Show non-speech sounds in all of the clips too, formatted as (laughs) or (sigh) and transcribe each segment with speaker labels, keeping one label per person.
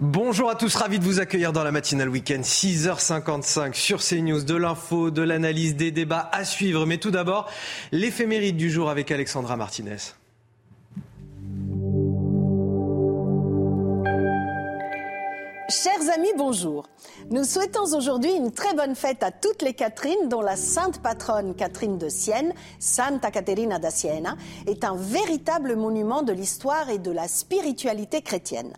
Speaker 1: Bonjour à tous, ravi de vous accueillir dans la matinale week-end, 6h55 sur CNews, de l'info, de l'analyse, des débats à suivre. Mais tout d'abord, l'éphéméride du jour avec Alexandra Martinez.
Speaker 2: Chers amis, bonjour. Nous souhaitons aujourd'hui une très bonne fête à toutes les Catherines, dont la sainte patronne Catherine de Sienne, Santa Caterina da Siena, est un véritable monument de l'histoire et de la spiritualité chrétienne.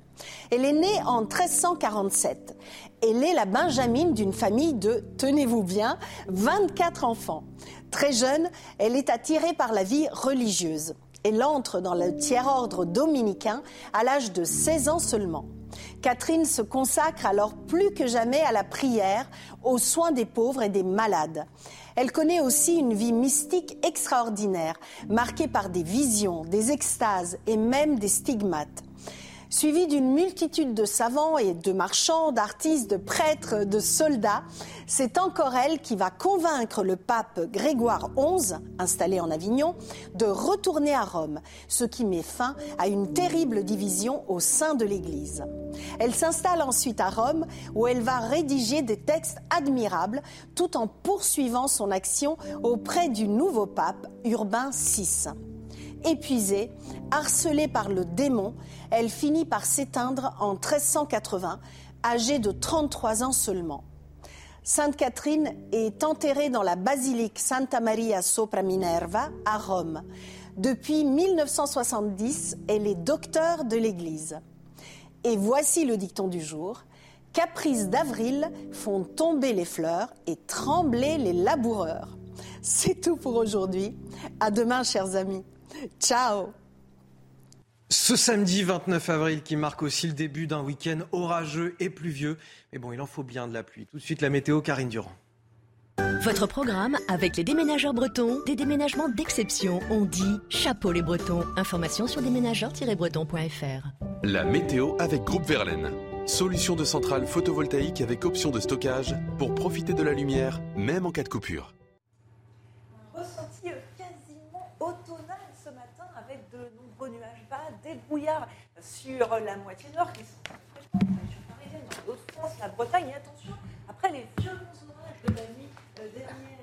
Speaker 2: Elle est née en 1347. Elle est la benjamine d'une famille de, tenez-vous bien, 24 enfants. Très jeune, elle est attirée par la vie religieuse. Elle entre dans le tiers-ordre dominicain à l'âge de 16 ans seulement. Catherine se consacre alors plus que jamais à la prière, aux soins des pauvres et des malades. Elle connaît aussi une vie mystique extraordinaire, marquée par des visions, des extases et même des stigmates suivie d'une multitude de savants et de marchands, d'artistes, de prêtres, de soldats. C'est encore elle qui va convaincre le pape Grégoire XI, installé en Avignon, de retourner à Rome, ce qui met fin à une terrible division au sein de l'Église. Elle s'installe ensuite à Rome, où elle va rédiger des textes admirables, tout en poursuivant son action auprès du nouveau pape Urbain VI. Épuisée, harcelée par le démon, elle finit par s'éteindre en 1380, âgée de 33 ans seulement. Sainte Catherine est enterrée dans la basilique Santa Maria sopra Minerva à Rome. Depuis 1970, elle est docteur de l'Église. Et voici le dicton du jour. Caprices d'avril font tomber les fleurs et trembler les laboureurs. C'est tout pour aujourd'hui. À demain, chers amis. Ciao
Speaker 1: ce samedi 29 avril qui marque aussi le début d'un week-end orageux et pluvieux. Mais bon, il en faut bien de la pluie. Tout de suite la météo, Karine Durand.
Speaker 3: Votre programme avec les déménageurs bretons, des déménagements d'exception. On dit chapeau les bretons. Information sur déménageurs-bretons.fr.
Speaker 4: La météo avec Groupe Verlaine. Solution de centrale photovoltaïque avec option de stockage pour profiter de la lumière, même en cas de coupure.
Speaker 5: Sur la moitié nord qui sont fraîchement dans la région parisienne, dans l'autre France, la Bretagne. Et attention, après les violents orages de la nuit euh, dernière.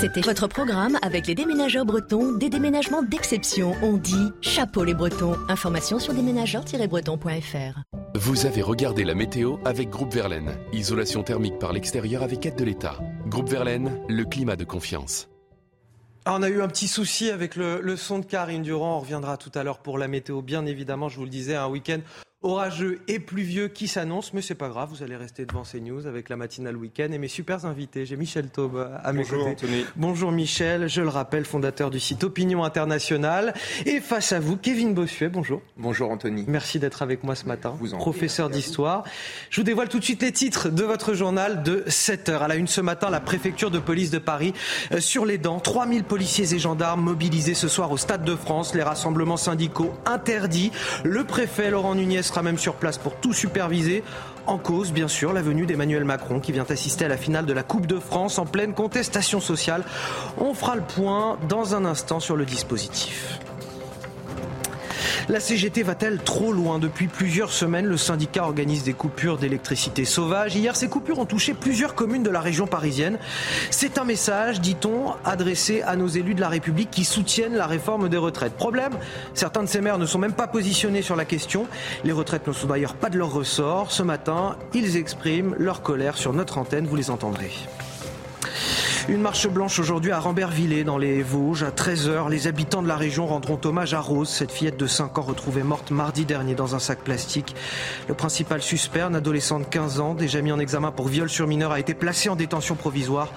Speaker 3: C'était votre programme avec les déménageurs bretons, des déménagements d'exception. On dit chapeau les bretons. Information sur déménageurs-bretons.fr.
Speaker 4: Vous avez regardé la météo avec Groupe Verlaine. Isolation thermique par l'extérieur avec aide de l'État. Groupe Verlaine, le climat de confiance.
Speaker 1: Ah, on a eu un petit souci avec le, le son de Karine Durand. On reviendra tout à l'heure pour la météo. Bien évidemment, je vous le disais, un week-end orageux et pluvieux qui s'annonce, mais c'est pas grave, vous allez rester devant ces news avec la matinale week-end et mes super invités. J'ai Michel Taube à mes
Speaker 6: Bonjour, Anthony.
Speaker 1: Bonjour Michel, je le rappelle, fondateur du site Opinion Internationale. Et face à vous, Kevin Bossuet, bonjour.
Speaker 6: Bonjour Anthony.
Speaker 1: Merci d'être avec moi ce matin,
Speaker 6: Vous en
Speaker 1: professeur d'histoire. Je vous dévoile tout de suite les titres de votre journal de 7 heures. À la une ce matin, la préfecture de police de Paris euh, sur les dents. 3000 policiers et gendarmes mobilisés ce soir au Stade de France. Les rassemblements syndicaux interdits. Le préfet Laurent Nunez sera même sur place pour tout superviser. En cause, bien sûr, la venue d'Emmanuel Macron qui vient assister à la finale de la Coupe de France en pleine contestation sociale. On fera le point dans un instant sur le dispositif. La CGT va-t-elle trop loin Depuis plusieurs semaines, le syndicat organise des coupures d'électricité sauvage. Hier, ces coupures ont touché plusieurs communes de la région parisienne. C'est un message, dit-on, adressé à nos élus de la République qui soutiennent la réforme des retraites. Problème, certains de ces maires ne sont même pas positionnés sur la question. Les retraites ne sont d'ailleurs pas de leur ressort. Ce matin, ils expriment leur colère sur notre antenne. Vous les entendrez. Une marche blanche aujourd'hui à Rambervillers dans les Vosges. À 13h, les habitants de la région rendront hommage à Rose, cette fillette de 5 ans retrouvée morte mardi dernier dans un sac plastique. Le principal suspect, un adolescent de 15 ans, déjà mis en examen pour viol sur mineur, a été placé en détention provisoire.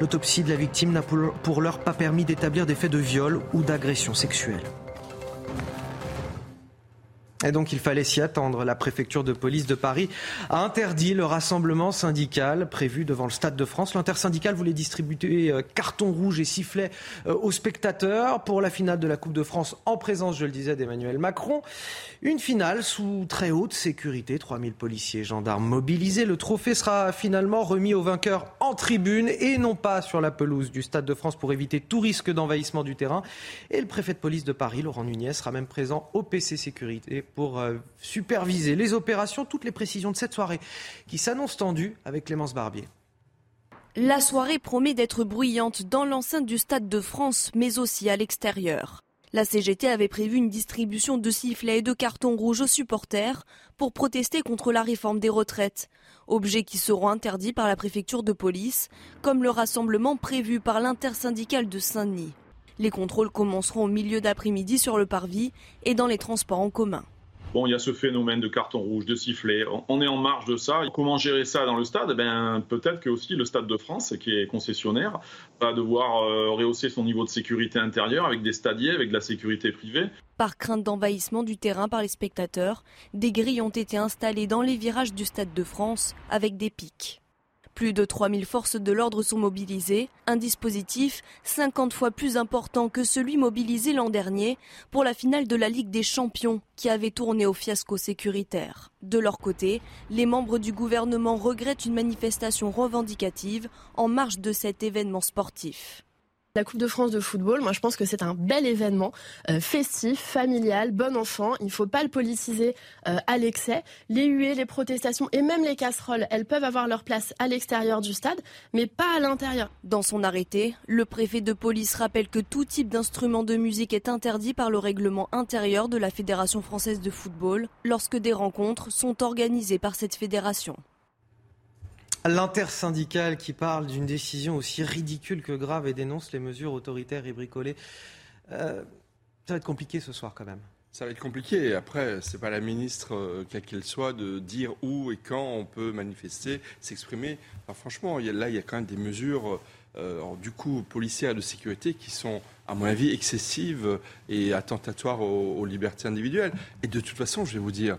Speaker 1: L'autopsie de la victime n'a pour l'heure pas permis d'établir des faits de viol ou d'agression sexuelle. Et donc il fallait s'y attendre. La préfecture de police de Paris a interdit le rassemblement syndical prévu devant le Stade de France. L'intersyndicale voulait distribuer euh, carton rouge et sifflet euh, aux spectateurs pour la finale de la Coupe de France en présence, je le disais, d'Emmanuel Macron. Une finale sous très haute sécurité, 3000 policiers et gendarmes mobilisés. Le trophée sera finalement remis aux vainqueurs en tribune et non pas sur la pelouse du Stade de France pour éviter tout risque d'envahissement du terrain. Et le préfet de police de Paris, Laurent Nunez, sera même présent au PC Sécurité pour euh, superviser les opérations. Toutes les précisions de cette soirée qui s'annonce tendue avec Clémence Barbier.
Speaker 7: La soirée promet d'être bruyante dans l'enceinte du Stade de France, mais aussi à l'extérieur. La CGT avait prévu une distribution de sifflets et de cartons rouges aux supporters pour protester contre la réforme des retraites, objets qui seront interdits par la préfecture de police, comme le rassemblement prévu par l'intersyndicale de Saint-Denis. Les contrôles commenceront au milieu d'après-midi sur le parvis et dans les transports en commun.
Speaker 8: Bon, il y a ce phénomène de carton rouge, de sifflet. On est en marge de ça. Comment gérer ça dans le stade? Ben, Peut-être que aussi le Stade de France, qui est concessionnaire, va devoir euh, rehausser son niveau de sécurité intérieure avec des stadiers, avec de la sécurité privée.
Speaker 7: Par crainte d'envahissement du terrain par les spectateurs, des grilles ont été installées dans les virages du Stade de France avec des pics. Plus de 3000 forces de l'ordre sont mobilisées, un dispositif 50 fois plus important que celui mobilisé l'an dernier pour la finale de la Ligue des Champions qui avait tourné au fiasco sécuritaire. De leur côté, les membres du gouvernement regrettent une manifestation revendicative en marge de cet événement sportif.
Speaker 9: La Coupe de France de football, moi je pense que c'est un bel événement euh, festif, familial, bon enfant. Il ne faut pas le politiser euh, à l'excès. Les huées, les protestations et même les casseroles, elles peuvent avoir leur place à l'extérieur du stade, mais pas à l'intérieur.
Speaker 7: Dans son arrêté, le préfet de police rappelle que tout type d'instrument de musique est interdit par le règlement intérieur de la Fédération française de football lorsque des rencontres sont organisées par cette fédération.
Speaker 1: L'intersyndicale qui parle d'une décision aussi ridicule que grave et dénonce les mesures autoritaires et bricolées. Euh, ça va être compliqué ce soir quand même.
Speaker 10: Ça va être compliqué. Après, c'est pas la ministre, euh, quelle qu'elle soit, de dire où et quand on peut manifester, s'exprimer. franchement, là, il y a quand même des mesures, euh, du coup, policières de sécurité qui sont, à mon avis, excessives et attentatoires aux libertés individuelles. Et de toute façon, je vais vous dire,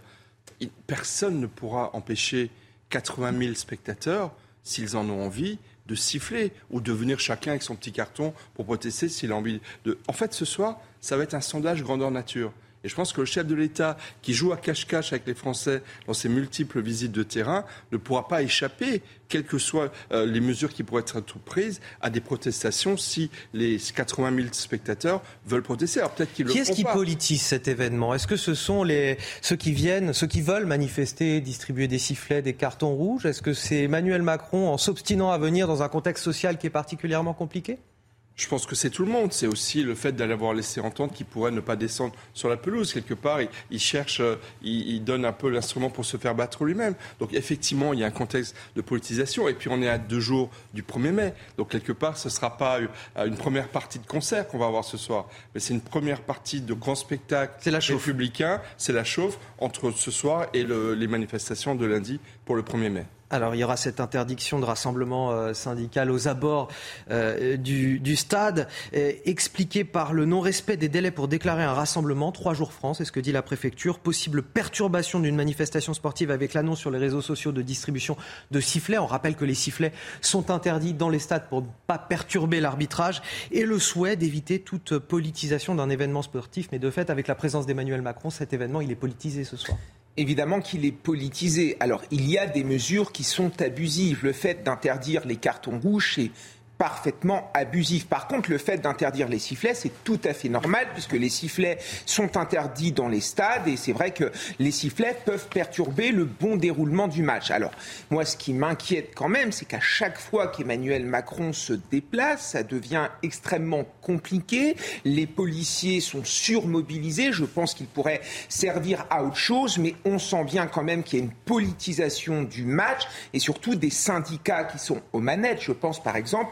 Speaker 10: personne ne pourra empêcher 80 000 spectateurs, s'ils en ont envie, de siffler ou de venir chacun avec son petit carton pour protester s'il a envie. En fait, ce soir, ça va être un sondage grandeur nature. Et je pense que le chef de l'État, qui joue à cache-cache avec les Français dans ses multiples visites de terrain, ne pourra pas échapper, quelles que soient euh, les mesures qui pourraient être prises, à des protestations si les 80 000 spectateurs veulent protester. Alors peut-être qu'ils le
Speaker 1: Qui est-ce qui politise cet événement? Est-ce que ce sont les, ceux qui viennent, ceux qui veulent manifester, distribuer des sifflets, des cartons rouges? Est-ce que c'est Emmanuel Macron en s'obstinant à venir dans un contexte social qui est particulièrement compliqué?
Speaker 10: Je pense que c'est tout le monde. C'est aussi le fait d'aller avoir laissé entendre qu'il pourrait ne pas descendre sur la pelouse. Quelque part, il, cherche, euh, il, donne un peu l'instrument pour se faire battre lui-même. Donc effectivement, il y a un contexte de politisation. Et puis on est à deux jours du 1er mai. Donc quelque part, ce ne sera pas euh, une première partie de concert qu'on va avoir ce soir. Mais c'est une première partie de grand spectacle
Speaker 1: c'est la
Speaker 10: républicain. C'est la chauffe entre ce soir et les manifestations de lundi pour le 1er mai.
Speaker 1: Alors il y aura cette interdiction de rassemblement euh, syndical aux abords euh, du, stade, euh, expliquée par le non-respect des délais pour déclarer un rassemblement, trois jours France, c'est ce que dit la préfecture, possible perturbation d'une manifestation sportive avec l'annonce sur les réseaux sociaux de distribution de sifflets. On rappelle que les sifflets sont interdits dans les stades pour ne pas perturber l'arbitrage et le souhait d'éviter toute politisation d'un événement sportif. Mais de fait, avec la présence d'Emmanuel Macron, cet événement, il est politisé ce soir
Speaker 11: évidemment qu'il est politisé. Alors, il y a des mesures qui sont abusives. Le fait d'interdire les cartons rouges, c'est parfaitement abusif. Par contre, le fait d'interdire les sifflets, c'est tout à fait normal puisque les sifflets sont interdits dans les stades et c'est vrai que les sifflets peuvent perturber le bon déroulement du match. Alors, moi, ce qui m'inquiète quand même, c'est qu'à chaque fois qu'Emmanuel Macron se déplace, ça devient extrêmement compliqué. Les policiers sont surmobilisés. Je pense qu'ils pourraient servir à autre chose, mais on sent bien quand même qu'il y a une politisation du match et surtout des syndicats qui sont aux manettes. Je pense par exemple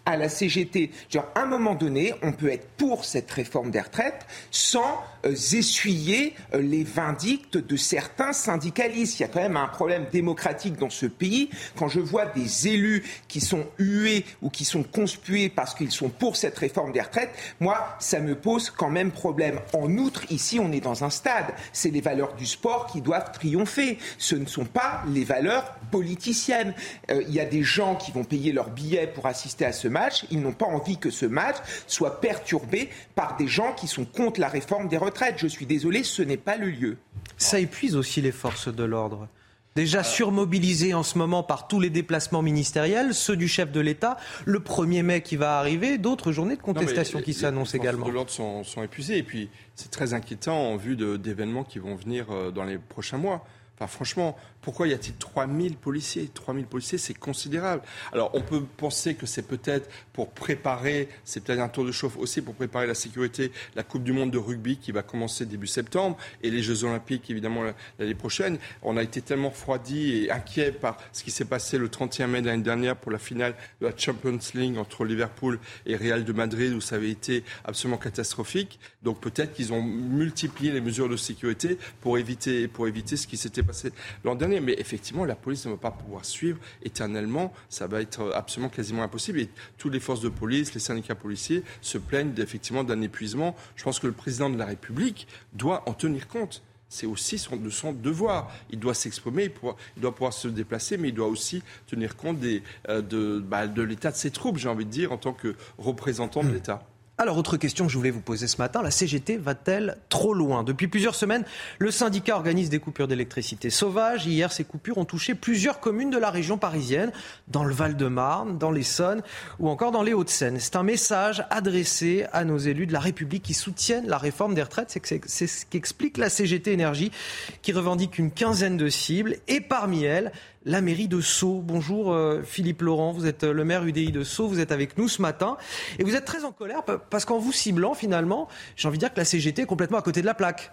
Speaker 11: à la CGT. À un moment donné, on peut être pour cette réforme des retraites sans euh, essuyer euh, les vindictes de certains syndicalistes. Il y a quand même un problème démocratique dans ce pays. Quand je vois des élus qui sont hués ou qui sont conspués parce qu'ils sont pour cette réforme des retraites, moi, ça me pose quand même problème. En outre, ici, on est dans un stade. C'est les valeurs du sport qui doivent triompher. Ce ne sont pas les valeurs politiciennes. Euh, il y a des gens qui vont payer leur billet pour assister à ce match. Ils n'ont pas envie que ce match soit perturbé par des gens qui sont contre la réforme des retraites. Je suis désolé, ce n'est pas le lieu.
Speaker 1: Ça épuise aussi les forces de l'ordre. Déjà surmobilisé en ce moment par tous les déplacements ministériels, ceux du chef de l'État, le 1er mai qui va arriver, d'autres journées de contestation qui s'annoncent également.
Speaker 10: Les l'ordre sont, sont épuisés et puis c'est très inquiétant en vue d'événements qui vont venir euh, dans les prochains mois. Enfin, franchement, pourquoi y a-t-il 3000 policiers? 3000 policiers, c'est considérable. Alors, on peut penser que c'est peut-être pour préparer, c'est peut-être un tour de chauffe aussi pour préparer la sécurité, la Coupe du Monde de rugby qui va commencer début septembre et les Jeux Olympiques, évidemment, l'année prochaine. On a été tellement froidi et inquiet par ce qui s'est passé le 31 mai de l'année dernière pour la finale de la Champions League entre Liverpool et Real de Madrid où ça avait été absolument catastrophique. Donc, peut-être qu'ils ont multiplié les mesures de sécurité pour éviter, pour éviter ce qui s'était passé l'an dernier. Mais effectivement, la police ne va pas pouvoir suivre éternellement. Ça va être absolument quasiment impossible. Et toutes les forces de police, les syndicats policiers se plaignent effectivement d'un épuisement. Je pense que le président de la République doit en tenir compte c'est aussi son, de son devoir. Il doit s'exprimer, il, doit pouvoir se déplacer, mais il doit aussi tenir compte des, euh, de, bah, de l'état de ses troupes, j'ai envie de dire, en tant que représentant de hmm. l'État.
Speaker 1: Alors, autre question que je voulais vous poser ce matin, la CGT va-t-elle trop loin? Depuis plusieurs semaines, le syndicat organise des coupures d'électricité sauvages. Hier, ces coupures ont touché plusieurs communes de la région parisienne, dans le Val-de-Marne, dans l'Essonne ou encore dans les Hauts-de-Seine. C'est un message adressé à nos élus de la République qui soutiennent la réforme des retraites. C'est ce qu'explique la CGT Énergie, qui revendique une quinzaine de cibles et parmi elles, la mairie de Sceaux. Bonjour euh, Philippe Laurent, vous êtes euh, le maire UDI de Sceaux, vous êtes avec nous ce matin et vous êtes très en colère parce qu'en vous ciblant finalement, j'ai envie de dire que la CGT est complètement à côté de la plaque.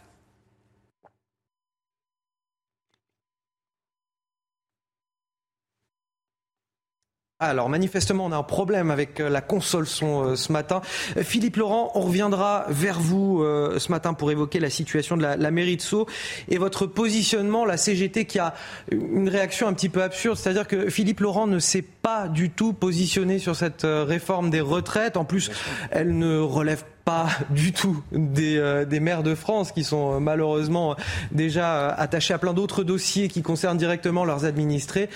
Speaker 1: Alors manifestement, on a un problème avec euh, la console son euh, ce matin. Euh, Philippe Laurent, on reviendra vers vous ce matin pour évoquer la situation de la, mairie de Sceaux et votre positionnement, la CGT qui a une réaction un petit peu absurde, c'est-à-dire que Philippe Laurent ne s'est pas du tout positionné sur cette réforme des retraites. En plus, elle ne relève pas du tout des, euh, des, maires de France qui sont euh, malheureusement déjà euh, attachés à plein d'autres dossiers qui concernent directement leurs administrés.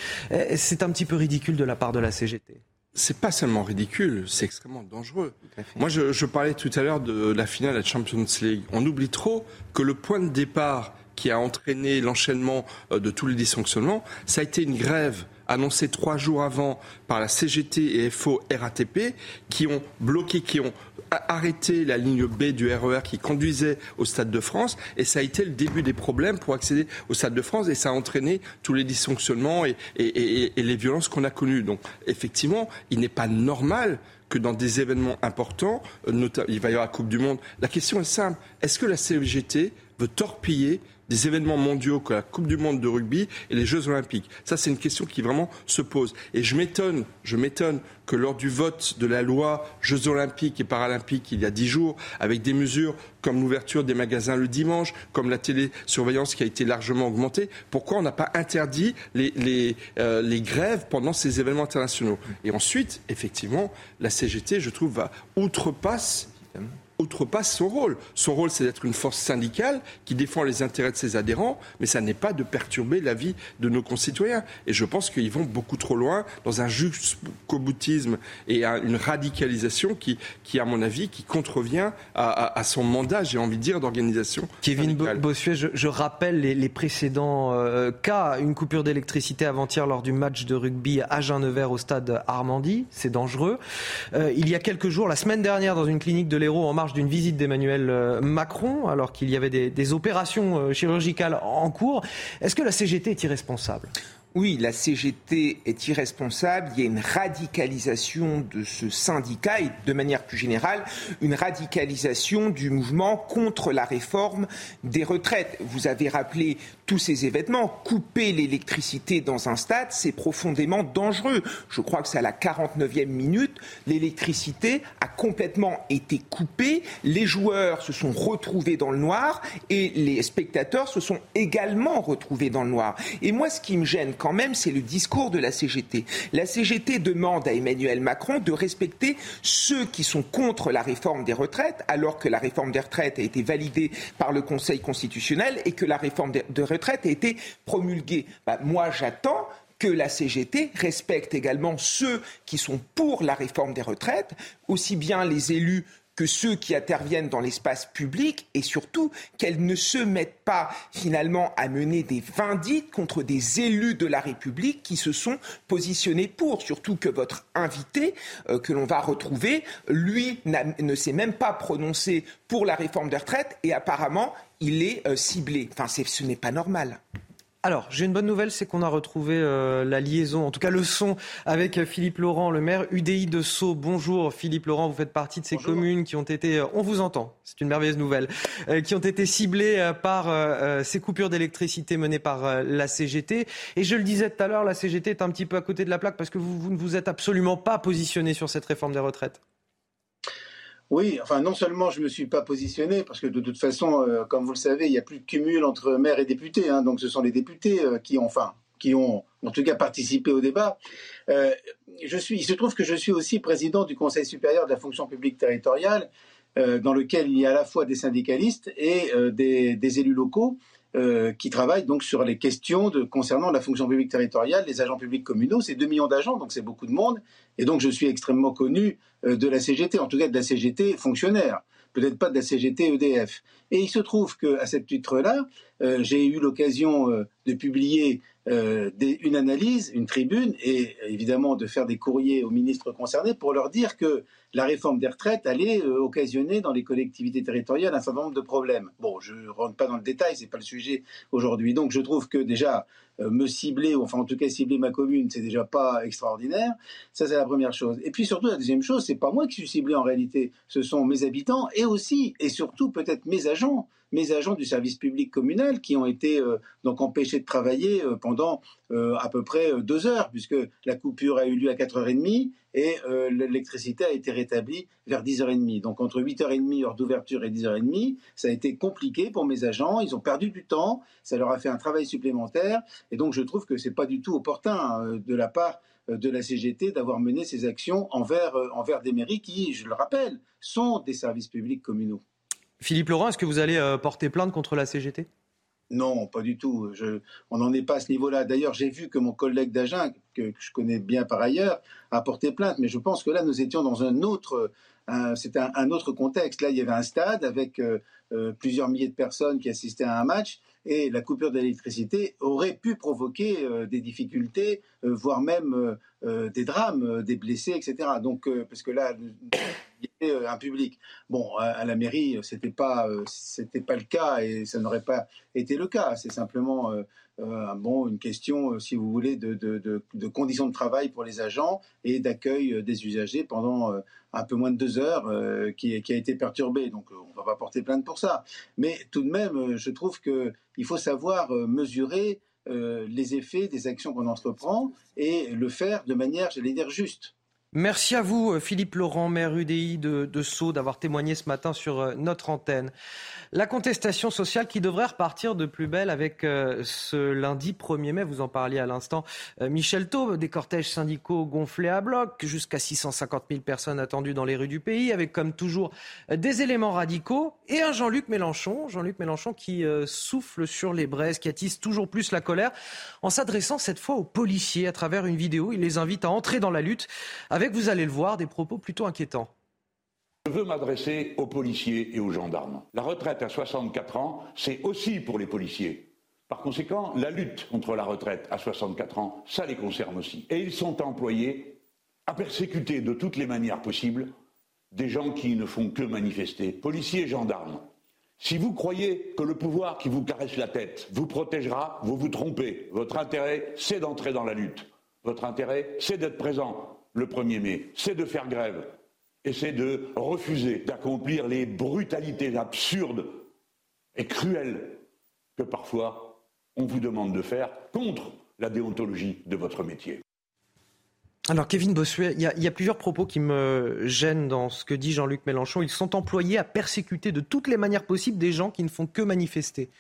Speaker 1: C'est un petit peu ridicule de la part de la CGT.
Speaker 10: C'est pas seulement ridicule, c'est extrêmement dangereux. Moi, je, je, parlais tout à l'heure de la finale de la Champions League. On oublie trop que le point de départ qui a entraîné l'enchaînement de tous les dysfonctionnements, ça a été une grève annoncé trois jours avant par la CGT et FO RATP, qui ont bloqué, qui ont arrêté la ligne B du RER e qui conduisait au Stade de France. Et ça a été le début des problèmes pour accéder au Stade de France. Et ça a entraîné tous les dysfonctionnements et, les violences qu'on a connues. Donc, effectivement, il n'est pas normal que dans des événements importants, euh, il va y avoir la Coupe du Monde. La question est simple. Est-ce que la CGT veut torpiller des événements mondiaux comme la Coupe du Monde de rugby et les Jeux Olympiques Ça, c'est une question qui vraiment se pose. Et je m'étonne, je m'étonne que lors du vote de la loi Jeux Olympiques et Paralympiques il y a dix jours, avec des mesures comme l'ouverture des magasins le dimanche, comme la télésurveillance qui a été largement augmentée, pourquoi on n'a pas interdit les, les, euh, grèves pendant ces événements internationaux? Et ensuite, effectivement, la CGT, je trouve, va outrepasse outrepasse son rôle. Son rôle, c'est d'être une force syndicale qui défend les intérêts de ses adhérents, mais ça n'est pas de perturber la vie de nos concitoyens. Et je pense qu'ils vont beaucoup trop loin dans un jusqu'au-boutisme et une radicalisation qui, qui, à mon avis, qui contrevient à, son mandat, j'ai envie de dire, d'organisation.
Speaker 1: Kevin Bossuet, je, rappelle les, précédents euh, cas. Une coupure d'électricité avant-hier lors du match de rugby à Agen-Nevers au stade Armandie. C'est dangereux. Euh, il y a quelques jours, la semaine dernière, dans une clinique de l'Hérault en marge d'une visite d'Emmanuel euh, Macron, alors qu'il y avait des, opérations euh, chirurgicales en cours. Est-ce que la CGT est irresponsable?
Speaker 11: Oui, la CGT est irresponsable. Il y a une radicalisation de ce syndicat et de manière plus générale, une radicalisation du mouvement contre la réforme des retraites. Vous avez rappelé tous ces événements. Couper l'électricité dans un stade, c'est profondément dangereux. Je crois que c'est à la 49e minute, l'électricité a complètement été coupée, les joueurs se sont retrouvés dans le noir et les spectateurs se sont également retrouvés dans le noir. Et moi, ce qui me gêne quand même, c'est le discours de la CGT. La CGT demande à Emmanuel Macron de respecter ceux qui sont contre la réforme des retraites, alors que la réforme des retraites a été validée par le Conseil constitutionnel et que la réforme des a été promulguée. Bah, moi, j'attends que la CGT respecte également ceux qui sont pour la réforme des retraites, aussi bien les élus que ceux qui interviennent dans l'espace public et surtout qu'elles ne se mettent pas finalement à mener des vindictes contre des élus de la République qui se sont positionnés pour. Surtout que votre invité, euh, que l'on va retrouver, lui ne s'est même pas prononcé pour la réforme des retraites et apparemment il est euh, ciblé. Enfin, ce n'est pas normal.
Speaker 1: Alors, j'ai une bonne nouvelle, c'est qu'on a retrouvé euh, la liaison, en tout cas le son, avec euh, Philippe Laurent, le maire UDI de Sceaux. Bonjour Philippe Laurent, vous faites partie de ces communes qui ont été, euh, on vous entend, c'est une merveilleuse nouvelle, qui ont été ciblées par ces coupures d'électricité menées par la CGT. Et je le disais tout à l'heure, la CGT est un petit peu à côté de la plaque parce que vous, vous ne vous êtes absolument pas positionné sur cette réforme des retraites.
Speaker 12: Oui, enfin non seulement je ne me suis pas positionné, parce que de toute façon, euh, comme vous le savez, il n'y a plus de cumul entre maire et député, hein, donc ce sont les députés euh, qui ont, enfin, qui ont en tout cas participé au débat. Euh, je suis, il se trouve que je suis aussi président du Conseil supérieur de la fonction publique territoriale, dans lequel il y a à la fois des syndicalistes et des, des, élus locaux. Qui travaillent donc sur les questions de, concernant la fonction publique territoriale, les agents publics communaux. C'est 2 millions d'agents, donc c'est beaucoup de monde. Et donc je suis extrêmement connu euh, de la CGT, en tout cas de la CGT fonctionnaire, peut-être pas de la CGT EDF. Et il se trouve qu'à ce titre-là, euh, j'ai eu l'occasion euh, de publier une analyse, une tribune, et évidemment de faire des courriers aux ministres concernés pour leur dire que la réforme des retraites allait occasionner dans les collectivités territoriales un certain nombre de problèmes. Bon, je ne rentre pas dans le détail, c'est pas le sujet aujourd'hui. Donc je trouve que déjà euh, me cibler, ou enfin en tout cas cibler ma commune, c'est déjà pas extraordinaire. Ça, c'est la première chose. Et puis surtout, la deuxième chose, c'est pas moi qui suis ciblé en réalité, ce sont mes habitants et aussi et surtout peut-être mes agents mes agents du service public communal qui ont été euh, donc empêchés de travailler euh, pendant euh, à peu près deux heures, puisque la coupure a eu lieu à 4h30 et l'électricité a été rétablie vers 10h30. Donc entre 8h30, heure d'ouverture, et 10h30, ça a été compliqué pour mes agents. Ils ont perdu du temps, ça leur a fait un travail supplémentaire. Et donc je trouve que c'est pas du tout opportun de la part de la CGT d'avoir mené ces actions envers, envers des mairies qui, je le rappelle, sont des services publics communaux.
Speaker 1: Philippe Laurent, est-ce que vous allez euh, porter plainte contre la CGT
Speaker 12: non, pas du tout. on n'en est pas à ce niveau-là. D'ailleurs, j'ai vu que mon collègue d'Agen, que, je connais bien par ailleurs, a porté plainte. Mais je pense que là, nous étions dans un autre, un, autre contexte. Là, il y avait un stade avec euh, euh, plusieurs milliers de personnes qui assistaient à un match et la coupure d'électricité aurait pu provoquer euh, des difficultés, euh, voire même euh, des drames, des blessés, etc. Donc, parce que là, il y avait un public. Bon, à, la mairie, c'était pas, c'était pas le cas et ça n'aurait pas été le cas. C'est simplement bon, une question, si vous voulez, de, de, conditions de travail pour les agents et d'accueil des usagers pendant un peu moins de deux heures qui, a été perturbée. Donc, on ne va pas porter plainte pour ça. Mais tout de même, je trouve que il faut savoir euh, mesurer euh, les effets des actions qu'on entreprend et le faire de manière, j'allais dire, juste.
Speaker 1: Merci à vous, euh, Philippe Laurent, maire UDI de, Sceaux, d'avoir témoigné ce matin sur euh, notre antenne. La contestation sociale qui devrait repartir de plus belle avec euh, ce lundi 1er mai, vous en parliez à l'instant, Michel Taube, des cortèges syndicaux gonflés à bloc, jusqu'à 650 000 personnes attendues dans les rues du pays, avec comme toujours des éléments radicaux et un Jean-Luc Mélenchon, Jean-Luc Mélenchon qui souffle sur les braises, qui attise toujours plus la colère, en s'adressant cette fois aux policiers à travers une vidéo. Il les invite à entrer dans la lutte vous allez le voir, des propos plutôt inquiétants.
Speaker 13: Je veux m'adresser aux policiers et aux gendarmes. La retraite à 64 ans, c'est aussi pour les policiers. Par conséquent, la lutte contre la retraite à 64 ans, ça les concerne aussi. Et ils sont employés à persécuter de toutes les manières possibles des gens qui ne font que manifester, policiers et gendarmes. Si vous croyez que le pouvoir qui vous caresse la tête vous protégera, vous vous trompez. Votre intérêt, c'est d'entrer dans la lutte. Votre intérêt, c'est d'être présent le 1er mai, c'est de faire grève et c'est de refuser d'accomplir les brutalités absurdes et cruelles que parfois on vous demande de faire contre la déontologie de votre métier.
Speaker 1: Alors Kevin Bossuet, il y, a plusieurs propos qui me gênent dans ce que dit Jean-Luc Mélenchon. Ils sont employés à persécuter de toutes les manières possibles des gens qui ne font que manifester.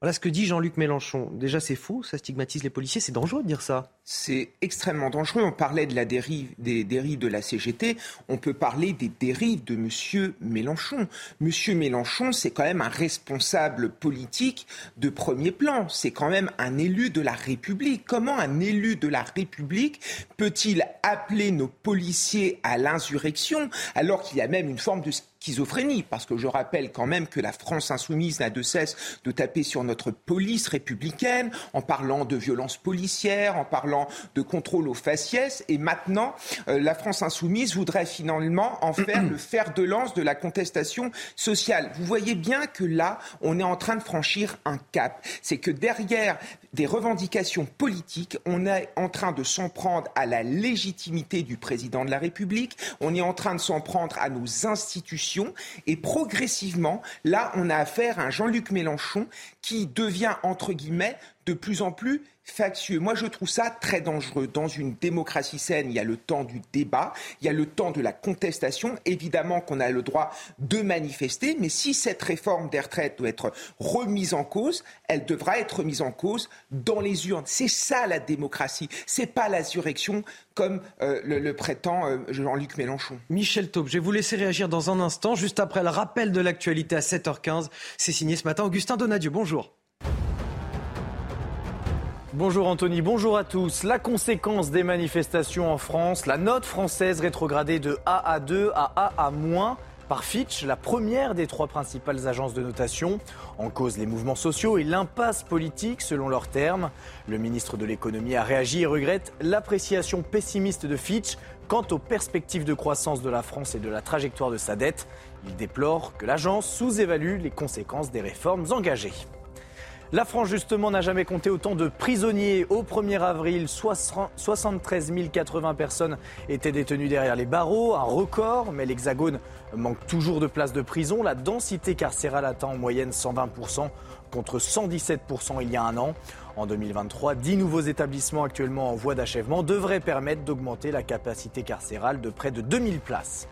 Speaker 1: Voilà ce que dit Jean-Luc Mélenchon. Déjà, c'est faux, ça stigmatise les policiers, c'est dangereux de dire ça.
Speaker 11: C'est extrêmement dangereux. On parlait de la dérive, des dérives de la CGT, on peut parler des dérives de M. Mélenchon. M. Mélenchon, c'est quand même un responsable politique de premier plan. C'est quand même un élu de la République. Comment un élu de la République peut-il appeler nos policiers à l'insurrection alors qu'il y a même une forme de schizophrénie, parce que je rappelle quand même que la France insoumise n'a de cesse de taper sur notre police républicaine en parlant de violences policières, en parlant de contrôle aux faciès, et maintenant euh, la France insoumise voudrait finalement en faire le fer de lance de la contestation sociale. Vous voyez bien que là, on est en train de franchir un cap. C'est que derrière des revendications politiques, on est en train de s'en prendre à la légitimité du président de la République, on est en train de s'en prendre à nos institutions, et progressivement, là, on a affaire à un Jean-Luc Mélenchon qui devient, entre guillemets, de plus en plus factieux. Moi, je trouve ça très dangereux. Dans une démocratie saine, il y a le temps du débat, il y a le temps de la contestation. Évidemment qu'on a le droit de manifester, mais si cette réforme des retraites doit être remise en cause, elle devra être remise en cause dans les urnes. C'est ça la démocratie. C'est pas l'insurrection comme euh, le, prétend euh, Jean-Luc Mélenchon.
Speaker 1: Michel Taube, je vais vous laisser réagir dans un instant, juste après le rappel de l'actualité à 7h15. C'est signé ce matin Augustin Donadieu. Bonjour.
Speaker 14: Bonjour Anthony, bonjour à tous. La conséquence des manifestations en France, la note française rétrogradée de A à 2 à A à moins par Fitch, la première des trois principales agences de notation. En cause les mouvements sociaux et l'impasse politique selon leurs termes. Le ministre de l'économie a réagi et regrette l'appréciation pessimiste de Fitch quant aux perspectives de croissance de la France et de la trajectoire de sa dette. Il déplore que l'agence sous-évalue les conséquences des réformes engagées. La France, justement, n'a jamais compté autant de prisonniers. Au 1er avril, 73 080 personnes étaient détenues derrière les barreaux, un record, mais l'Hexagone manque toujours de places de prison. La densité carcérale atteint en moyenne 120% contre 117% il y a un an. En 2023, 10 nouveaux établissements actuellement en voie d'achèvement devraient permettre d'augmenter la capacité carcérale de près de 2000 places.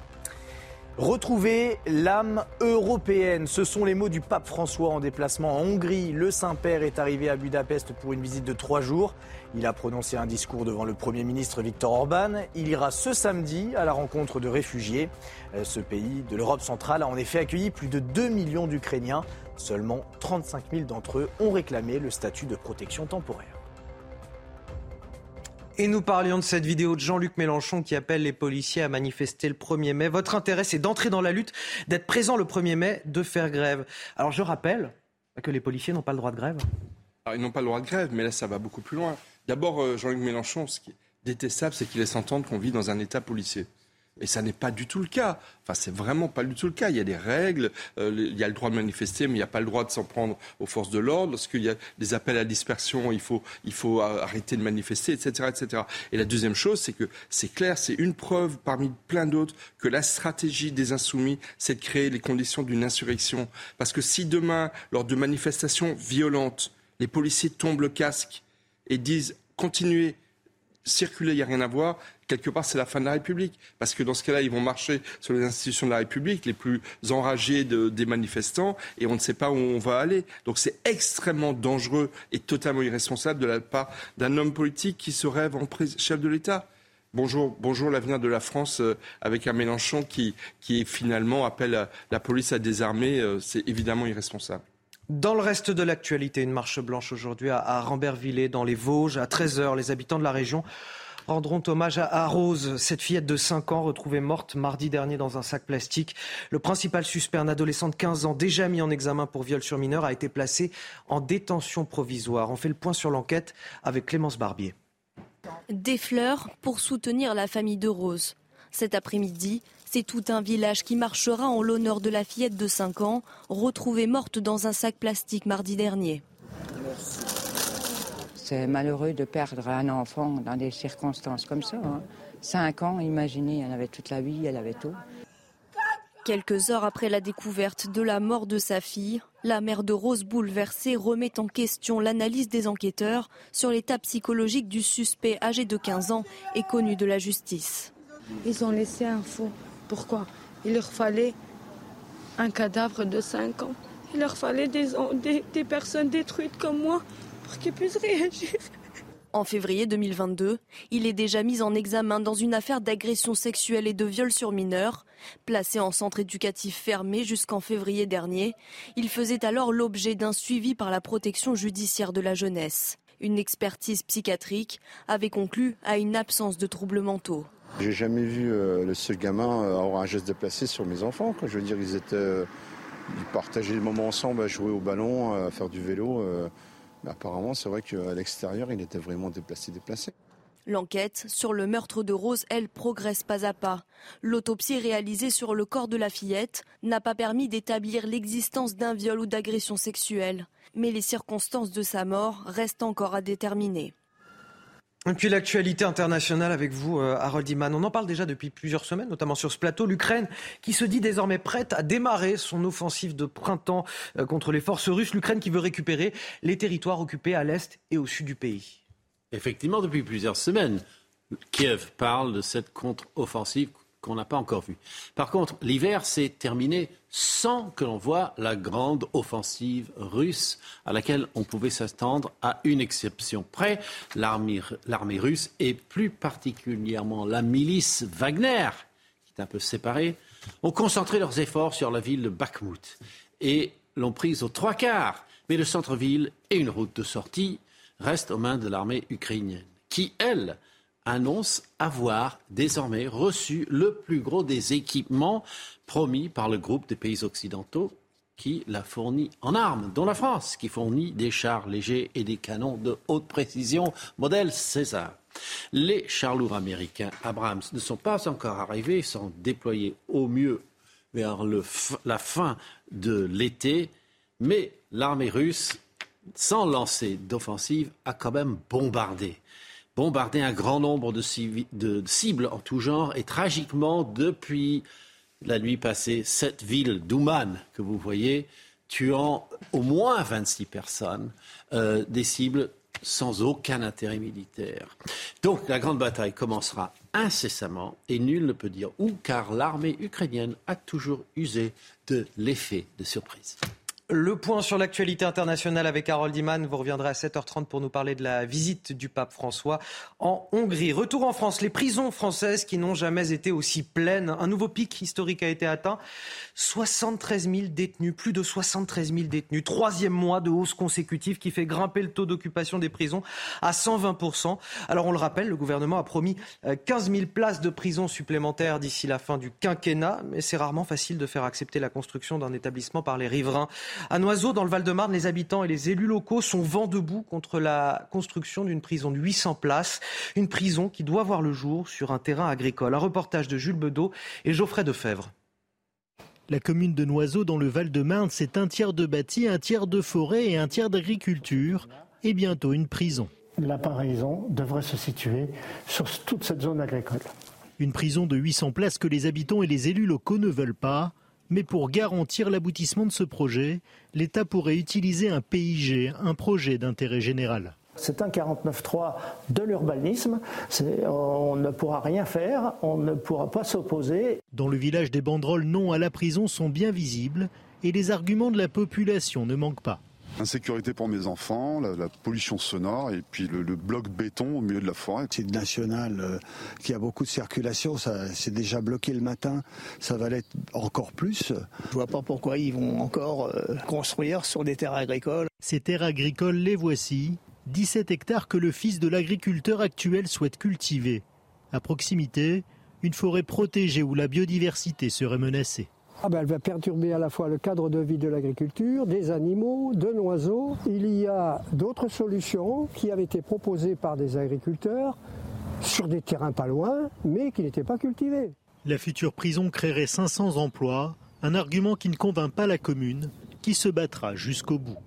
Speaker 14: Retrouver l'âme européenne, ce sont les mots du pape François en déplacement en Hongrie. Le Saint-Père est arrivé à Budapest pour une visite de trois jours. Il a prononcé un discours devant le Premier ministre Viktor Orban. Il ira ce samedi à la rencontre de réfugiés. Euh, ce pays de l'Europe centrale a en effet accueilli plus de 2 millions d'Ukrainiens. Seulement 35 000 d'entre eux ont réclamé le statut de protection temporaire.
Speaker 1: Et nous parlions de cette vidéo de Jean-Luc Mélenchon qui appelle les policiers à manifester le 1er mai. Votre intérêt, c'est d'entrer dans la lutte, d'être présent le 1er mai, de faire grève. Alors je rappelle que les policiers n'ont pas le droit de grève.
Speaker 10: Alors, ils n'ont pas le droit de grève, mais là, ça va beaucoup plus loin. D'abord, euh, Jean-Luc Mélenchon, ce qui est détestable, c'est qu'il laisse entendre qu'on vit dans un État policier. Et ça n'est pas du tout le cas. Enfin, c'est vraiment pas du tout le cas. Il y a des règles, euh, il y a le droit de manifester, mais il n'y a pas le droit de s'en prendre aux forces de l'ordre. Lorsqu'il y a des appels à dispersion, il faut, il faut arrêter de manifester, etc., etc. Et la deuxième chose, c'est que c'est clair, c'est une preuve parmi plein d'autres que la stratégie des insoumis, c'est de créer les conditions d'une insurrection. Parce que si demain, lors de manifestations violentes, les policiers tombent le casque et disent continuez, circuler, il n'y a rien à voir, quelque part, c'est la fin de la République. Parce que dans ce cas-là, ils vont marcher sur les institutions de la République, les plus enragés des manifestants, et on ne sait pas où on va aller. Donc c'est extrêmement dangereux et totalement irresponsable de la part d'un homme politique qui se rêve en chef de l'État. Bonjour, bonjour l'avenir de la France euh, avec un Mélenchon qui, qui finalement appelle la police à désarmer. Euh, c'est évidemment irresponsable.
Speaker 1: Dans le reste de l'actualité, une marche blanche aujourd'hui à, Rambervillers, dans les Vosges, à 13h. Les habitants de la région rendront hommage à Rose, cette fillette de 5 ans retrouvée morte mardi dernier dans un sac plastique. Le principal suspect, un adolescent de 15 ans déjà mis en examen pour viol sur mineur, a été placé en détention provisoire. On fait le point sur l'enquête avec Clémence Barbier.
Speaker 7: Des fleurs pour soutenir la famille de Rose. Cet après-midi, c'est tout un village qui marchera en l'honneur de la fillette de 5 ans, retrouvée morte dans un sac plastique mardi dernier.
Speaker 15: C'est malheureux de perdre un enfant dans des circonstances comme ça. Hein. Cinq ans, imaginez, elle avait toute la vie, elle avait tout.
Speaker 7: Quelques heures après la découverte de la mort de sa fille, la mère de Rose bouleversée remet en question l'analyse des enquêteurs sur l'état psychologique du suspect âgé de 15 ans et connu de la justice.
Speaker 16: Ils ont laissé un faux. Pourquoi Il leur fallait un cadavre de 5 ans. Il leur fallait des, personnes détruites comme moi qu'il puisse réagir.
Speaker 7: En février 2022, il est déjà mis en examen dans une affaire d'agression sexuelle et de viol sur mineurs. Placé en centre éducatif fermé jusqu'en février dernier, il faisait alors l'objet d'un suivi par la protection judiciaire de la jeunesse. Une expertise psychiatrique avait conclu à une absence de troubles mentaux.
Speaker 17: J'ai jamais vu euh, le seul gamin euh, avoir un geste déplacé sur mes enfants. Je veux dire, ils étaient, euh, partageaient les moments ensemble à jouer au ballon, à faire du vélo. mais apparemment, c'est vrai qu'à l'extérieur, il était vraiment déplacé, déplacé.
Speaker 7: L'enquête sur le meurtre de Rose, elle, progresse pas à pas. L'autopsie réalisée sur le corps de la fillette n'a pas permis d'établir l'existence d'un viol ou d'agression sexuelle. Mais les circonstances de sa mort restent encore à déterminer.
Speaker 1: Et puis l'actualité internationale avec vous, euh, Harold Iman. On en parle déjà depuis plusieurs semaines, notamment sur ce plateau. L'Ukraine qui se dit désormais prête à démarrer son offensive de printemps euh, contre les forces russes. L'Ukraine qui veut récupérer les territoires occupés à l'est et au sud du pays.
Speaker 18: Effectivement, depuis plusieurs semaines, Kiev parle de cette contre-offensive qu'on n'a pas encore vue. Par contre, l'hiver s'est terminé sans que l'on voie la grande offensive russe à laquelle on pouvait s'attendre à une exception près. L'armée russe et plus particulièrement la milice Wagner, qui est un peu séparée, ont concentré leurs efforts sur la ville de Bakhmut et l'ont prise aux trois quarts. Mais le centre-ville et une route de sortie restent aux mains de l'armée ukrainienne, qui, elle, annonce avoir désormais reçu le plus gros des équipements promis par le groupe des pays occidentaux qui l'a fourni en armes, dont la France, qui fournit des chars légers et des canons de haute précision, modèle César. Les chars lourds américains Abrams ne sont pas encore arrivés, sont déployés au mieux vers la fin de l'été, mais l'armée russe, sans lancer d'offensive, a quand même bombardé bombardé un grand nombre de, cibles en tout genre et tragiquement, depuis la nuit passée, cette ville d'Ouman que vous voyez, tuant au moins 26 personnes, euh, des cibles sans aucun intérêt militaire. Donc la grande bataille commencera incessamment et nul ne peut dire où, car l'armée ukrainienne a toujours usé de l'effet de surprise.
Speaker 1: Le point sur l'actualité internationale avec Harold Iman. Vous reviendrez à 7h30 pour nous parler de la visite du pape François en Hongrie. Retour en France. Les prisons françaises qui n'ont jamais été aussi pleines. Un nouveau pic historique a été atteint. 73 000 détenus, plus de 73 000 détenus. Troisième mois de hausse consécutive qui fait grimper le taux d'occupation des prisons à 120% Alors on le rappelle, le gouvernement a promis 15 euh, 000 places de prison supplémentaires d'ici la fin du quinquennat. Mais c'est rarement facile de faire accepter la construction d'un établissement par les riverains. À Noiseau, dans le Val-de-Marne, les habitants et les élus locaux sont vent debout contre la construction d'une prison de 800 places. Une prison qui doit voir le jour sur un terrain agricole. Un reportage de Jules Bedeau et Geoffrey Defebvre.
Speaker 19: La commune de Noiseau, dans le Val-de-Marne, c'est un tiers de bâti, un tiers de forêt et un tiers d'agriculture. Et bientôt une prison.
Speaker 20: La paraison devrait se situer sur toute cette zone agricole.
Speaker 19: Une prison de 800 places que les habitants et les élus locaux ne veulent pas. Mais pour garantir l'aboutissement de ce projet, l'État pourrait utiliser un PIG, un projet d'intérêt général.
Speaker 20: C'est un 49.3 de l'urbanisme. On ne pourra rien faire, on ne pourra pas s'opposer.
Speaker 19: Dans le village, des banderoles non à la prison sont bien visibles et les arguments de la population ne manquent pas.
Speaker 21: Insécurité pour mes enfants, la, pollution sonore et puis le, bloc béton au milieu de la forêt.
Speaker 22: C'est une nationale euh, qui a beaucoup de circulation, ça c'est déjà bloqué le matin, ça va l'être encore plus.
Speaker 23: Je vois pas pourquoi ils vont encore euh, construire sur des terres agricoles.
Speaker 19: Ces terres agricoles, les voici, 17 hectares que le fils de l'agriculteur actuel souhaite cultiver. À proximité, une forêt protégée où la biodiversité serait menacée.
Speaker 20: Ah ben, elle va perturber à la fois le cadre de vie de l'agriculture, des animaux, de l'oiseau. Il y a d'autres solutions qui avaient été proposées par des agriculteurs sur des terrains pas loin, mais qui n'étaient pas cultivés.
Speaker 19: La future prison créerait 500 emplois, un argument qui ne convainc pas la commune, qui se battra jusqu'au bout.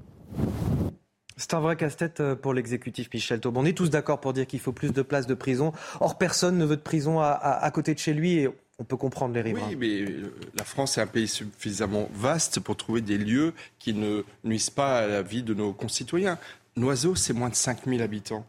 Speaker 1: C'est un vrai casse-tête euh, pour l'exécutif Michel Taubon. On est tous d'accord pour dire qu'il faut plus de places de prison. Or, personne ne veut de prison à, côté de chez lui et on peut comprendre les riverains.
Speaker 10: Oui, mais euh, la France est un pays suffisamment vaste pour trouver des lieux qui ne nuisent pas à la vie de nos concitoyens. Noiseau, c'est moins de 5000 habitants.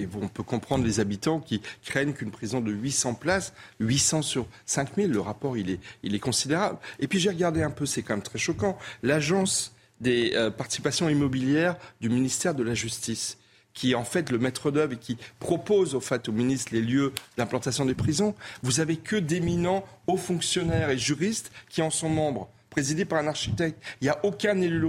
Speaker 10: Et on peut comprendre les habitants qui craignent qu'une prison de 800 places, 800 sur 5000, le rapport il est, il est considérable. Et puis j'ai regardé un peu, c'est quand même très choquant, l'agence des euh, participations immobilières du ministère de la Justice qui est en fait le maître d'œuvre et qui propose au fait au ministre les lieux d'implantation des prisons, vous avez que d'éminents hauts fonctionnaires et juristes qui en sont membres. Présidé par un architecte. Il n'y a aucun élu local.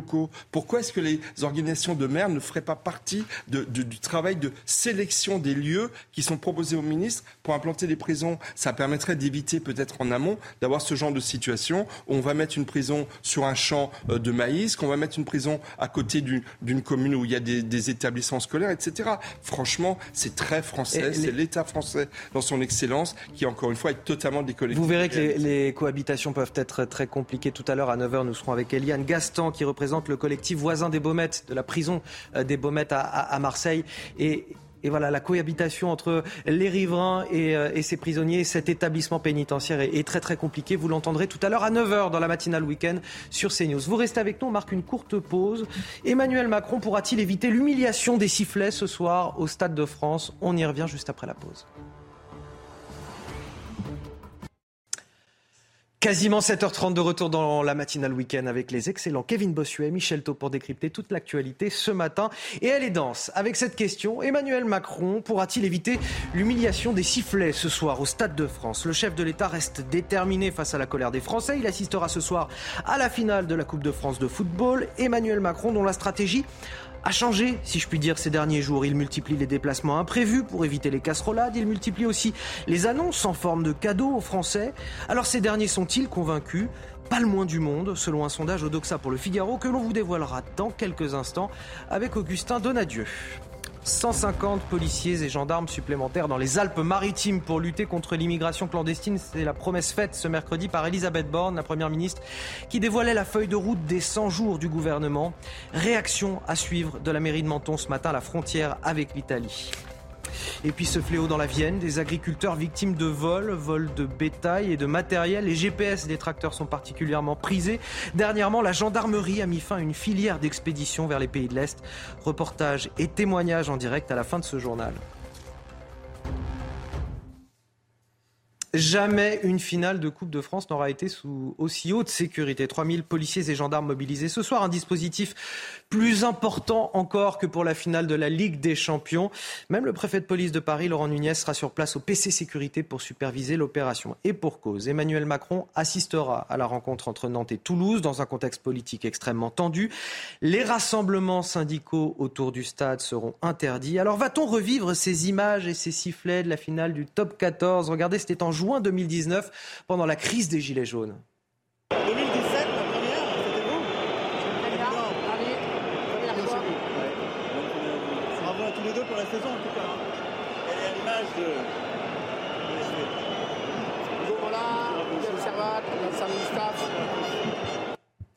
Speaker 10: Pourquoi est-ce que les organisations de maires ne feraient pas partie du travail de sélection des lieux qui sont proposés au ministre pour implanter des prisons? Ça permettrait d'éviter peut-être en amont d'avoir ce genre de situation où on va mettre une prison sur un champ euh, de maïs, qu'on va mettre une prison à côté d'une commune où il y a des, établissements scolaires, etc. Franchement, c'est très français, c'est l'État français dans son excellence qui, encore une fois, est totalement déconnecté.
Speaker 1: Vous verrez que les, les cohabitations peuvent être très compliquées tout à l'heure à 9h, nous serons avec Eliane Gaston qui représente le collectif voisin des Baumettes, de la prison euh, des Baumettes à, Marseille. Et, voilà, la cohabitation entre les riverains et, euh, ces prisonniers, cet établissement pénitentiaire est, très très compliqué. Vous l'entendrez tout à l'heure à 9h dans la matinale week-end sur CNews. Vous restez avec nous, on marque une courte pause. Emmanuel Macron pourra-t-il éviter l'humiliation des sifflets ce soir au Stade de France? On y revient juste après la pause. Quasiment 7h30 de retour dans la matinale week-end avec les excellents Kevin Bossuet et Michel Thau pour décrypter toute l'actualité ce matin. Et elle est dense avec cette question. Emmanuel Macron pourra-t-il éviter l'humiliation des sifflets ce soir au Stade de France? Le chef de l'État reste déterminé face à la colère des Français. Il assistera ce soir à la finale de la Coupe de France de football. Emmanuel Macron dont la stratégie a changé, si je puis dire, ces derniers jours. Il multiplie les déplacements imprévus pour éviter les casserolades. Il multiplie aussi les annonces en forme de cadeaux aux Français. Alors ces derniers sont-ils convaincus? Pas le moins du monde, selon un sondage Odoxa pour le Figaro que l'on vous dévoilera dans quelques instants avec Augustin Donadieu. 150 policiers et gendarmes supplémentaires dans les Alpes-Maritimes pour lutter contre l'immigration clandestine. C'est la promesse faite ce mercredi par Elisabeth Borne, la Première ministre, qui dévoilait la feuille de route des 100 jours du gouvernement. Réaction à suivre de la mairie de Menton ce matin à la frontière avec l'Italie. Et puis ce fléau dans la Vienne, des agriculteurs victimes de vols, vols de bétail et de matériel. Les GPS des tracteurs sont particulièrement prisés. Dernièrement, la gendarmerie a mis fin à une filière d'expédition vers les pays de l'Est. Reportage et témoignages en direct à la fin de ce journal. Jamais une finale de Coupe de France n'aura été sous aussi haute sécurité. 3000 policiers et gendarmes mobilisés ce soir. Un dispositif plus important encore que pour la finale de la Ligue des Champions. Même le préfet de police de Paris, Laurent Nunez, sera sur place au PC Sécurité pour superviser l'opération. Et pour cause, Emmanuel Macron assistera à la rencontre entre Nantes et Toulouse dans un contexte politique extrêmement tendu. Les rassemblements syndicaux autour du stade seront interdits. Alors va-t-on revivre ces images et ces sifflets de la finale du top 14 Regardez, c'était en juin 2019, pendant la crise des Gilets jaunes.
Speaker 24: 2017, la première, c'était vous Première, première fois. Bravo à tous les deux pour la saison en tout cas. Elle est à l'image de. Bonjour, voilà, Miguel Servat, Vincent Staff.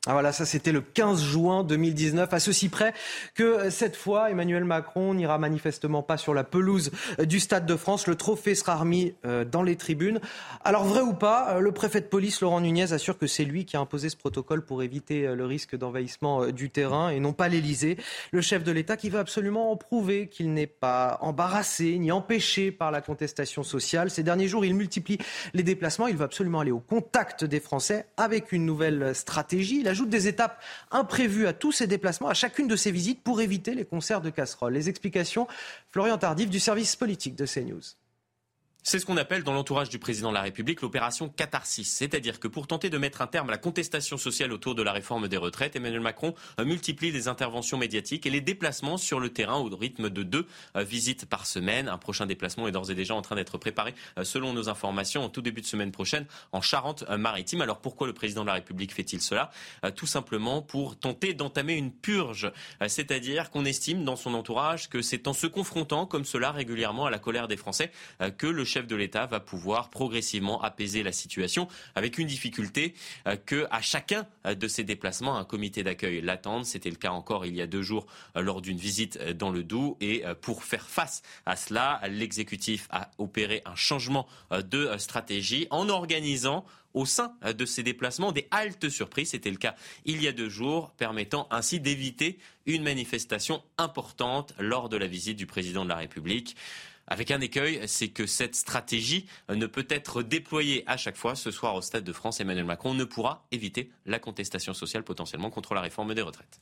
Speaker 1: Ah voilà, ça c'était le 15 juin 2019, à ceci près que euh, cette fois, Emmanuel Macron n'ira manifestement pas sur la pelouse euh, du Stade de France. Le trophée sera remis euh, dans les tribunes. Alors vrai ou pas, le préfet de police Laurent Nunez assure que c'est lui qui a imposé ce protocole pour éviter le risque d'envahissement du terrain et non pas l'Elysée. Le chef de l'État qui veut absolument en prouver qu'il n'est pas embarrassé ni empêché par la contestation sociale. Ces derniers jours, il multiplie les déplacements. Il veut absolument aller au contact des Français avec une nouvelle stratégie ajoute des étapes imprévues à tous ces déplacements, à chacune de ces visites, pour éviter les concerts de casseroles. Les explications, Florian Tardif du service politique de CNews.
Speaker 25: C'est ce qu'on appelle dans l'entourage du président de la République l'opération catharsis. C'est-à-dire que pour tenter de mettre un terme à la contestation sociale autour de la réforme des retraites, Emmanuel Macron multiplie les interventions médiatiques et les déplacements sur le terrain au rythme de deux euh, visites par semaine. Un prochain déplacement est d'ores et déjà en train d'être préparé, euh, selon nos informations, en tout début de semaine prochaine en Charente-Maritime. Alors pourquoi le président de la République fait-il cela? Euh, Tout simplement pour tenter d'entamer une purge. C'est-à-dire qu'on estime dans son entourage que c'est en se confrontant comme cela régulièrement à la colère des Français que le chef de l'État va pouvoir progressivement apaiser la situation avec une difficulté euh, que à chacun euh, de ces déplacements, un comité d'accueil l'attende. C'était le cas encore il y a deux jours euh, lors d'une visite dans le Doubs. Et pour faire face à cela, l'exécutif a opéré un changement de stratégie en organisant au sein de ces déplacements des haltes surprises. C'était le cas il y a deux jours, permettant ainsi d'éviter une manifestation importante lors de la visite du président de la République. Avec un écueil, c'est que cette stratégie ne peut être déployée à chaque fois. Ce soir, au Stade de France, Emmanuel Macron ne pourra éviter la contestation sociale potentiellement contre la réforme des retraites.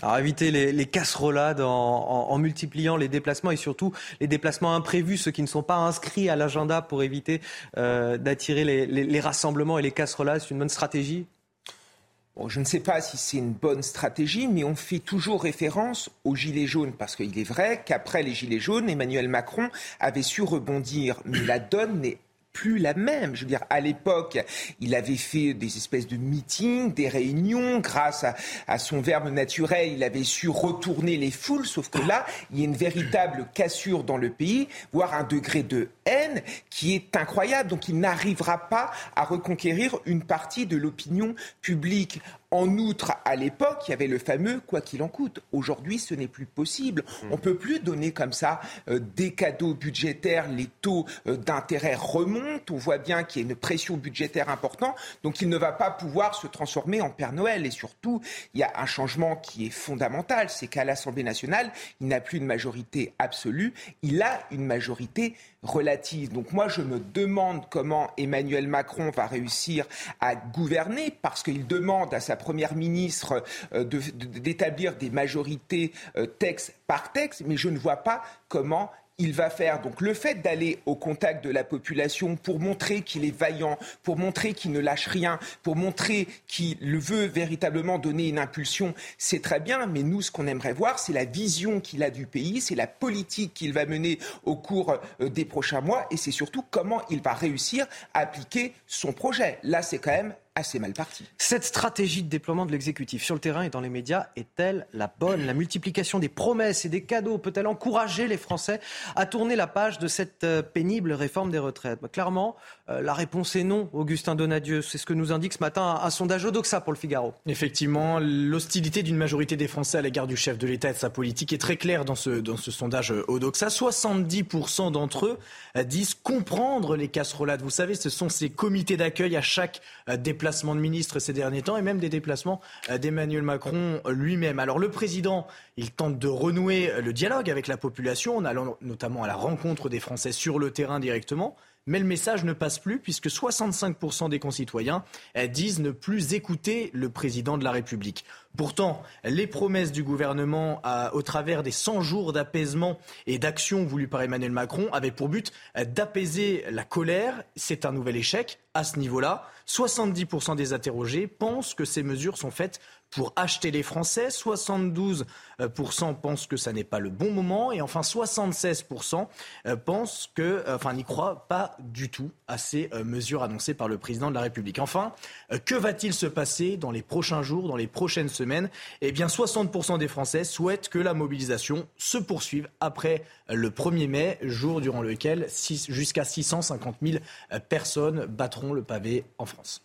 Speaker 1: Alors éviter les, casserolades en, multipliant les déplacements et surtout les déplacements imprévus, ceux qui ne sont pas inscrits à l'agenda pour éviter euh, d'attirer les, les, rassemblements et les casserolades, c'est une bonne stratégie
Speaker 11: je ne sais pas si c'est une bonne stratégie, mais on fait toujours référence aux Gilets jaunes, parce qu'il est vrai qu'après les Gilets jaunes, Emmanuel Macron avait su rebondir. Mais la donne n'est plus la même. Je veux dire, à l'époque, il avait fait des espèces de meetings, des réunions. Grâce à, son verbe naturel, il avait su retourner les foules. Sauf que là, il y a une véritable cassure dans le pays, voire un degré de haine qui est incroyable. Donc, il n'arrivera pas à reconquérir une partie de l'opinion publique. En outre, à l'époque, il y avait le fameux quoi qu'il en coûte. Aujourd'hui, ce n'est plus possible. Mmh. On ne peut plus donner comme ça euh, des cadeaux budgétaires. Les taux euh, d'intérêt remontent. On voit bien qu'il y a une pression budgétaire importante. Donc, il ne va pas pouvoir se transformer en Père Noël. Et surtout, il y a un changement qui est fondamental. C'est qu'à l'Assemblée nationale, il n'a plus une majorité absolue. Il a une majorité relative. Donc moi, je me demande comment Emmanuel Macron va réussir à gouverner parce qu'il demande à sa première ministre euh, d'établir des majorités euh, texte par texte, mais je ne vois pas comment il va faire. Donc le fait d'aller au contact de la population pour montrer qu'il est vaillant, pour montrer qu'il ne lâche rien, pour montrer qu'il veut véritablement donner une impulsion, c'est très bien. Mais nous, ce qu'on aimerait voir, c'est la vision qu'il a du pays, c'est la politique qu'il va mener au cours euh, des prochains mois et c'est surtout comment il va réussir à appliquer son projet. Là, c'est quand même assez mal parti.
Speaker 1: Cette stratégie de déploiement de l'exécutif sur le terrain et dans les médias est-elle la bonne? La multiplication des promesses et des cadeaux peut-elle encourager les Français à tourner la page de cette euh, pénible réforme des retraites? Bah, Clairement, euh, la réponse est non, Augustin Donadieu. C'est ce que nous indique ce matin un, sondage Odoxa pour le Figaro.
Speaker 14: Effectivement, l'hostilité d'une majorité des Français à l'égard du chef de l'État et de sa politique est très claire dans ce, dans ce sondage Odoxa. 70% d'entre eux euh, disent comprendre les casserolades. Vous savez, ce sont ces comités d'accueil à chaque déplacement déplacements de ministres ces derniers temps et même des déplacements euh, d'Emmanuel Macron lui-même. Alors le président, il tente de renouer le dialogue avec la population en allant notamment à la rencontre des Français sur le terrain directement. Mais le message ne passe plus puisque 65% des concitoyens eh, disent ne plus écouter le président de la République. Pourtant, les promesses du gouvernement au travers des 100 jours d'apaisement et d'action voulues par Emmanuel Macron avaient pour but eh, d'apaiser la colère. C'est un nouvel échec à ce niveau-là. 70% des interrogés pensent que ces mesures sont faites pour acheter les Français. 72% pensent que ça n'est pas le bon moment. Et enfin, 76% euh, pensent que, euh, enfin, n'y croient pas du tout à ces euh, mesures annoncées par le président de la République. Enfin, que va-t-il se passer dans les prochains jours, dans les prochaines semaines? Eh bien, 60% des Français souhaitent que la mobilisation se poursuive après le 1er mai, jour durant lequel jusqu'à 650 000 personnes battront le pavé en France.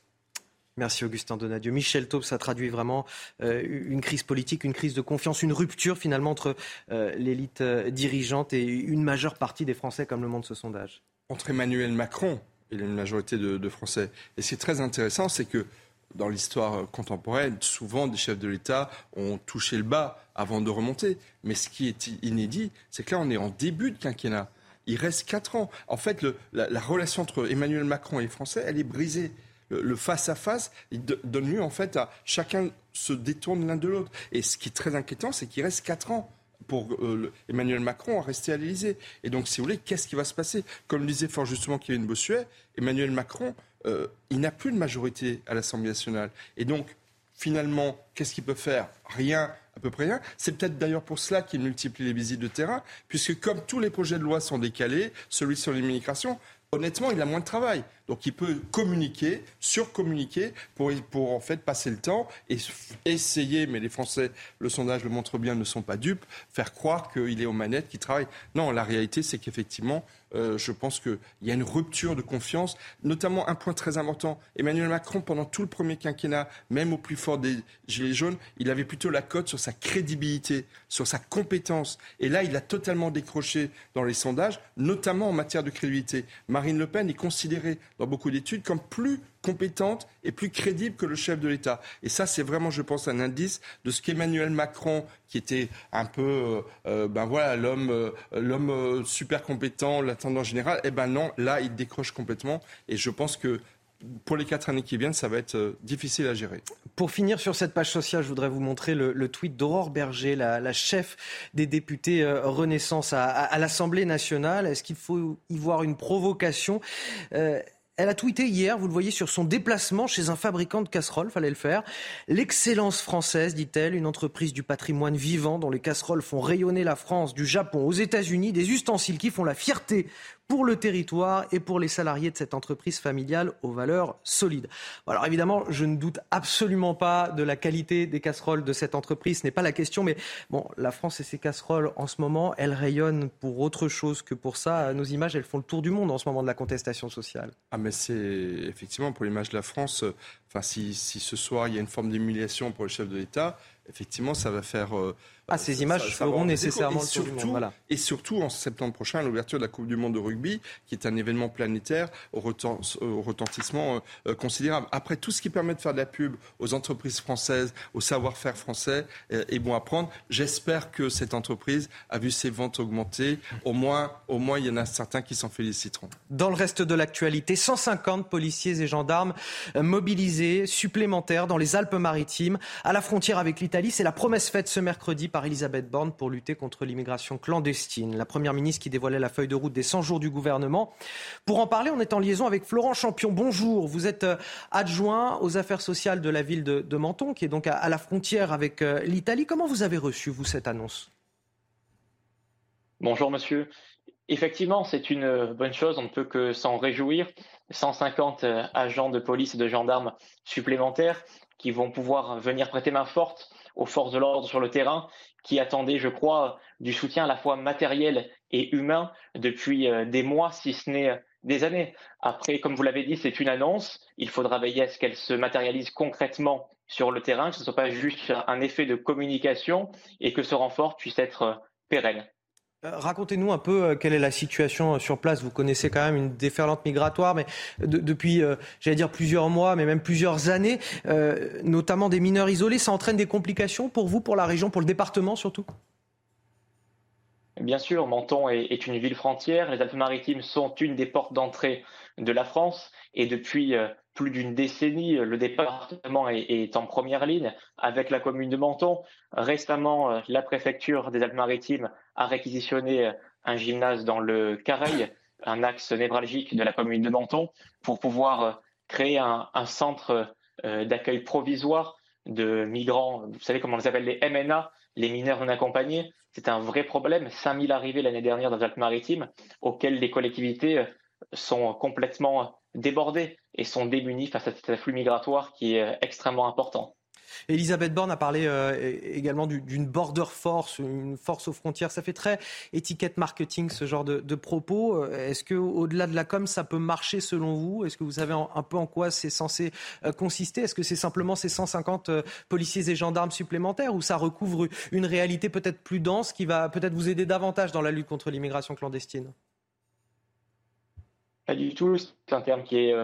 Speaker 1: Merci Augustin Donadieu. Michel Taube, ça traduit vraiment euh, une crise politique, une crise de confiance, une rupture finalement entre euh, l'élite euh, dirigeante et une majeure partie des Français, comme le montre ce sondage.
Speaker 10: Entre Emmanuel Macron et une majorité de, Français. Et ce qui est très intéressant, c'est que dans l'histoire contemporaine, souvent des chefs de l'État ont touché le bas avant de remonter. Mais ce qui est inédit, c'est que là, on est en début de quinquennat. Il reste quatre ans. En fait, la, la relation entre Emmanuel Macron et les Français, elle est brisée le face-à-face, donne lieu en fait à chacun se détourne l'un de l'autre. Et ce qui est très inquiétant, c'est qu'il reste 4 ans pour euh, Emmanuel Macron à rester à l'Élysée. Et donc, si vous voulez, qu'est-ce qui va se passer? Comme le disait fort justement Kevin Bossuet, Emmanuel Macron, euh, il n'a plus de majorité à l'Assemblée nationale. Et donc, finalement, qu'est-ce qu'il peut faire? Rien, à peu près rien. C'est peut-être d'ailleurs pour cela qu'il multiplie les visites de terrain, puisque comme tous les projets de loi sont décalés, celui sur l'immigration, honnêtement, il a moins de travail. Donc il peut communiquer, surcommuniquer pour, pour en fait passer le temps et essayer, mais les Français, le sondage le montre bien, ne sont pas dupes, faire croire qu'il est aux manettes, qu'il travaille. Non, la réalité, c'est qu'effectivement, euh, je pense qu'il y a une rupture de confiance, notamment un point très important. Emmanuel Macron, pendant tout le premier quinquennat, même au plus fort des Gilets jaunes, il avait plutôt la cote sur sa crédibilité, sur sa compétence. Et là, il a totalement décroché dans les sondages, notamment en matière de crédibilité. Marine Le Pen est considérée dans beaucoup d'études comme plus compétente et plus crédible que le chef de l'État. Et ça, c'est vraiment, je pense, un indice de ce qu'Emmanuel Macron, qui était un peu, euh, euh, ben voilà, l'homme, euh, l'homme super compétent, l'attendant général. Eh ben non, là, il décroche complètement. Et je pense que pour les quatre années qui viennent, ça va être difficile à gérer.
Speaker 1: Pour finir sur cette page sociale, je voudrais vous montrer le, tweet d'Aurore Berger, la, chef des députés Renaissance à, l'Assemblée nationale. Est-ce qu'il faut y voir une provocation? Elle a tweeté hier, vous le voyez, sur son déplacement chez un fabricant de casseroles, fallait le faire. L'excellence française, dit-elle, une entreprise du patrimoine vivant dont les casseroles font rayonner la France, du Japon aux États-Unis, des ustensiles qui font la fierté pour le territoire et pour les salariés de cette entreprise familiale aux valeurs solides. Alors évidemment, je ne doute absolument pas de la qualité des casseroles de cette entreprise, ce n'est pas la question, mais bon, la France et ses casseroles en ce moment, elles rayonnent pour autre chose que pour ça. Nos images, elles font le tour du monde en ce moment de la contestation sociale.
Speaker 10: Ah mais c'est effectivement pour l'image de la France, enfin si, si ce soir il y a une forme d'humiliation pour le chef de l'État, effectivement ça va faire... Euh,
Speaker 1: ah, ces images feront nécessairement
Speaker 10: et surtout,
Speaker 1: Voilà.
Speaker 10: Et surtout, en septembre prochain, l'ouverture de la Coupe du Monde de rugby, qui est un événement planétaire au, retentissement euh, considérable. Après, tout ce qui permet de faire de la pub aux entreprises françaises, au savoir-faire français, euh, est bon à prendre. J'espère que cette entreprise a vu ses ventes augmenter. Au moins, au moins, il y en a certains qui s'en féliciteront.
Speaker 1: Dans le reste de l'actualité, 150 policiers et gendarmes euh, mobilisés supplémentaires dans les Alpes-Maritimes, à la frontière avec l'Italie. C'est la promesse faite ce mercredi par Elisabeth Borne pour lutter contre l'immigration clandestine. La première ministre qui dévoilait la feuille de route des 100 jours du gouvernement. Pour en parler, on est en liaison avec Florent Champion. Bonjour, vous êtes euh, adjoint aux affaires sociales de la ville de, Menton, qui est donc à, la frontière avec euh, l'Italie. Comment vous avez reçu, vous, cette annonce?
Speaker 26: Bonjour, monsieur. Effectivement, c'est une bonne chose, on ne peut que s'en réjouir. 150 euh, agents de police et de gendarmes supplémentaires qui vont pouvoir venir prêter main forte aux forces de l'ordre sur le terrain qui attendaient, je crois, du soutien à la fois matériel et humain depuis euh, des mois, si ce n'est euh, des années. Après, comme vous l'avez dit, c'est une annonce. Il faudra veiller à ce qu'elle se matérialise concrètement sur le terrain, que ce ne soit pas juste un effet de communication et que ce renfort puisse être euh, pérenne.
Speaker 1: Euh, racontez-nous un peu euh, quelle est la situation euh, sur place. Vous connaissez quand même une déferlante migratoire, mais depuis, j'allais dire plusieurs mois, mais même plusieurs années, notamment des mineurs isolés, ça entraîne des complications pour vous, pour la région, pour le département surtout?
Speaker 26: Bien sûr, Menton est, une ville frontière. Les Alpes-Maritimes sont une des portes d'entrée de la France. Et depuis plus d'une décennie, le département est, en première ligne avec la commune de Menton. Récemment, la préfecture des Alpes-Maritimes a réquisitionné un gymnase dans le Careil, un axe névralgique de la commune de Menton, pour pouvoir créer un, centre euh, d'accueil provisoire de migrants. Vous savez comment on les appelle les MNA, les mineurs non accompagnés. C'est un vrai problème. 5000 arrivées l'année dernière dans les Alpes-Maritimes, auxquelles les collectivités sont complètement débordées et sont démunies face à cet afflux migratoire qui est extrêmement important.
Speaker 1: Elisabeth Borne a parlé euh, également d'une border force, une force aux frontières. Ça fait très étiquette marketing ce genre de, propos. Euh, est-ce que au-delà de la com, ça peut marcher selon vous? Est-ce que vous savez un peu en quoi c'est censé euh, consister? Est-ce que c'est simplement ces 150 policiers et gendarmes supplémentaires ou ça recouvre une réalité peut-être plus dense qui va peut-être vous aider davantage dans la lutte contre l'immigration clandestine?
Speaker 26: Pas du tout. C'est un terme qui est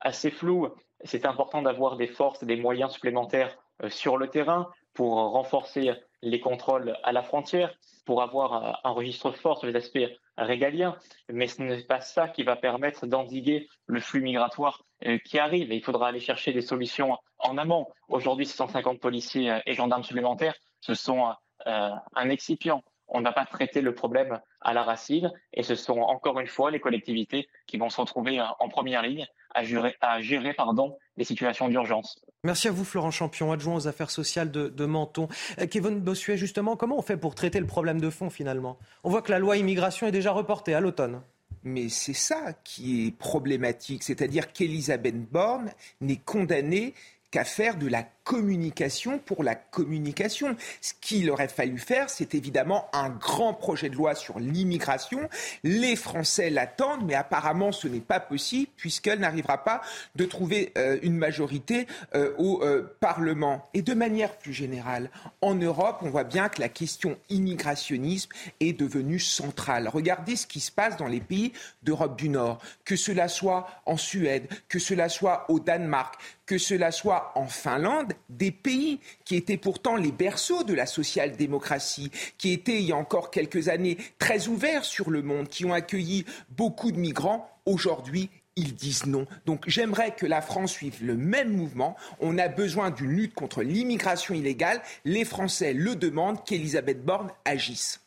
Speaker 26: assez flou. C'est important d'avoir des forces des moyens supplémentaires euh, sur le terrain pour renforcer les contrôles à la frontière, pour avoir un registre fort sur les aspects régaliens, mais ce n'est pas ça qui va permettre d'endiguer le flux migratoire euh, qui arrive. Il faudra aller chercher des solutions en amont. Aujourd'hui, 650 policiers euh, et gendarmes supplémentaires, ce sont un excipient. On n'a pas traité le problème à la racine et ce sont encore une fois les collectivités qui vont se retrouver en première ligne à gérer, à gérer pardon, les situations d'urgence.
Speaker 1: Merci à vous, Florent Champion, adjoint aux affaires sociales de, Menton. Euh, Kevin Bossuet, justement, comment on fait pour traiter le problème de fond finalement? On voit que la loi immigration est déjà reportée à l'automne.
Speaker 11: Mais c'est ça qui est problématique, c'est-à-dire qu'Elisabeth Borne n'est condamnée qu'à faire de la communication pour la communication. Ce qu'il aurait fallu faire, c'est évidemment un grand projet de loi sur l'immigration. Les Français l'attendent, mais apparemment ce n'est pas possible puisqu'elle n'arrivera pas de trouver euh, une majorité euh, au euh, Parlement. Et de manière plus générale, en Europe, on voit bien que la question immigrationnisme est devenue centrale. Regardez ce qui se passe dans les pays d'Europe du Nord, que cela soit en Suède, que cela soit au Danemark, que cela soit en Finlande, des pays qui étaient pourtant les berceaux de la social-démocratie, qui étaient il y a encore quelques années très ouverts sur le monde, qui ont accueilli beaucoup de migrants, aujourd'hui ils disent non. Donc j'aimerais que la France suive le même mouvement. On a besoin d'une lutte contre l'immigration illégale. Les Français le demandent, qu'Elisabeth Borne agisse.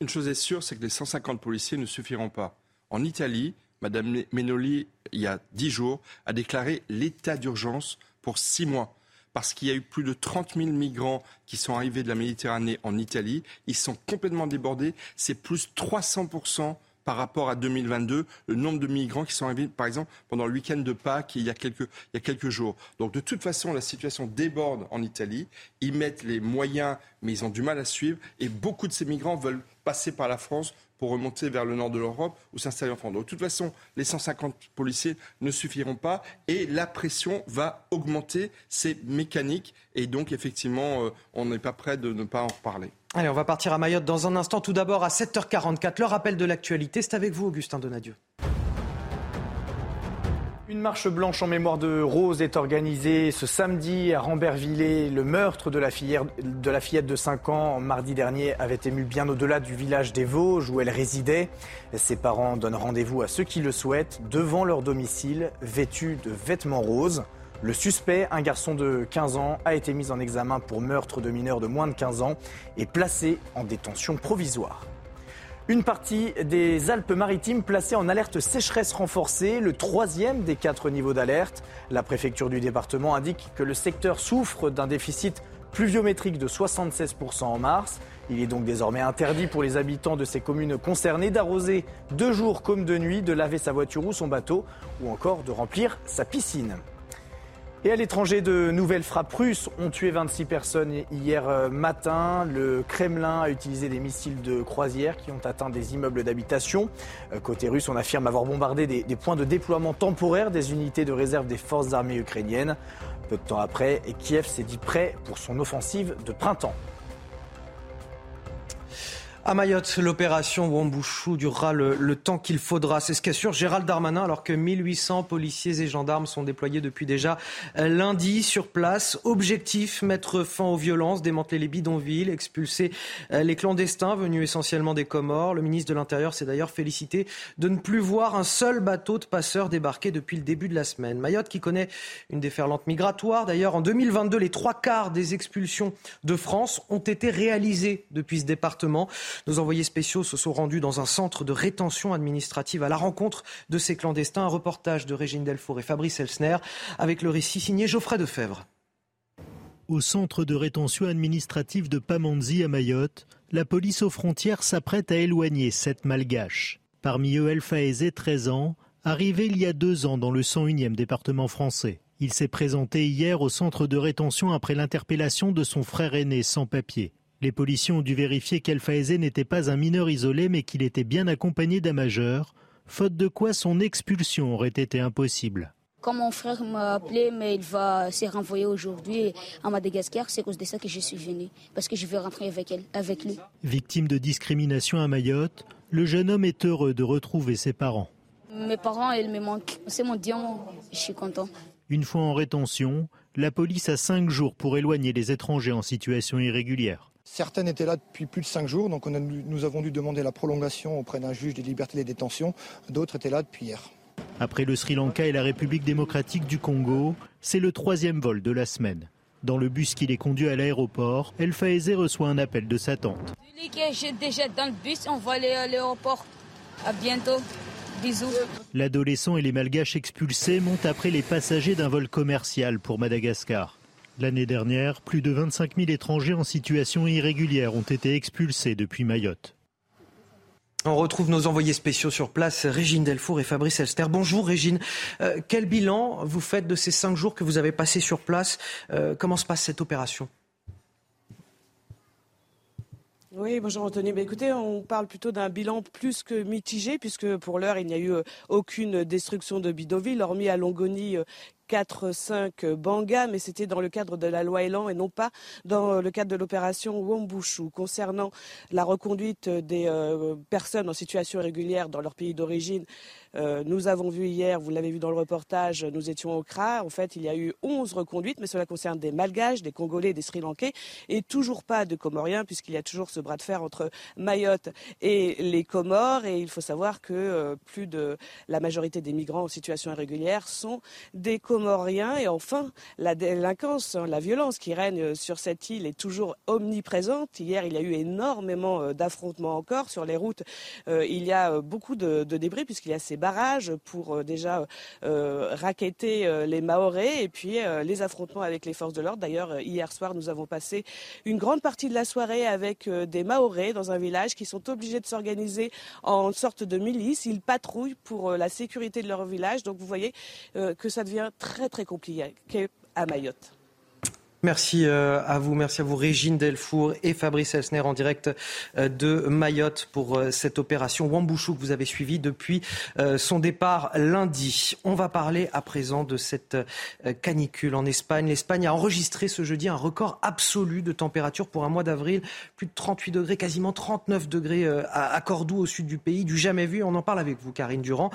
Speaker 10: Une chose est sûre, c'est que les 150 policiers ne suffiront pas. En Italie, Madame Menoli, il y a dix jours, a déclaré l'état d'urgence pour six mois parce qu'il y a eu plus de 30 000 migrants qui sont arrivés de la Méditerranée en Italie. Ils sont complètement débordés. C'est plus 300% par rapport à 2022, le nombre de migrants qui sont arrivés, par exemple, pendant le week-end de Pâques il y, a quelques, il y a quelques jours. Donc de toute façon, la situation déborde en Italie. Ils mettent les moyens, mais ils ont du mal à suivre. Et beaucoup de ces migrants veulent passer par la France pour remonter vers le nord de l'Europe ou s'installer en France. De toute façon, les 150 policiers ne suffiront pas et la pression va augmenter. C'est mécanique et donc, effectivement, euh, on n'est pas prêt de ne pas en reparler.
Speaker 1: Allez, on va partir à Mayotte dans un instant. Tout d'abord, à 7h44, le rappel de l'actualité. C'est avec vous, Augustin Donadieu.
Speaker 14: Une marche blanche en mémoire de Rose est organisée ce samedi à Rambervillers. Le meurtre de la, de la fillette de 5 ans mardi dernier avait ému bien au-delà du village des Vosges où elle résidait. Ses parents donnent rendez-vous à ceux qui le souhaitent devant leur domicile, vêtus de vêtements roses. Le suspect, un garçon de 15 ans, a été mis en examen pour meurtre de mineurs de moins de 15 ans et placé en détention provisoire. Une partie des Alpes-Maritimes placée en alerte sécheresse renforcée, le troisième des quatre niveaux d'alerte. La préfecture du département indique que le secteur souffre d'un déficit pluviométrique de 76% en mars. Il est donc désormais interdit pour les habitants de ces communes concernées d'arroser de jour comme de nuit, de laver sa voiture ou son bateau, ou encore de remplir sa piscine. Et à l'étranger, de nouvelles frappes russes ont tué 26 personnes hier euh, matin. Le Kremlin a utilisé des missiles de croisière qui ont atteint des immeubles d'habitation. Euh, côté russe, on affirme avoir bombardé des, points de déploiement temporaire des unités de réserve des forces armées ukrainiennes. Peu de temps après, Kiev s'est dit prêt pour son offensive de printemps.
Speaker 1: À Mayotte, l'opération Wambouchou durera le, temps qu'il faudra. C'est ce qu'assure Gérald Darmanin alors que 1800 policiers et gendarmes sont déployés depuis déjà euh, lundi sur place. Objectif, mettre fin aux violences, démanteler les bidonvilles, expulser euh, les clandestins venus essentiellement des Comores. Le ministre de l'Intérieur s'est d'ailleurs félicité de ne plus voir un seul bateau de passeurs débarquer depuis le début de la semaine. Mayotte qui connaît une déferlante migratoire. D'ailleurs, en 2022, les trois quarts des expulsions de France ont été réalisées depuis ce département. Nos envoyés spéciaux se sont rendus dans un centre de rétention administrative à la rencontre de ces clandestins. Un reportage de Régine Delfour et Fabrice Elsner avec le récit signé Geoffrey Defebvre.
Speaker 19: Au centre de rétention administrative de Pamanzi à Mayotte, la police aux frontières s'apprête à éloigner sept malgaches. Parmi eux, El Faezé, 13 ans, arrivé il y a deux ans dans le 101e département français. Il s'est présenté hier au centre de rétention après l'interpellation de son frère aîné sans papier. Les policiers ont dû vérifier qu'El-Faezé n'était pas un mineur isolé mais qu'il était bien accompagné d'un majeur, faute de quoi son expulsion aurait été impossible.
Speaker 27: Quand mon frère m'a appelé, mais il va se renvoyer aujourd'hui à Madagascar, c'est à cause de ça que je suis venu, parce que je veux rentrer avec, elle, avec lui.
Speaker 19: Victime de discrimination à Mayotte, le jeune homme est heureux de retrouver ses parents.
Speaker 27: Mes parents, ils me manquent. C'est mon diamant, je suis content.
Speaker 19: Une fois en rétention, la police a cinq jours pour éloigner les étrangers en situation irrégulière.
Speaker 17: Certaines étaient là depuis plus de cinq jours, donc nous avons dû demander la prolongation auprès d'un juge des libertés et des détentions. D'autres étaient là depuis hier.
Speaker 19: Après le Sri Lanka et la République démocratique du Congo, c'est le troisième vol de la semaine. Dans le bus qui les conduit à l'aéroport, El Faezé reçoit un appel de sa tante.
Speaker 27: J'ai déjà dans le bus, on va aller à l'aéroport. À bientôt. Bisous.
Speaker 19: L'adolescent et les malgaches expulsés montent après les passagers d'un vol commercial pour Madagascar. L'année dernière, plus de 25 000 étrangers en situation irrégulière ont été expulsés depuis Mayotte.
Speaker 1: On retrouve nos envoyés spéciaux sur place, Régine Delfour et Fabrice Elster. Bonjour Régine. Euh, quel bilan vous faites de ces cinq jours que vous avez passés sur place? Euh, Comment se passe cette opération?
Speaker 28: Oui, bonjour Anthony. Bah, écoutez, on parle plutôt d'un bilan plus que mitigé, puisque pour l'heure, il n'y a eu euh, aucune destruction de bidonville, hormis à Longoni 4-5 Banga, mais c'était dans le cadre de la loi Elan et non pas dans le cadre de l'opération Wombushu. Concernant la reconduite des euh, personnes en situation irrégulière dans leur pays d'origine, euh, nous avons vu hier, vous l'avez vu dans le reportage, nous étions au CRA. En fait, il y a eu 11 reconduites, mais cela concerne des Malgaches, des Congolais, des Sri Lankais et toujours pas de Comoriens, puisqu'il y a toujours ce bras de fer entre Mayotte et les Comores. Et il faut savoir que euh, plus de la majorité des migrants en situation irrégulière sont des Comoriens
Speaker 29: Et enfin, la délinquance, hein, la violence qui règne sur cette île est toujours omniprésente. Hier, il y a eu énormément d'affrontements encore sur les routes. Il y a beaucoup de, débris puisqu'il y a ces barrages pour déjà raqueter les Mahorais et puis les affrontements avec les forces de l'ordre. D'ailleurs, hier soir, nous avons passé une grande partie de la soirée avec des Mahorais dans un village qui sont obligés de s'organiser en sorte de milice. Ils patrouillent pour la sécurité de leur village. Donc vous voyez que ça devient très très compliqué à Mayotte.
Speaker 1: Merci euh, à vous, merci à vous Régine Delfour et Fabrice Elsner en direct euh, de Mayotte pour euh, cette opération Wambouchou que vous avez suivie depuis son départ lundi. On va parler à présent de cette canicule en Espagne. L'Espagne a enregistré ce jeudi un record absolu de température pour un mois d'avril, plus de 38 degrés, quasiment 39 degrés à Cordoue au sud du pays, du jamais vu. On en parle avec vous Karine Durand.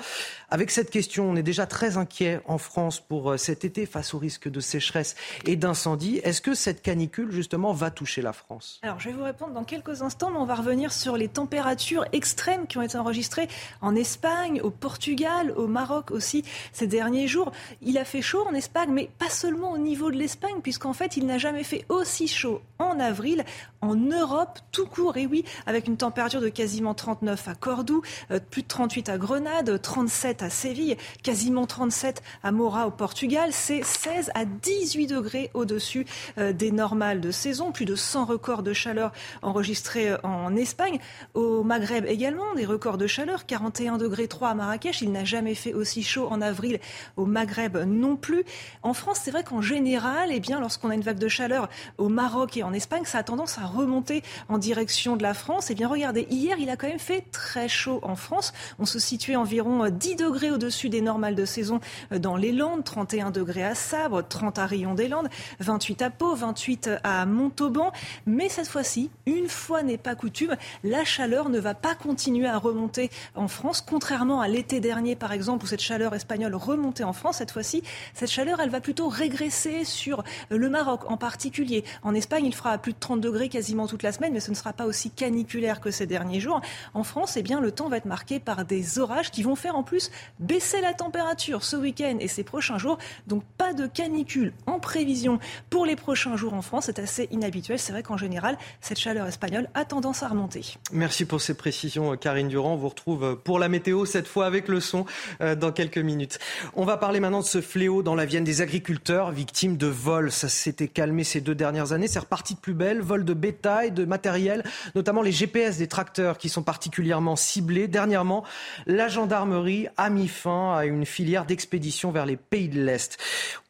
Speaker 1: Avec cette question, on est déjà très inquiet en France pour cet été face au risque de sécheresse et d'incendie. Est-ce que cette canicule, justement, va toucher la France?
Speaker 30: Alors, je vais vous répondre dans quelques instants, mais on va revenir sur les températures extrêmes qui ont été enregistrées en Espagne, au Portugal, au Maroc aussi ces derniers jours. Il a fait chaud en Espagne, mais pas seulement au niveau de l'Espagne, puisqu'en fait, il n'a jamais fait aussi chaud en avril en Europe tout court. Et oui, avec une température de quasiment 39 à Cordoue, euh, plus de 38 à Grenade, 37 à Séville, quasiment 37 à Mora au Portugal. C'est 16 à 18 degrés au-dessus des normales de saison. Plus de 100 records de chaleur enregistrés euh, en Espagne. Au Maghreb également, des records de chaleur. 41 degrés 3 à Marrakech. Il n'a jamais fait aussi chaud en avril au Maghreb non plus. En France, c'est vrai qu'en général, eh bien, lorsqu'on a une vague de chaleur au Maroc et en Espagne, ça a tendance à remonter en direction de la France. Eh bien, regardez, hier, il a quand même fait très chaud en France. On se situait environ 10 degrés au-dessus des normales de saison dans les Landes, 31 degrés à Sabre, 30 à Rion des Landes, 28 à Pau, 28 à Montauban. Mais cette fois-ci, une fois n'est pas coutume, la chaleur ne va pas continuer à remonter en France, contrairement à l'été dernier, par exemple, où cette chaleur espagnole remontait en France. Cette fois-ci, cette chaleur, elle va plutôt régresser sur le Maroc en particulier. En Espagne, il fera plus de 30 degrés quasiment toute la semaine, mais ce ne sera pas aussi caniculaire que ces derniers jours. En France, eh bien, le temps va être marqué par des orages qui vont faire en plus baisser la température ce week-end et ces prochains jours. Donc pas de canicule en prévision pour les prochains jours en France. C'est assez inhabituel. C'est vrai qu'en général, cette chaleur espagnole a tendance à remonter.
Speaker 1: Merci pour ces précisions, Karine Durand. On vous retrouve pour la météo, cette fois avec le son, euh, dans quelques minutes. On va parler maintenant de ce fléau dans la Vienne des agriculteurs victimes de vols. Ça s'était calmé ces deux dernières années. C'est reparti de plus belle. Vol de bétail, de matériel, notamment les GPS des tracteurs qui sont particulièrement ciblés. Dernièrement, la gendarmerie a mis fin à une filière d'expédition vers les pays de l'Est.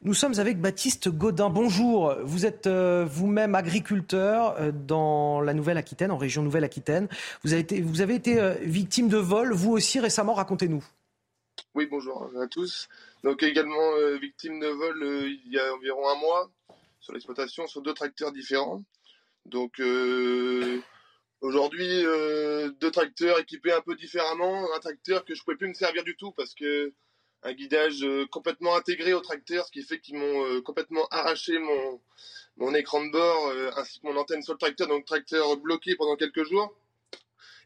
Speaker 1: Nous sommes avec Baptiste Godin. Bonjour. Vous êtes euh, vous-même agriculteur euh, dans la Nouvelle-Aquitaine, en région Nouvelle-Aquitaine. Vous avez été, euh, victime de vol, vous aussi récemment. Racontez-nous.
Speaker 31: Oui, bonjour à tous. Donc également victime de vol il y a environ un mois sur l'exploitation sur deux tracteurs différents. Donc aujourd'hui, deux tracteurs équipés un peu différemment. Un tracteur que je pouvais plus me servir du tout parce que un guidage euh, complètement intégré au tracteur, ce qui fait qu'ils m'ont complètement arraché mon, mon écran de bord ainsi que mon antenne sur le tracteur. Donc tracteur bloqué pendant quelques jours.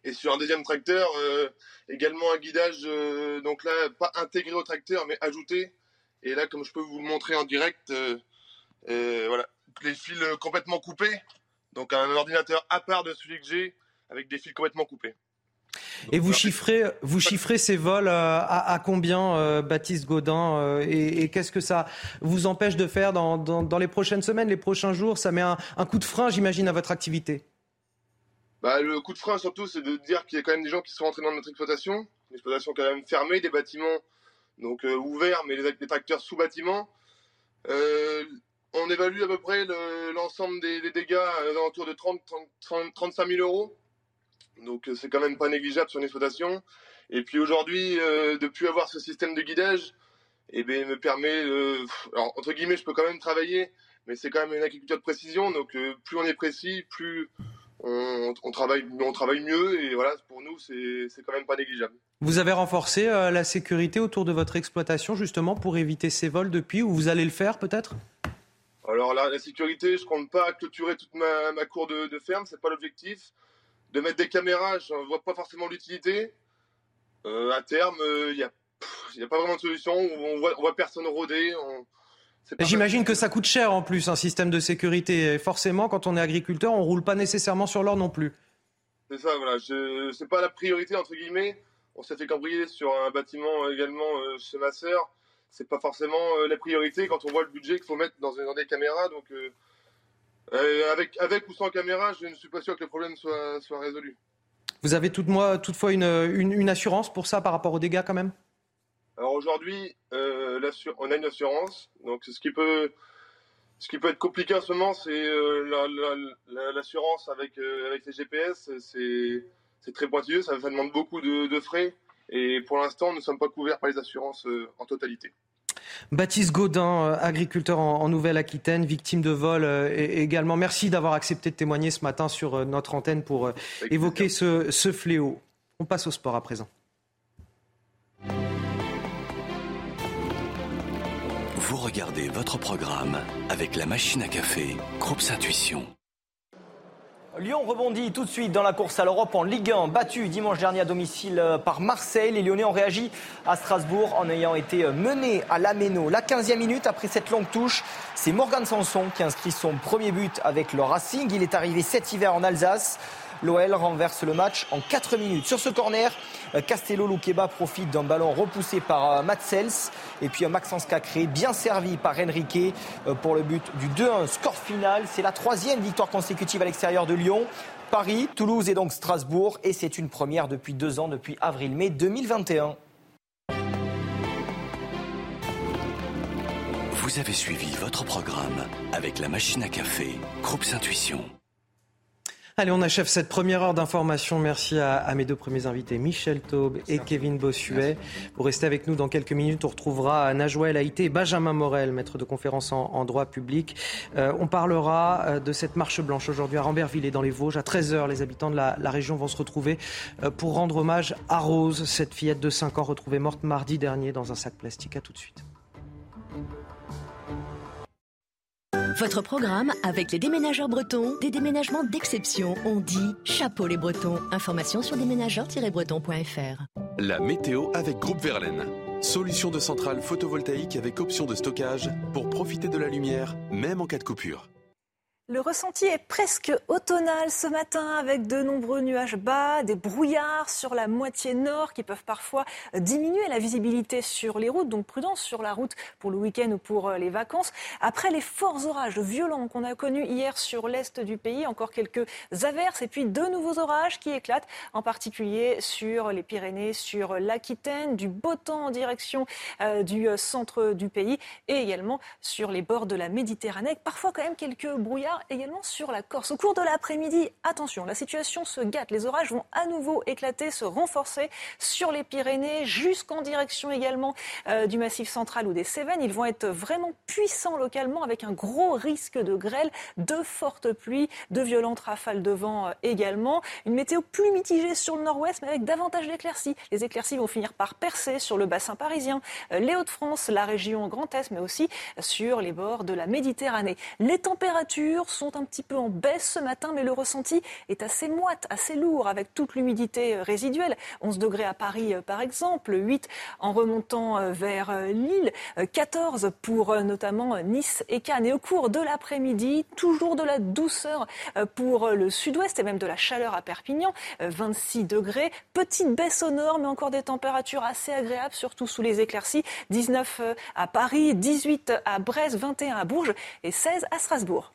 Speaker 31: Et sur un deuxième tracteur, également un guidage, donc là, pas intégré au tracteur, mais ajouté. Et là, comme je peux vous le montrer en direct, voilà, les fils complètement coupés. Donc un ordinateur à part de celui que j'ai avec des fils complètement coupés.
Speaker 1: Et vous chiffrez, vous chiffrez ces vols euh, à, combien, euh, Baptiste Gaudin euh, Et, qu'est-ce que ça vous empêche de faire dans, les prochaines semaines, les prochains jours? Ça met un, coup de frein, j'imagine, à votre activité
Speaker 31: bah, Le coup de frein, surtout, c'est de dire qu'il y a quand même des gens qui sont rentrés dans notre exploitation. Une exploitation quand même fermée, des bâtiments donc ouverts, mais les, des tracteurs sous bâtiments. On évalue à peu près l'ensemble des, dégâts à l'entour de 30, 35 000 euros. Donc euh, c'est quand même pas négligeable sur une exploitation. Et puis aujourd'hui, euh, de plus avoir ce système de guidage, eh bien, me permet, alors entre guillemets, je peux quand même travailler, mais c'est quand même une agriculture de précision. Donc euh, plus on est précis, plus on, travaille, on travaille mieux. Et voilà, pour nous, c'est quand même pas négligeable.
Speaker 1: Vous avez renforcé la sécurité autour de votre exploitation justement pour éviter ces vols depuis, ou vous allez le faire peut-être?
Speaker 31: Alors la, la, sécurité, je compte pas clôturer toute ma, ma cour de, de ferme, c'est pas l'objectif. De mettre des caméras, je vois pas forcément l'utilité. Euh, à terme, euh, il a, il n'y a pas vraiment de solution. On voit, on voit personne rôder. On...
Speaker 1: J'imagine que ça coûte cher en plus un système de sécurité. Et forcément, quand on est agriculteur, on roule pas nécessairement sur l'or non plus.
Speaker 31: C'est ça, voilà. Je... C'est pas la priorité entre guillemets. On s'est fait cambrioler sur un bâtiment également euh, chez ma sœur. C'est pas forcément euh, la priorité quand on voit le budget qu'il faut mettre dans, dans, des caméras. Donc, euh, avec, avec ou sans caméra, je ne suis pas sûr que le problème soit, soit résolu.
Speaker 1: Vous avez toutefois une, une, une assurance pour ça par rapport aux dégâts quand même?
Speaker 31: Alors aujourd'hui, euh, on a une assurance. Donc ce qui peut, ce qui peut être compliqué en ce moment, c'est euh, l'assurance avec, avec les GPS. C'est très pointilleux, ça, demande beaucoup de, frais. Et pour l'instant, nous ne sommes pas couverts par les assurances en totalité.
Speaker 1: Baptiste Gaudin, agriculteur en, Nouvelle-Aquitaine, victime de vol également. Merci d'avoir accepté de témoigner ce matin sur notre antenne pour évoquer ce, ce fléau. On passe au sport à présent.
Speaker 32: Vous regardez votre programme avec la machine à café, Groupe Intuition.
Speaker 33: Lyon rebondit tout de suite dans la course à l'Europe en Ligue 1, battu dimanche dernier à domicile euh, par Marseille. Les Lyonnais ont réagi à Strasbourg en ayant été euh, menés à l'Améno. La 15e minute après cette longue touche, c'est Morgan Sanson qui inscrit son premier but avec le Racing. Il est arrivé cet hiver en Alsace. L'OL renverse le match en 4 minutes. Sur ce corner, euh, Castello Luqueba profite d'un ballon repoussé par euh, Matsels. Et puis un Maxence Cacré bien servi par Enrique euh, pour le but du 2-1. Score final, c'est la troisième victoire consécutive à l'extérieur de Lyon. Paris, Toulouse et donc Strasbourg. Et c'est une première depuis deux ans, depuis avril-mai 2021.
Speaker 32: Vous avez suivi votre programme avec la machine à café, Groupe Intuition.
Speaker 1: Allez, on achève cette première heure d'information. Merci à, mes deux premiers invités, Michel Taube et Kevin Bossuet. Pour rester avec nous dans quelques minutes, on retrouvera Najouel Haïté et Benjamin Morel, maître de conférence en, droit public. Euh, on parlera euh, de cette marche blanche aujourd'hui à Ramberville et dans les Vosges. À 13h, les habitants de la, la région vont se retrouver euh, pour rendre hommage à Rose, cette fillette de 5 ans retrouvée morte mardi dernier dans un sac plastique. À tout de suite.
Speaker 34: Votre programme avec les déménageurs bretons, des déménagements d'exception. On dit chapeau les bretons. Information sur déménageurs-bretons.fr.
Speaker 8: La météo avec Groupe Verlaine. Solution de centrale photovoltaïque avec option de stockage pour profiter de la lumière, même en cas de coupure.
Speaker 35: Le ressenti est presque automnal ce matin avec de nombreux nuages bas, des brouillards sur la moitié nord qui peuvent parfois diminuer la visibilité sur les routes, donc prudence sur la route pour le week-end ou pour euh, les vacances. Après les forts orages violents qu'on a connus hier sur l'est du pays, encore quelques averses et puis de nouveaux orages qui éclatent, en particulier sur les Pyrénées, sur l'Aquitaine, du beau temps en direction euh, du euh, centre du pays et également sur les bords de la Méditerranée. Parfois quand même quelques brouillards également sur la Corse. Au cours de l'après-midi, attention, la situation se gâte. Les orages vont à nouveau éclater, se renforcer sur les Pyrénées, jusqu'en direction également euh, du Massif central ou des Cévennes. Ils vont être vraiment puissants localement avec un gros risque de grêle, de fortes pluies, de violentes rafales de vent euh, également. Une météo plus mitigée sur le nord-ouest, mais avec davantage d'éclaircies. Les éclaircies vont finir par percer sur le bassin parisien, euh, les Hauts-de-France, la région Grand Est, mais aussi sur les bords de la Méditerranée. Les températures sont un petit peu en baisse ce matin, mais le ressenti est assez moite, assez lourd, avec toute l'humidité euh, résiduelle. 11 degrés à Paris, euh, par exemple, 8 en remontant euh, vers Lille, 14 pour notamment Nice et Cannes. Et au cours de l'après-midi, toujours de la douceur pour le sud-ouest et même de la chaleur à Perpignan, 26 degrés. Petite baisse au nord, mais encore des températures assez agréables, surtout sous les éclaircies. 19 à Paris, 18 à Brest, 21 à Bourges et 16 à Strasbourg.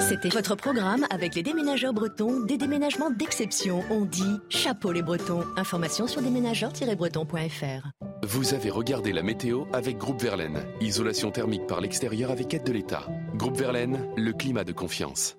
Speaker 34: C'était votre programme avec les déménageurs bretons, des déménagements d'exception. On dit chapeau les bretons. Information sur déménageurs-bretons.fr.
Speaker 8: Vous avez regardé la météo avec Groupe Verlaine. Isolation thermique par l'extérieur avec aide de l'État. Groupe Verlaine, le climat de confiance.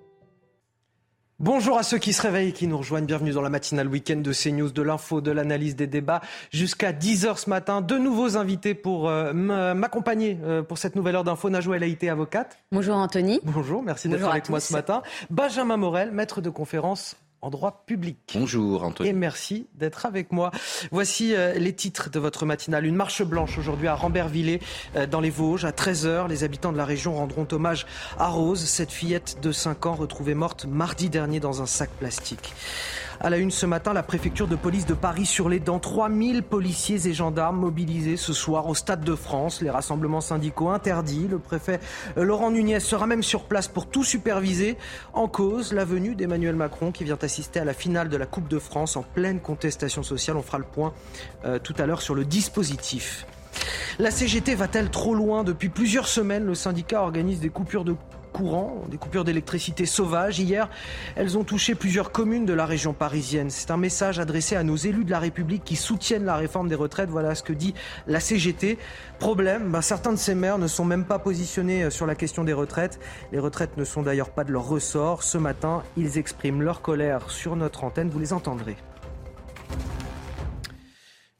Speaker 1: Bonjour à ceux qui se réveillent et qui nous rejoignent. Bienvenue dans la matinale week-end de CNews, de l'info, de l'analyse des débats. Jusqu'à 10h ce matin, de nouveaux invités pour euh, m'accompagner euh, pour cette nouvelle heure d'info. Najou été avocate.
Speaker 36: Bonjour Anthony.
Speaker 1: Bonjour, merci d'être avec moi ce matin. Benjamin Morel, maître de conférence en droit public.
Speaker 37: Bonjour Anthony.
Speaker 1: Et merci d'être avec moi. Voici euh, les titres de votre matinale. Une marche blanche aujourd'hui à Rambervillers euh, dans les Vosges. À 13h, les habitants de la région rendront hommage à Rose, cette fillette de 5 ans retrouvée morte mardi dernier dans un sac plastique. À la une ce matin, la préfecture de police de Paris sur les dents. 3000 policiers et gendarmes mobilisés ce soir au Stade de France. Les rassemblements syndicaux interdits. Le préfet Laurent Nunez sera même sur place pour tout superviser. En cause, la venue d'Emmanuel Macron qui vient assister à la finale de la Coupe de France en pleine contestation sociale. On fera le point euh, tout à l'heure sur le dispositif. La CGT va-t-elle trop loin? Depuis plusieurs semaines, le syndicat organise des coupures de courant, des coupures d'électricité sauvages. Hier, elles ont touché plusieurs communes de la région parisienne. C'est un message adressé à nos élus de la République qui soutiennent la réforme des retraites. Voilà ce que dit la CGT. Problème, ben, certains de ces maires ne sont même pas positionnés euh, sur la question des retraites. Les retraites ne sont d'ailleurs pas de leur ressort. Ce matin, ils expriment leur colère sur notre antenne. Vous les entendrez.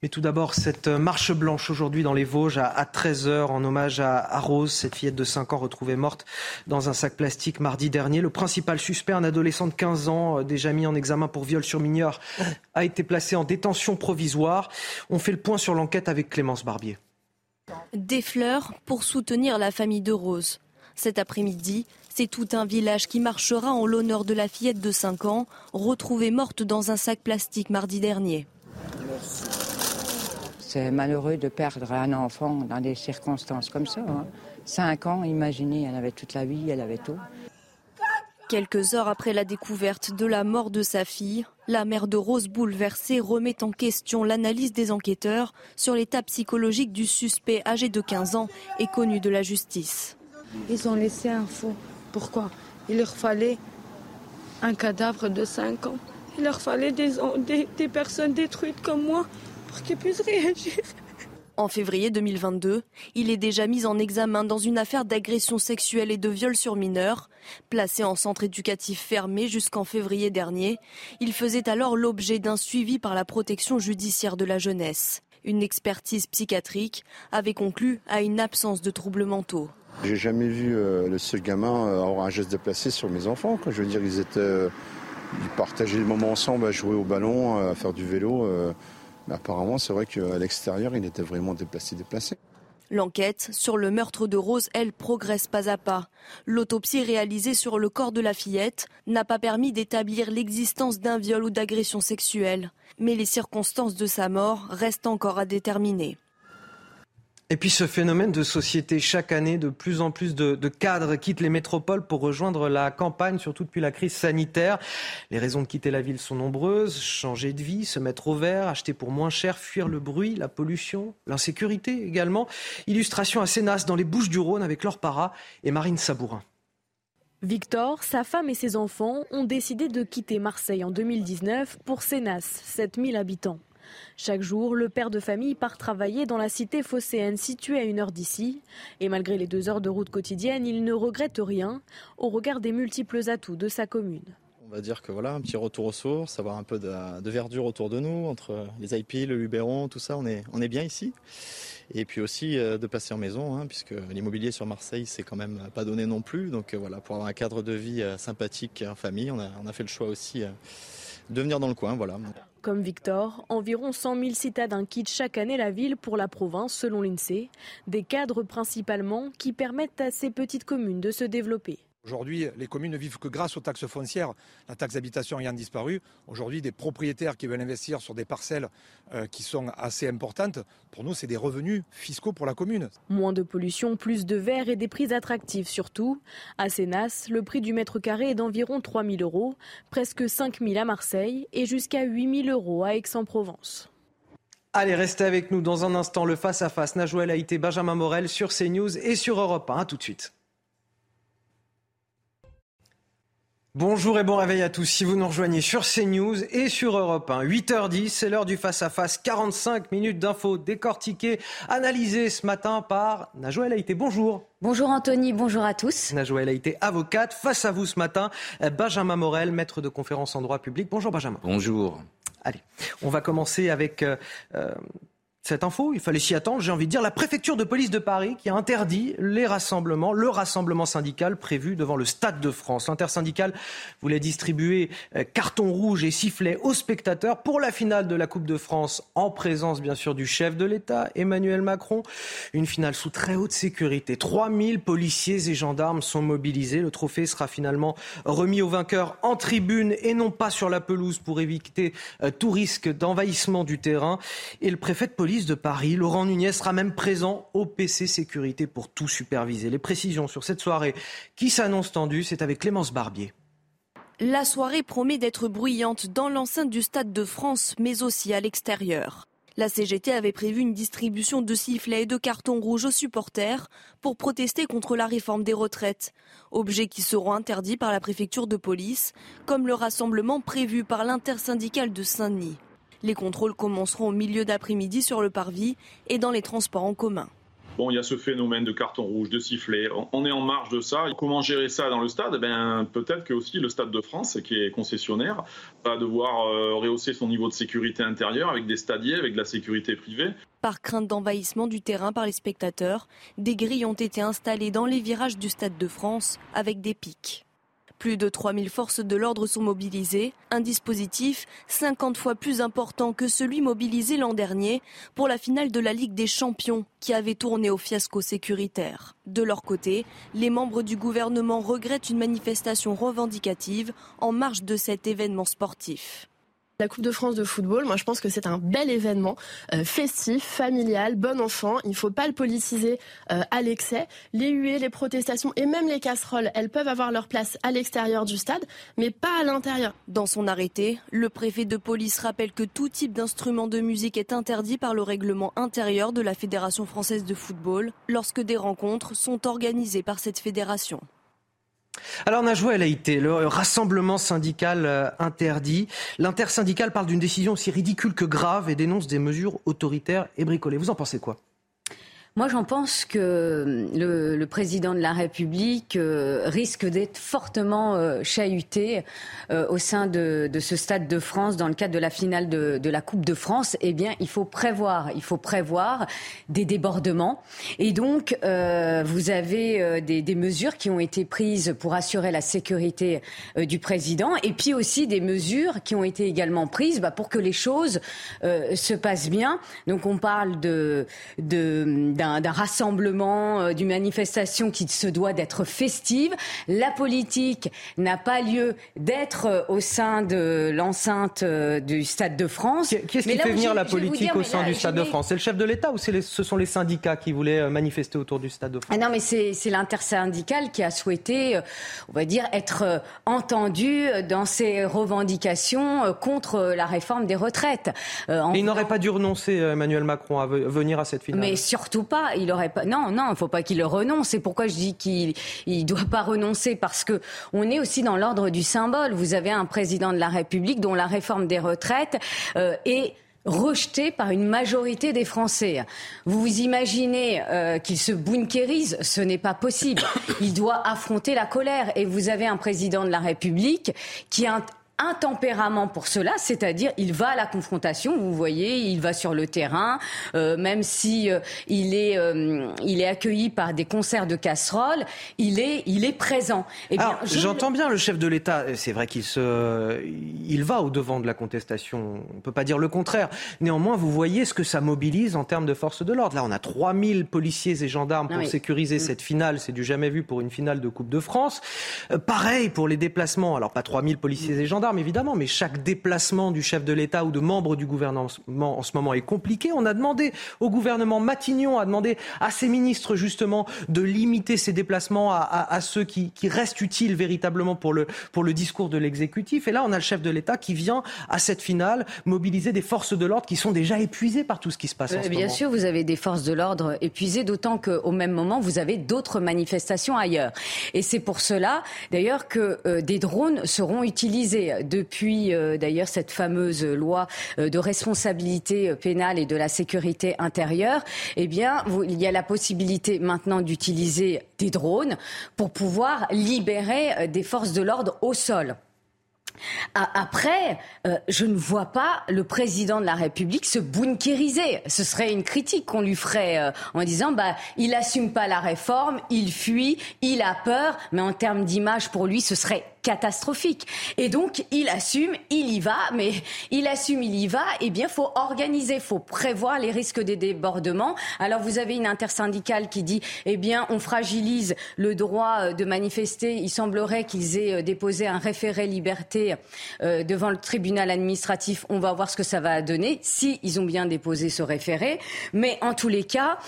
Speaker 1: Mais tout d'abord, cette marche blanche aujourd'hui dans les Vosges à 13h en hommage à, Rose, cette fillette de 5 ans retrouvée morte dans un sac plastique mardi dernier. Le principal suspect, un adolescent de 15 ans, euh, déjà mis en examen pour viol sur mineur, a été placé en détention provisoire. On fait le point sur l'enquête avec Clémence Barbier.
Speaker 7: Des fleurs pour soutenir la famille de Rose. Cet après-midi, c'est tout un village qui marchera en l'honneur de la fillette de 5 ans, retrouvée morte dans un sac plastique mardi dernier.
Speaker 38: C'est malheureux de perdre un enfant dans des circonstances comme ça. Hein. Cinq ans, imaginez, elle avait toute la vie, elle avait tout.
Speaker 7: Quelques heures après la découverte de la mort de sa fille, la mère de Rose bouleversée remet en question l'analyse des enquêteurs sur l'état psychologique du suspect âgé de 15 ans et connu de la justice.
Speaker 39: Ils ont laissé un faux. Pourquoi? Il leur fallait un cadavre de 5 ans. Il leur fallait des, des personnes détruites comme moi pour qu'il puisse réagir.
Speaker 7: En février 2022, il est déjà mis en examen dans une affaire d'agression sexuelle et de viol sur mineurs. Placé en centre éducatif fermé jusqu'en février dernier, il faisait alors l'objet d'un suivi par la protection judiciaire de la jeunesse. Une expertise psychiatrique avait conclu à une absence de troubles mentaux.
Speaker 17: J'ai jamais vu euh, le seul gamin euh, avoir un geste déplacé sur mes enfants. Je veux dire, ils étaient, euh, ils partageaient le moment ensemble à jouer au ballon, à faire du vélo. Mais apparemment, c'est vrai qu'à l'extérieur, il était vraiment déplacé, déplacé.
Speaker 7: L'enquête sur le meurtre de Rose, elle, progresse pas à pas. L'autopsie réalisée sur le corps de la fillette n'a pas permis d'établir l'existence d'un viol ou d'agression sexuelle. Mais les circonstances de sa mort restent encore à déterminer.
Speaker 1: Et puis ce phénomène de société, chaque année, de plus en plus de, cadres quittent les métropoles pour rejoindre la campagne, surtout depuis la crise sanitaire. Les raisons de quitter la ville sont nombreuses. Changer de vie, se mettre au vert, acheter pour moins cher, fuir le bruit, la pollution, l'insécurité également. Illustration à Sénas dans les Bouches du Rhône avec Laure Para et Marine Sabourin.
Speaker 40: Victor, sa femme et ses enfants ont décidé de quitter Marseille en 2019 pour Sénas, 7000 habitants. Chaque jour, le père de famille part travailler dans la cité phocéenne située à une heure d'ici. Et malgré les deux heures de route quotidienne, il ne regrette rien au regard des multiples atouts de sa commune.
Speaker 41: On va dire que voilà, un petit retour aux sources, avoir un peu de, verdure autour de nous, entre les IP, le Luberon, tout ça, on est, bien ici. Et puis aussi euh, de passer en maison, hein, puisque l'immobilier sur Marseille, c'est quand même pas donné non plus. Donc euh, voilà, pour avoir un cadre de vie euh, sympathique en famille, on a fait le choix aussi de venir dans le coin. Voilà.
Speaker 40: Comme Victor, environ 100 000 citadins quittent chaque année la ville pour la province, selon l'INSEE. Des cadres principalement qui permettent à ces petites communes de se développer.
Speaker 42: Aujourd'hui, les communes ne vivent que grâce aux taxes foncières, la taxe d'habitation ayant disparu. Aujourd'hui, des propriétaires qui veulent investir sur des parcelles euh, qui sont assez importantes, pour nous, c'est des revenus fiscaux pour la commune.
Speaker 40: Moins de pollution, plus de verre et des prix attractifs surtout. À Sénas, le prix du mètre carré est d'environ 3 000 euros, presque 5 000 à Marseille et jusqu'à 8 000 euros à Aix-en-Provence.
Speaker 1: Allez, restez avec nous dans un instant. Le face-à-face, Najouel Haïté, Benjamin Morel sur CNews et sur Europe 1. A tout de suite. Bonjour et bon réveil à tous. Si vous nous rejoignez sur CNews et sur Europe 1, 8h10, c'est l'heure du face-à-face. 45 minutes d'infos décortiquées, analysées ce matin par Najouel Haïté. Bonjour.
Speaker 36: Bonjour Anthony, bonjour à tous.
Speaker 1: Najouel Haïté, avocate. Face à vous ce matin, Benjamin Morel, maître de conférence en droit public. Bonjour Benjamin.
Speaker 43: Bonjour.
Speaker 1: Allez, on va commencer avec... Euh, cette info, il fallait s'y attendre, j'ai envie de dire, la préfecture de police de Paris qui a interdit les rassemblements, le rassemblement syndical prévu devant le Stade de France. L'intersyndicale voulait distribuer euh, carton rouge et sifflet aux spectateurs pour la finale de la Coupe de France, en présence bien sûr du chef de l'État, Emmanuel Macron. Une finale sous très haute sécurité. 3000 policiers et gendarmes sont mobilisés. Le trophée sera finalement remis aux vainqueurs en tribune et non pas sur la pelouse pour éviter euh, tout risque d'envahissement du terrain. Et le préfet de police de Paris, Laurent Nunez, sera même présent au PC Sécurité pour tout superviser. Les précisions sur cette soirée qui s'annonce tendue, c'est avec Clémence Barbier.
Speaker 7: La soirée promet d'être bruyante dans l'enceinte du Stade de France, mais aussi à l'extérieur. La CGT avait prévu une distribution de sifflets et de cartons rouges aux supporters pour protester contre la réforme des retraites, objets qui seront interdits par la préfecture de police, comme le rassemblement prévu par l'intersyndicale de Saint-Denis. Les contrôles commenceront au milieu d'après-midi sur le parvis et dans les transports en commun.
Speaker 8: Bon, il y a ce phénomène de carton rouge, de sifflet. On est en marge de ça. Comment gérer ça dans le stade? Eh ben, Peut-être que aussi le Stade de France, qui est concessionnaire, va devoir euh, rehausser son niveau de sécurité intérieure avec des stadiers, avec de la sécurité privée.
Speaker 7: Par crainte d'envahissement du terrain par les spectateurs, des grilles ont été installées dans les virages du Stade de France avec des pics. Plus de 3000 forces de l'ordre sont mobilisées, un dispositif 50 fois plus important que celui mobilisé l'an dernier pour la finale de la Ligue des Champions qui avait tourné au fiasco sécuritaire. De leur côté, les membres du gouvernement regrettent une manifestation revendicative en marge de cet événement sportif.
Speaker 9: La Coupe de France de football, moi je pense que c'est un bel événement, euh, festif, familial, bon enfant. Il ne faut pas le politiser euh, à l'excès. Les huées, les protestations et même les casseroles, elles peuvent avoir leur place à l'extérieur du stade, mais pas à l'intérieur.
Speaker 7: Dans son arrêté, le préfet de police rappelle que tout type d'instrument de musique est interdit par le règlement intérieur de la Fédération française de football lorsque des rencontres sont organisées par cette fédération.
Speaker 1: Alors Najwa El Haïté, le rassemblement syndical euh, interdit. L'intersyndicale parle d'une décision aussi ridicule que grave et dénonce des mesures autoritaires et bricolées. Vous en pensez quoi?
Speaker 36: Moi, j'en pense que le, le, président de la République euh, risque d'être fortement euh, chahuté euh, au sein de, ce stade de France dans le cadre de la finale de, la Coupe de France. Eh bien, il faut prévoir, il faut prévoir des débordements. Et donc, vous avez des, mesures qui ont été prises pour assurer la sécurité du président, et puis aussi des mesures qui ont été également prises bah, pour que les choses se passent bien. Donc, on parle de d'un d'un rassemblement, euh, d'une manifestation qui se doit d'être festive. La politique n'a pas lieu d'être euh, au sein de l'enceinte euh, du Stade de France.
Speaker 1: Qui est-ce qui fait venir la politique au sein du Stade de France? C'est le chef de l'État ou ce sont les syndicats qui voulaient manifester autour du Stade de France?
Speaker 36: Ah Non, mais c'est l'intersyndicale qui a souhaité, on va dire, être entendu dans ses revendications contre la réforme des retraites.
Speaker 1: il n'aurait pas dû renoncer, Emmanuel Macron, à venir à cette finale?
Speaker 36: Mais surtout il aurait pas. Non, non, il faut pas qu'il renonce. C'est pourquoi je dis qu'il il doit pas renoncer parce que on est aussi dans l'ordre du symbole. Vous avez un président de la République dont la réforme des retraites euh, est rejetée par une majorité des Français. Vous vous imaginez euh, qu'il se bunkérise Ce n'est pas possible. Il doit affronter la colère. Et vous avez un président de la République qui a un tempérament pour cela, c'est-à-dire il va à la confrontation. Vous voyez, il va sur le terrain, euh, même si euh, il est euh, il est accueilli par des concerts de casseroles, il est il est présent.
Speaker 1: Eh j'entends bien le chef de l'État. C'est vrai qu'il se il va au devant de la contestation. On peut pas dire le contraire. Néanmoins, vous voyez ce que ça mobilise en termes de force de l'ordre. Là, on a 3000 policiers et gendarmes pour sécuriser mm. cette finale. C'est du jamais vu pour une finale de Coupe de France. pareil pour les déplacements. Alors pas 3000 policiers et gendarmes évidemment, mais chaque déplacement du chef de l'État ou de membres du gouvernement en ce moment est compliqué. On a demandé au gouvernement, Matignon a demandé à ses ministres justement de limiter ces déplacements à, ceux qui, restent utiles véritablement pour le, pour le discours de l'exécutif. Et là, on a le chef de l'État qui vient à cette finale mobiliser des forces de l'ordre qui sont déjà épuisées par tout ce qui se passe en euh, ce
Speaker 36: bien
Speaker 1: moment.
Speaker 36: Bien sûr, vous avez des forces de l'ordre épuisées, d'autant qu'au même moment, vous avez d'autres manifestations ailleurs. Et c'est pour cela, d'ailleurs, que euh, des drones seront utilisés depuis euh, d'ailleurs cette fameuse loi euh, de responsabilité pénale et de la sécurité intérieure, eh bien, il y a la possibilité maintenant d'utiliser des drones pour pouvoir libérer euh, des forces de l'ordre au sol. Après, euh, je ne vois pas le président de la République se bunkériser. Ce serait une critique qu'on lui ferait euh, en disant bah il assume pas la réforme, il fuit, il a peur, mais en termes d'image pour lui, ce serait catastrophique. Et donc, il assume, il y va, mais il assume, il y va, eh bien, faut organiser, faut prévoir les risques des débordements. Alors, vous avez une intersyndicale qui dit, eh bien, on fragilise le droit euh, de manifester. Il semblerait qu'ils aient euh, déposé un référé liberté euh, devant le tribunal administratif. On va voir ce que ça va donner, si ils ont bien déposé ce référé. Mais en tous les cas,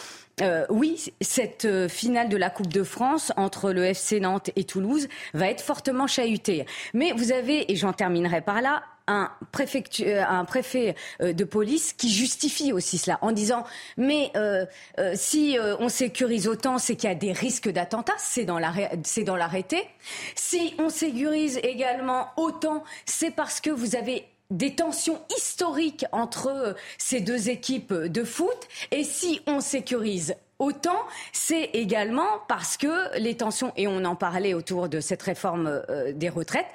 Speaker 36: euh, oui, cette euh, finale de la Coupe de France entre le FC Nantes et Toulouse va être fortement chahutée. Mais vous avez, et j'en terminerai par là, un, euh, préfet de police qui justifie aussi cela en disant mais si on sécurise autant, c'est qu'il y a des risques d'attentat, c'est dans l'arrêté. Si on sécurise également autant, c'est parce que vous avez des tensions historiques entre euh, ces deux équipes de foot. Et si on sécurise autant, c'est également parce que les tensions, et on en parlait autour de cette réforme euh, des retraites,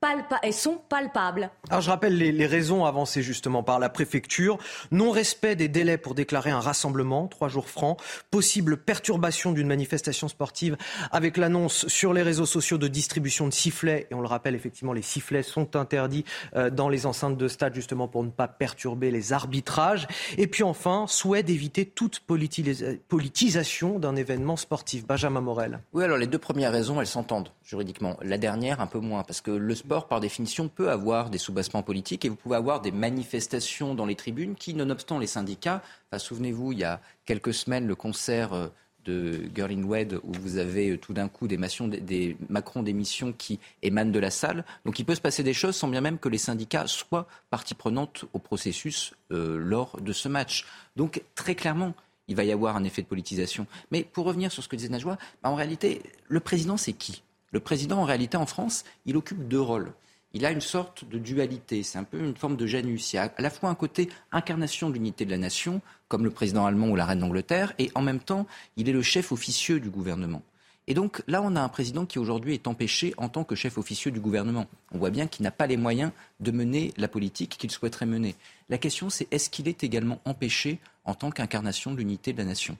Speaker 36: et elles sont palpables.
Speaker 1: Alors je rappelle les, raisons avancées justement par la préfecture. Non-respect des délais pour déclarer un rassemblement, trois jours francs. Possible perturbation d'une manifestation sportive avec l'annonce sur les réseaux sociaux de distribution de sifflets. Et on le rappelle, effectivement, les sifflets sont interdits euh, dans les enceintes de stade justement pour ne pas perturber les arbitrages. Et puis enfin, souhait d'éviter toute politisation d'un événement sportif. Benjamin Morel.
Speaker 37: Oui, alors les deux premières raisons, elles s'entendent juridiquement. La dernière, un peu moins, parce que le sport, par définition, peut avoir des soubassements politiques et vous pouvez avoir des manifestations dans les tribunes qui, nonobstant les syndicats, souvenez-vous, il y a quelques semaines, le concert euh, de Girl in Wed où vous avez euh, tout d'un coup des, des Macron d'émissions qui émanent de la salle. Donc il peut se passer des choses sans bien même que les syndicats soient partie prenante au processus euh, lors de ce match. Donc très clairement, il va y avoir un effet de politisation. Mais pour revenir sur ce que disait Najwa, bah, en réalité, le président, c'est qui? Le président, en réalité, en France, il occupe deux rôles. Il a une sorte de dualité, c'est un peu une forme de Janus. Il y a à la fois un côté incarnation de l'unité de la nation, comme le président allemand ou la reine d'Angleterre, et en même temps, il est le chef officieux du gouvernement. Et donc là, on a un président qui aujourd'hui est empêché en tant que chef officieux du gouvernement. On voit bien qu'il n'a pas les moyens de mener la politique qu'il souhaiterait mener. La question, c'est est-ce qu'il est également empêché en tant qu'incarnation de l'unité de la nation?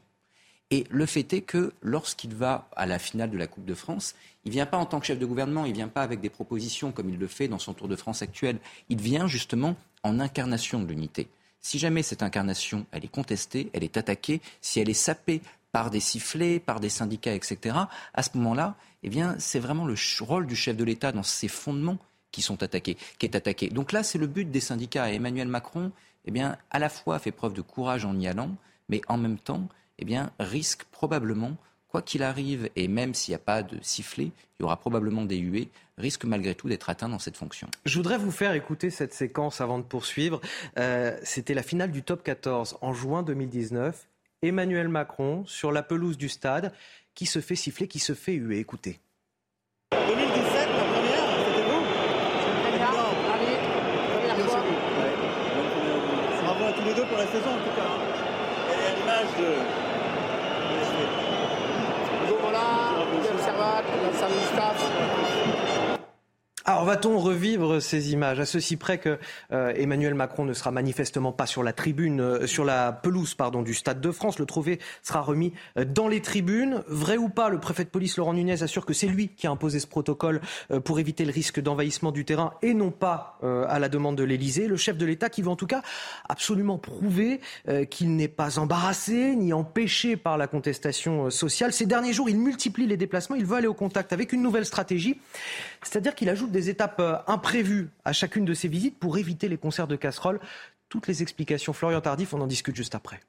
Speaker 37: Et le fait est que lorsqu'il va à la finale de la Coupe de France, il ne vient pas en tant que chef de gouvernement, il ne vient pas avec des propositions comme il le fait dans son Tour de France actuel. Il vient justement en incarnation de l'unité. Si jamais cette incarnation, elle est contestée, elle est attaquée, si elle est sapée par des sifflets, par des syndicats, etc., à ce moment-là, eh bien, c'est vraiment le rôle du chef de l'État dans ses fondements qui sont attaqués, qui est attaqué. Donc là, c'est le but des syndicats. Et Emmanuel Macron, eh bien, à la fois fait preuve de courage en y allant, mais en même temps, eh bien, risque probablement, quoi qu'il arrive, et même s'il n'y a pas de sifflet, il y aura probablement des huées, risque malgré tout d'être atteint dans cette fonction.
Speaker 1: Je voudrais vous faire écouter cette séquence avant de poursuivre. Euh, c'était la finale du top 14 en juin 2019. Emmanuel Macron sur la pelouse du stade qui se fait siffler, qui se fait huer. Écoutez.
Speaker 24: 2017, la première, c'était vous C'est Allez, première fois. Bravo à tous les deux pour la saison en tout cas. Hein.
Speaker 1: Alors va-t-on revivre ces images à ceci près que euh, Emmanuel Macron ne sera manifestement pas sur la tribune, euh, sur la pelouse pardon du Stade de France. Le trophée sera remis euh, dans les tribunes. Vrai ou pas, le préfet de police Laurent Nunez assure que c'est lui qui a imposé ce protocole pour éviter le risque d'envahissement du terrain et non pas à la demande de l'Élysée. Le chef de l'État qui veut en tout cas absolument prouver qu'il n'est pas embarrassé ni empêché par la contestation sociale. Ces derniers jours, il multiplie les déplacements. Il veut aller au contact avec une nouvelle stratégie, c'est-à-dire qu'il ajoute des étapes euh, imprévues à chacune de ces visites pour éviter les concerts de casseroles. Toutes les explications, Florian Tardif, on en discute juste après.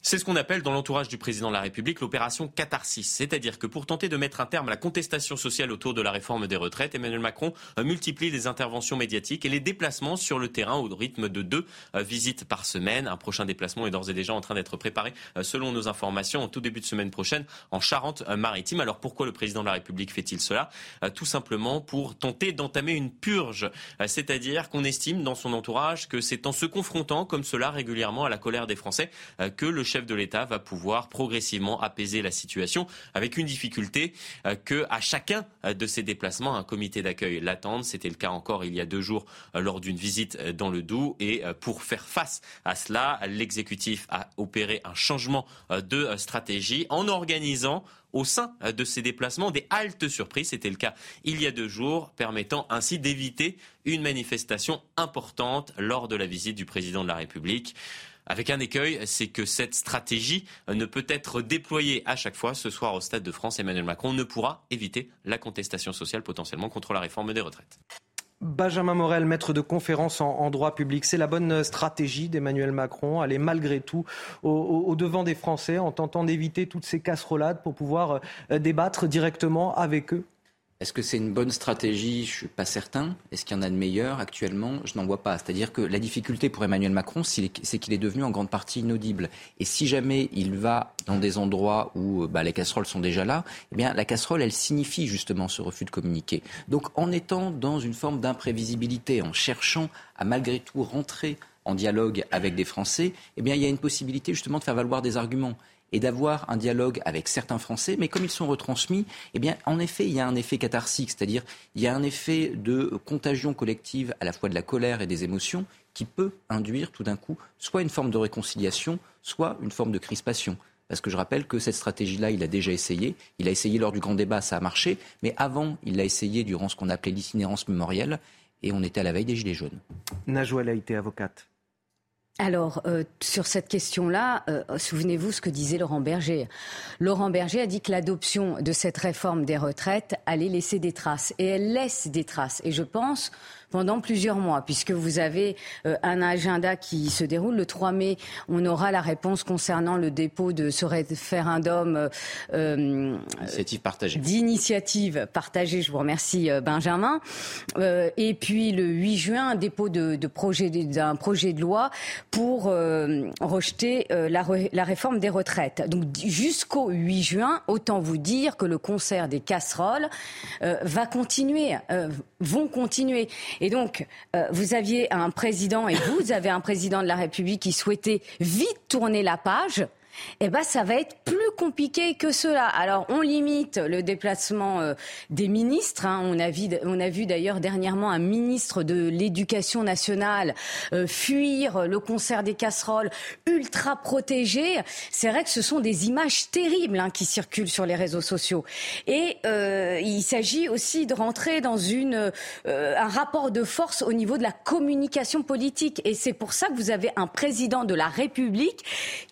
Speaker 25: C'est ce qu'on appelle dans l'entourage du président de la République l'opération catharsis. C'est-à-dire que pour tenter de mettre un terme à la contestation sociale autour de la réforme des retraites, Emmanuel Macron multiplie les interventions médiatiques et les déplacements sur le terrain au rythme de deux euh, visites par semaine. Un prochain déplacement est d'ores et déjà en train d'être préparé euh, selon nos informations en tout début de semaine prochaine en Charente-Maritime. Alors pourquoi le président de la République fait-il cela? Euh, Tout simplement pour tenter d'entamer une purge. C'est-à-dire qu'on estime dans son entourage que c'est en se confrontant comme cela régulièrement à la colère des Français que le chef de l'État va pouvoir progressivement apaiser la situation avec une difficulté euh, que à chacun de ses déplacements, un comité d'accueil l'attende. C'était le cas encore il y a deux jours lors d'une visite dans le Doubs. Et pour faire face à cela, l'exécutif a opéré un changement de stratégie en organisant au sein de ces déplacements des haltes surprises. C'était le cas il y a deux jours, permettant ainsi d'éviter une manifestation importante lors de la visite du président de la République. Avec un écueil, c'est que cette stratégie ne peut être déployée à chaque fois. Ce soir, au Stade de France, Emmanuel Macron ne pourra éviter la contestation sociale potentiellement contre la réforme des retraites.
Speaker 1: Benjamin Morel, maître de conférence en, droit public, c'est la bonne stratégie d'Emmanuel Macron, aller malgré tout au, devant des Français en tentant d'éviter toutes ces casserolades pour pouvoir euh, débattre directement avec eux
Speaker 37: est-ce que c'est une bonne stratégie? Je ne suis pas certain. Est-ce qu'il y en a de meilleures actuellement? Je n'en vois pas. C'est-à-dire que la difficulté pour Emmanuel Macron, c'est qu'il est devenu en grande partie inaudible. Et si jamais il va dans des endroits où bah, les casseroles sont déjà là, eh bien la casserole, elle signifie justement ce refus de communiquer. Donc en étant dans une forme d'imprévisibilité, en cherchant à malgré tout rentrer en dialogue avec des Français, eh bien il y a une possibilité justement de faire valoir des arguments et d'avoir un dialogue avec certains Français, mais comme ils sont retransmis, eh bien, en effet, il y a un effet catharsique, c'est-à-dire il y a un effet de contagion collective à la fois de la colère et des émotions qui peut induire tout d'un coup soit une forme de réconciliation, soit une forme de crispation. Parce que je rappelle que cette stratégie-là, il a déjà essayé. Il a essayé lors du grand débat, ça a marché. Mais avant, il l'a essayé durant ce qu'on appelait l'itinérance mémorielle. Et on était à la veille des Gilets jaunes.
Speaker 1: Najoual a été avocate.
Speaker 36: Alors, euh, sur cette question-là, euh, souvenez-vous ce que disait Laurent Berger. Laurent Berger a dit que l'adoption de cette réforme des retraites allait laisser des traces. Et elle laisse des traces. Et je pense pendant plusieurs mois, puisque vous avez euh, un agenda qui se déroule. Le 3 mai, on aura la réponse concernant le dépôt de ce référendum euh,
Speaker 37: euh Initiative partagée.
Speaker 36: d'initiative partagée. Je vous remercie, euh, Benjamin. et puis le 8 juin, un dépôt de, de projet d'un projet de loi pour rejeter la, la réforme des retraites. Donc jusqu'au 8 juin, autant vous dire que le concert des casseroles va continuer, vont continuer. Et donc, euh, vous aviez un président, et vous avez un président de la République qui souhaitait vite tourner la page eh ben ça va être plus compliqué que cela. Alors on limite le déplacement euh, des ministres. Hein. On a vu, on a vu d'ailleurs dernièrement un ministre de l'Éducation nationale euh, fuir le concert des casseroles, ultra protégé. C'est vrai que ce sont des images terribles hein, qui circulent sur les réseaux sociaux. Et euh, il s'agit aussi de rentrer dans une, un rapport de force au niveau de la communication politique. Et c'est pour ça que vous avez un président de la République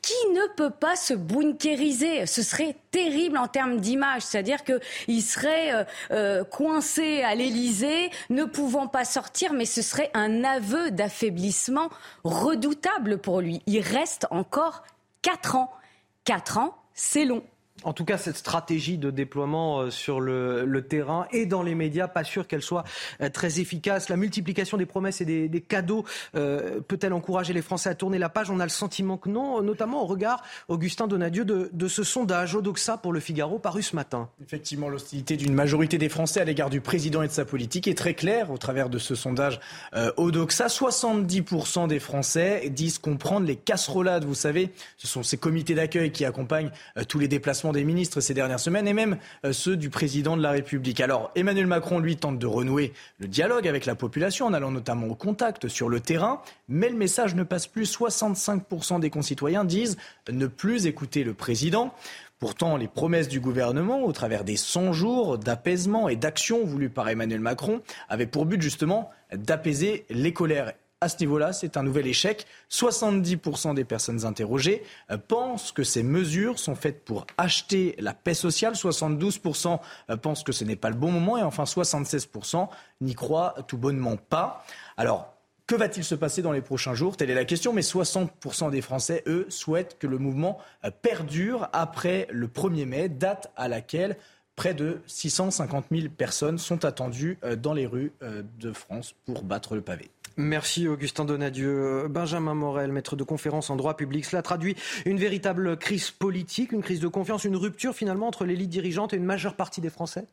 Speaker 36: qui ne peut pas se bunkériser. Ce serait terrible en termes d'image. C'est-à-dire qu'il serait euh, euh, coincé à l'Élysée, ne pouvant pas sortir, mais ce serait un aveu d'affaiblissement redoutable pour lui. Il reste encore quatre ans. Quatre ans, c'est long.
Speaker 1: En tout cas, cette stratégie de déploiement euh, sur le, terrain et dans les médias, pas sûr qu'elle soit euh, très efficace. La multiplication des promesses et des, cadeaux euh, peut-elle encourager les Français à tourner la page? On a le sentiment que non, notamment au regard, Augustin Donadieu, de, ce sondage Odoxa pour le Figaro paru ce matin.
Speaker 14: Effectivement, l'hostilité d'une majorité des Français à l'égard du président et de sa politique est très claire au travers de ce sondage Odoxa. 70% des Français disent comprendre les casserolades. Vous savez, ce sont ces comités d'accueil qui accompagnent tous les déplacements des ministres ces dernières semaines et même euh, ceux du président de la République. Alors Emmanuel Macron, lui, tente de renouer le dialogue avec la population en allant notamment au contact sur le terrain, mais le message ne passe plus. 65% des concitoyens disent ne plus écouter le président. Pourtant, les promesses du gouvernement, au travers des 100 jours d'apaisement et d'action voulues par Emmanuel Macron, avaient pour but justement d'apaiser les colères à ce niveau-là, c'est un nouvel échec. 70% des personnes interrogées euh, pensent que ces mesures sont faites pour acheter la paix sociale. 72% euh, pensent que ce n'est pas le bon moment. Et enfin, 76% n'y croient tout bonnement pas. Alors, que va-t-il se passer dans les prochains jours? Telle est la question, mais 60% des Français, eux, souhaitent que le mouvement euh, perdure après le 1er mai, date à laquelle près de 650 000 personnes sont attendues dans les rues de France pour battre le pavé.
Speaker 1: Merci Augustin Donadieu. Benjamin Morel, maître de conférence en droit public. Cela traduit une véritable crise politique, une crise de confiance, une rupture finalement entre l'élite dirigeante et une majeure partie des Français?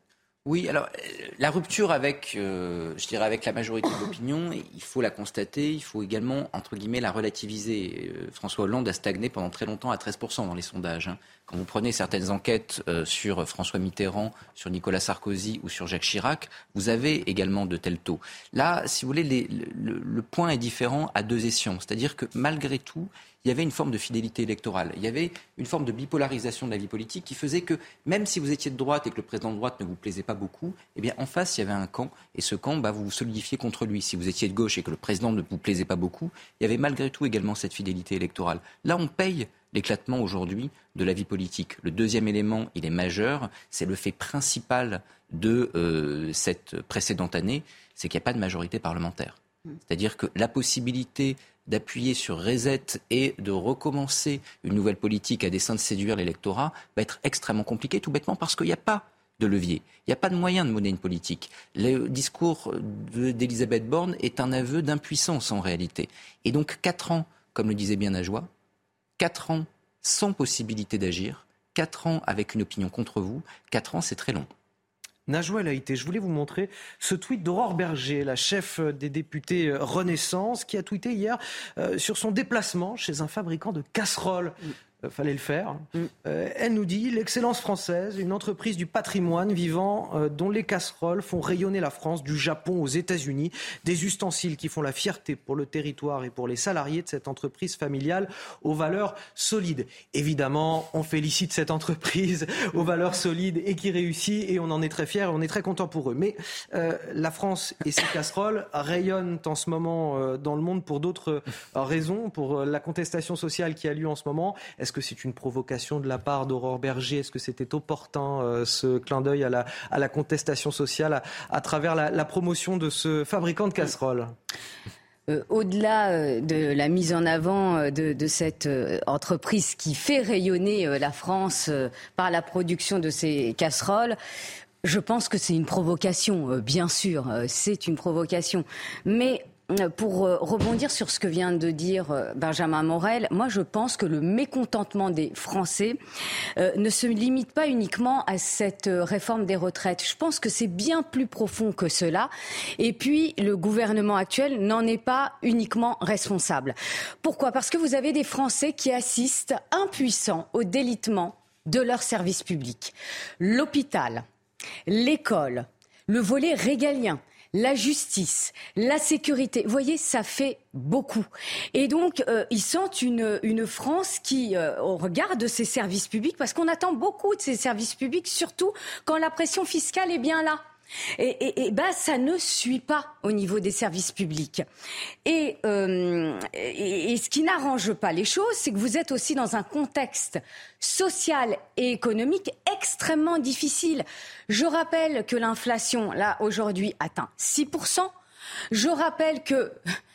Speaker 37: Oui, alors euh, la rupture avec, euh, je dirais avec la majorité de l'opinion, il faut la constater, il faut également entre guillemets la relativiser. Euh, François Hollande a stagné pendant très longtemps à 13% dans les sondages. Hein. Quand vous prenez certaines enquêtes sur François Mitterrand, sur Nicolas Sarkozy ou sur Jacques Chirac, vous avez également de tels taux. Là, si vous voulez, le, point est différent à deux essions, c'est-à-dire que malgré tout, il y avait une forme de fidélité électorale. Il y avait une forme de bipolarisation de la vie politique qui faisait que même si vous étiez de droite et que le président de droite ne vous plaisait pas beaucoup, eh bien en face il y avait un camp et ce camp, bah, vous vous solidifiez contre lui. Si vous étiez de gauche et que le président ne vous plaisait pas beaucoup, il y avait malgré tout également cette fidélité électorale. Là, on paye l'éclatement aujourd'hui de la vie politique. Le deuxième élément, il est majeur, c'est le fait principal de euh, cette précédente année, c'est qu'il n'y a pas de majorité parlementaire. Mmh. C'est-à-dire que la possibilité d'appuyer sur reset et de recommencer une nouvelle politique à dessein de séduire l'électorat va être extrêmement compliqué, tout bêtement parce qu'il n'y a pas de levier. Il n'y a pas de moyen de mener une politique. Le discours d'Elisabeth Borne est un aveu d'impuissance en réalité. Et donc quatre ans, comme le disait bien Najwa, quatre ans sans possibilité d'agir, quatre ans avec une opinion contre vous, quatre ans c'est très long.
Speaker 1: Najwa été. je voulais vous montrer ce tweet d'Aurore Berger, la chef des députés Renaissance, qui a tweeté hier euh, sur son déplacement chez un fabricant de casseroles. Euh, fallait le faire. Mm. Euh, elle nous dit l'excellence française, une entreprise du patrimoine vivant euh, dont les casseroles font rayonner la France, du Japon aux États-Unis, des ustensiles qui font la fierté pour le territoire et pour les salariés de cette entreprise familiale aux valeurs solides. Évidemment, on félicite cette entreprise (laughs) aux valeurs solides et qui réussit et on en est très fiers et on est très content pour eux. Mais la France et ses casseroles rayonnent en ce moment dans le monde pour d'autres raisons, pour la contestation sociale qui a lieu en ce moment. Est-ce que c'est une provocation de la part d'Aurore Berger? Est-ce que c'était opportun euh, ce clin d'œil à la, contestation sociale à, travers la, promotion de ce fabricant de casseroles?
Speaker 36: Euh, au-delà euh, de la mise en avant de, cette entreprise qui fait rayonner la France par la production de ces casseroles, je pense que c'est une provocation, bien sûr, c'est une provocation. Mais pour euh, rebondir sur ce que vient de dire euh, Benjamin Morel, moi je pense que le mécontentement des Français euh, ne se limite pas uniquement à cette réforme des retraites. Je pense que c'est bien plus profond que cela. Et puis le gouvernement actuel n'en est pas uniquement responsable. Pourquoi? Parce que vous avez des Français qui assistent impuissants au délitement de leurs services publics. L'hôpital, l'école, le volet régalien la justice, la sécurité. Vous voyez, ça fait beaucoup. Et donc, euh, ils sentent une, une France qui, euh, au regard de ces services publics, parce qu'on attend beaucoup de ces services publics, surtout quand la pression fiscale est bien là. Et, et, bah, ça ne suit pas au niveau des services publics. Et, euh, et ce qui n'arrange pas les choses, c'est que vous êtes aussi dans un contexte social et économique extrêmement difficile. Je rappelle que l'inflation, là, aujourd'hui, atteint 6%. Je rappelle que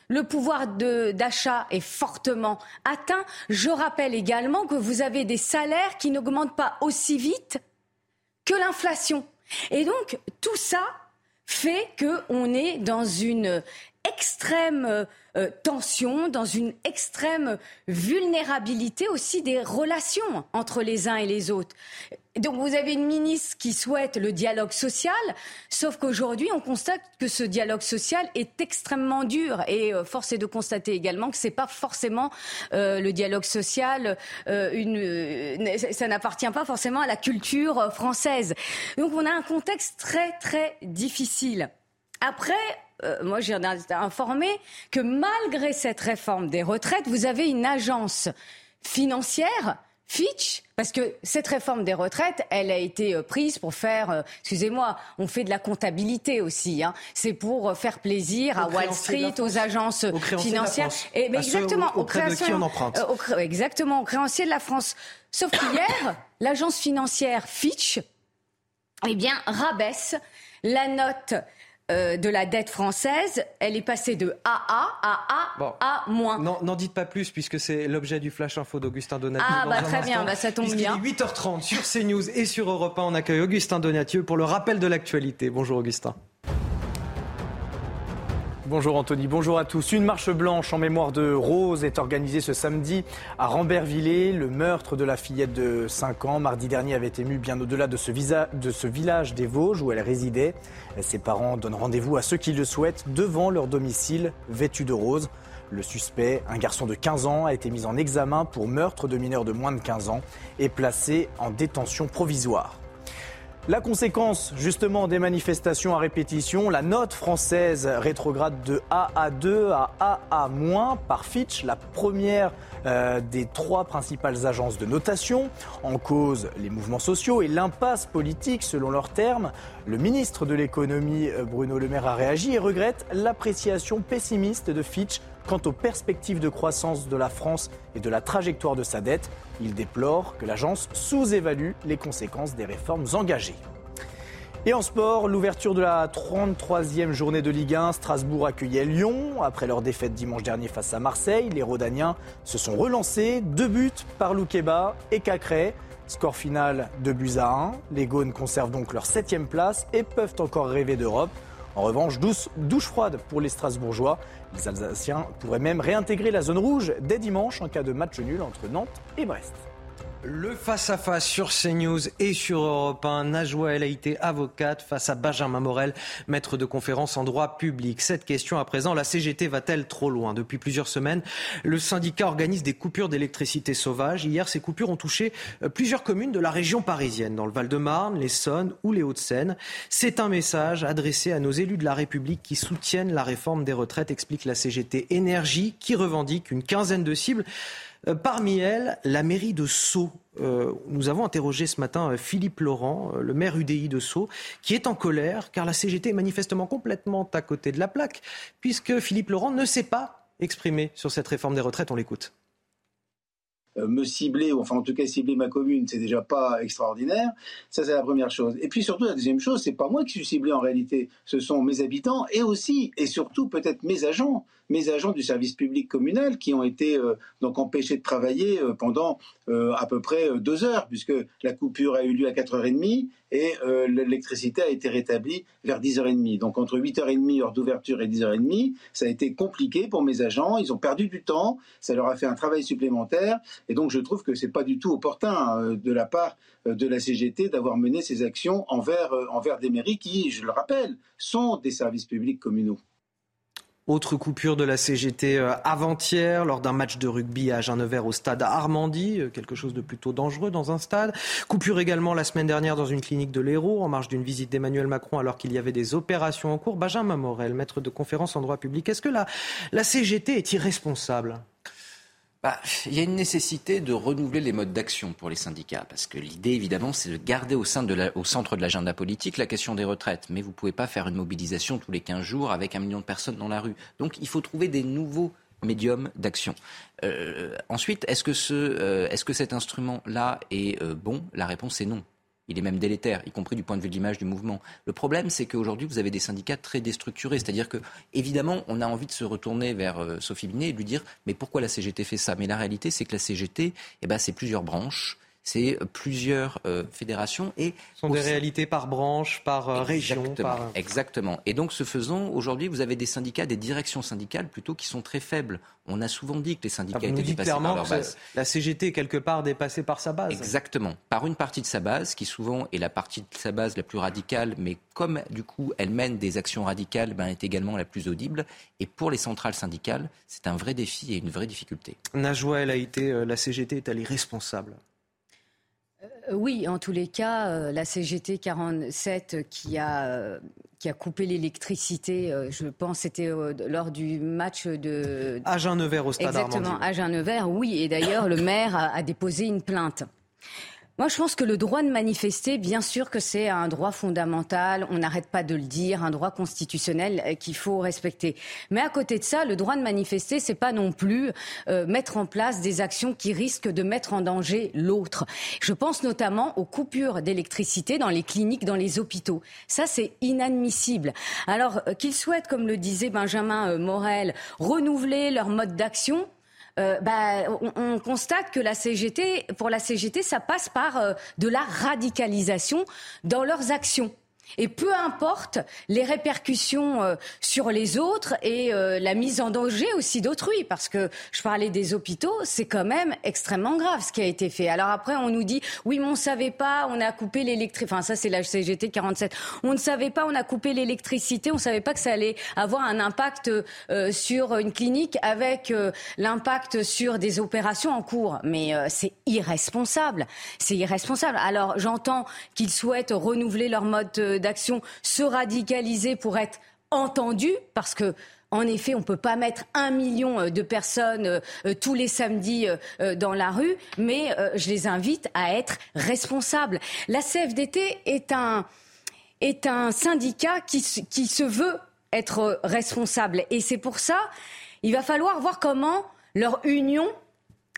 Speaker 36: le pouvoir d'achat est fortement atteint. Je rappelle également que vous avez des salaires qui n'augmentent pas aussi vite que l'inflation. Et donc, tout ça fait qu'on est dans une extrême euh, tension, dans une extrême vulnérabilité aussi des relations entre les uns et les autres. Donc vous avez une ministre qui souhaite le dialogue social, sauf qu'aujourd'hui on constate que ce dialogue social est extrêmement dur et euh, force est de constater également que c'est pas forcément euh, le dialogue social, une, ça n'appartient pas forcément à la culture française. Donc on a un contexte très très difficile. Après, euh, moi j'ai informé que malgré cette réforme des retraites, vous avez une agence financière Fitch, parce que cette réforme des retraites, elle a été euh, prise pour faire, euh, excusez-moi, on fait de la comptabilité aussi. Hein. C'est pour faire plaisir à Wall Street, aux agences financières.
Speaker 1: Et, mais exactement, auprès de qui on emprunte.
Speaker 36: exactement, aux créanciers de la France. Sauf qu'hier, (coughs) l'agence financière Fitch, eh bien, rabaisse la note euh, de la dette française, elle est passée de AA à A à moins.
Speaker 1: N'en dites pas plus puisque c'est l'objet du flash info d'Augustin Donatieu.
Speaker 36: Ah bah très bien, bah, ça tombe bien.
Speaker 1: Il est 8h30 sur CNews et sur Europe 1. On accueille Augustin Donatieu pour le rappel de l'actualité. Bonjour Augustin.
Speaker 14: Bonjour Anthony, bonjour à tous. Une marche blanche en mémoire de Rose est organisée ce samedi à Rambervillers. Le meurtre de la fillette de 5 ans, mardi dernier, avait ému bien au-delà de, ce de ce village des Vosges où elle résidait. Ses parents donnent rendez-vous à ceux qui le souhaitent devant leur domicile, vêtus de rose. Le suspect, un garçon de 15 ans, a été mis en examen pour meurtre de mineurs de moins de 15 ans et placé en détention provisoire. La conséquence justement des manifestations à répétition, la note française rétrograde de A à 2 à A à- par Fitch, la première euh, des trois principales agences de notation. En cause, les mouvements sociaux et l'impasse politique selon leurs termes. Le ministre de l'économie, euh, Bruno Le Maire, a réagi et regrette l'appréciation pessimiste de Fitch quant aux perspectives de croissance de la France et de la trajectoire de sa dette. Il déplore que l'agence sous-évalue les conséquences des réformes engagées. Et en sport, l'ouverture de la 33e journée de Ligue 1, Strasbourg accueillait Lyon. Après leur défaite dimanche dernier face à Marseille, les Rodaniens se sont relancés. Deux buts par Loukeba et Cacré. Score final 2 buts à 1. Les Gaunes conservent donc leur septième place et peuvent encore rêver d'Europe. En revanche, douce, douche froide pour les Strasbourgeois. Les Alsaciens pourraient même réintégrer la zone rouge dès dimanche en cas de match nul entre Nantes et Brest.
Speaker 1: Le face-à-face sur CNews et sur Europe 1. Najwa El Haïté, avocate, face à Benjamin Morel, maître de conférence en droit public. Cette question à présent, la CGT va-t-elle trop loin? Depuis plusieurs semaines, le syndicat organise des coupures d'électricité sauvages. Hier, ces coupures ont touché euh, plusieurs communes de la région parisienne, dans le Val-de-Marne, l'Essonne ou les Hauts-de-Seine. C'est un message adressé à nos élus de la République qui soutiennent la réforme des retraites, explique la CGT Énergie, qui revendique une quinzaine de cibles. Euh, Parmi elles, la mairie de Sceaux. Euh, nous avons interrogé ce matin euh, Philippe Laurent, le maire UDI de Sceaux, qui est en colère car la CGT est manifestement complètement à côté de la plaque, puisque Philippe Laurent ne s'est pas exprimé sur cette réforme des retraites. On l'écoute.
Speaker 12: Me cibler, ou enfin en tout cas cibler ma commune, c'est déjà pas extraordinaire. Ça, c'est la première chose. Et puis surtout, la deuxième chose, c'est pas moi qui suis ciblé en réalité, ce sont mes habitants et aussi et surtout peut-être mes agents, mes agents du service public communal qui ont été euh, donc empêchés de travailler euh, pendant euh, à peu près euh, deux heures, puisque la coupure a eu lieu à 4h30 et euh, l'électricité a été rétablie vers 10h30. Donc entre 8h30 heure d'ouverture et 10h30, ça a été compliqué pour mes agents. Ils ont perdu du temps, ça leur a fait un travail supplémentaire. Et donc je trouve que c'est pas du tout opportun de la part de la CGT d'avoir mené ces actions envers, envers des mairies qui, je le rappelle, sont des services publics communaux.
Speaker 1: Autre coupure de la CGT euh, avant-hier lors d'un match de rugby à Agen-Nevers au stade Armandie, euh, quelque chose de plutôt dangereux dans un stade. Coupure également la semaine dernière dans une clinique de l'Hérault en marge d'une visite d'Emmanuel Macron alors qu'il y avait des opérations en cours. Benjamin Morel, maître de conférence en droit public, est-ce que la CGT est irresponsable?
Speaker 37: Bah, il y a une nécessité de renouveler les modes d'action pour les syndicats, parce que l'idée, évidemment, c'est de garder au, centre de l'agenda politique la question des retraites. Mais vous ne pouvez pas faire une mobilisation tous les 15 jours avec un million de personnes dans la rue. Donc, il faut trouver des nouveaux médiums d'action. Euh, ensuite, est-ce que, ce, euh, est-ce que cet instrument-là est euh, bon? La réponse est non. Il est même délétère, y compris du point de vue de l'image du mouvement. Le problème, c'est qu'aujourd'hui, vous avez des syndicats très déstructurés. C'est-à-dire que, évidemment, on a envie de se retourner vers euh, Sophie Binet et de lui dire Mais pourquoi la CGT fait ça? Mais la réalité, c'est que la CGT, eh ben, c'est plusieurs branches, c'est euh, plusieurs euh, fédérations et.
Speaker 1: Ce sont des
Speaker 37: sein-
Speaker 1: réalités par branche, par euh, région.
Speaker 37: Exactement,
Speaker 1: Par...
Speaker 37: exactement. Et donc, ce faisant, aujourd'hui, vous avez des syndicats, des directions syndicales plutôt qui sont très faibles. On a souvent dit que les syndicats
Speaker 1: Ah, vous nous
Speaker 37: étaient dépassés par leur base.
Speaker 1: la CGT est quelque part dépassée par sa base.
Speaker 37: Exactement. Par une partie de sa base, qui souvent est la partie de sa base la plus radicale, mais comme du coup elle mène des actions radicales, ben, est également la plus audible. Et pour les centrales syndicales, c'est un vrai défi et une vraie difficulté.
Speaker 1: Najwa El Haïté, euh, la CGT est-elle irresponsable
Speaker 36: Euh, Oui, en tous les cas, euh, la CGT 47 qui a, euh, qui a coupé l'électricité, euh, je pense c'était euh, lors du match de...
Speaker 1: Agen-Nevers au stade
Speaker 36: Exactement. Agen-Nevers, oui. Et d'ailleurs, le maire a, a déposé une plainte. Moi, je pense que le droit de manifester, bien sûr que c'est un droit fondamental, on n'arrête pas de le dire, un droit constitutionnel euh, qu'il faut respecter. Mais à côté de ça, le droit de manifester, c'est pas non plus euh, mettre en place des actions qui risquent de mettre en danger l'autre. Je pense notamment aux coupures d'électricité dans les cliniques, dans les hôpitaux. Ça, c'est inadmissible. Alors euh, qu'ils souhaitent, comme le disait Benjamin Morel, renouveler leur mode d'action, euh, bah, on, on constate que la CGT, pour la CGT, ça passe par euh, de la radicalisation dans leurs actions. Et peu importe les répercussions euh, sur les autres et euh, la mise en danger aussi d'autrui, parce que je parlais des hôpitaux, c'est quand même extrêmement grave ce qui a été fait. Alors après, on nous dit, oui, mais on ne savait pas, on a coupé l'électricité, enfin ça c'est la CGT 47, on ne savait pas, on a coupé l'électricité, on ne savait pas que ça allait avoir un impact euh, sur une clinique avec l'impact sur des opérations en cours. Mais c'est irresponsable, c'est irresponsable. Alors j'entends qu'ils souhaitent renouveler leur mode d'action, se radicaliser pour être entendu, parce que en effet, on ne peut pas mettre un million euh, de personnes euh, euh, tous les samedis dans la rue, mais je les invite à être responsables. La CFDT est un, est un syndicat qui, qui se veut être responsable. Et c'est pour ça, il va falloir voir comment leur union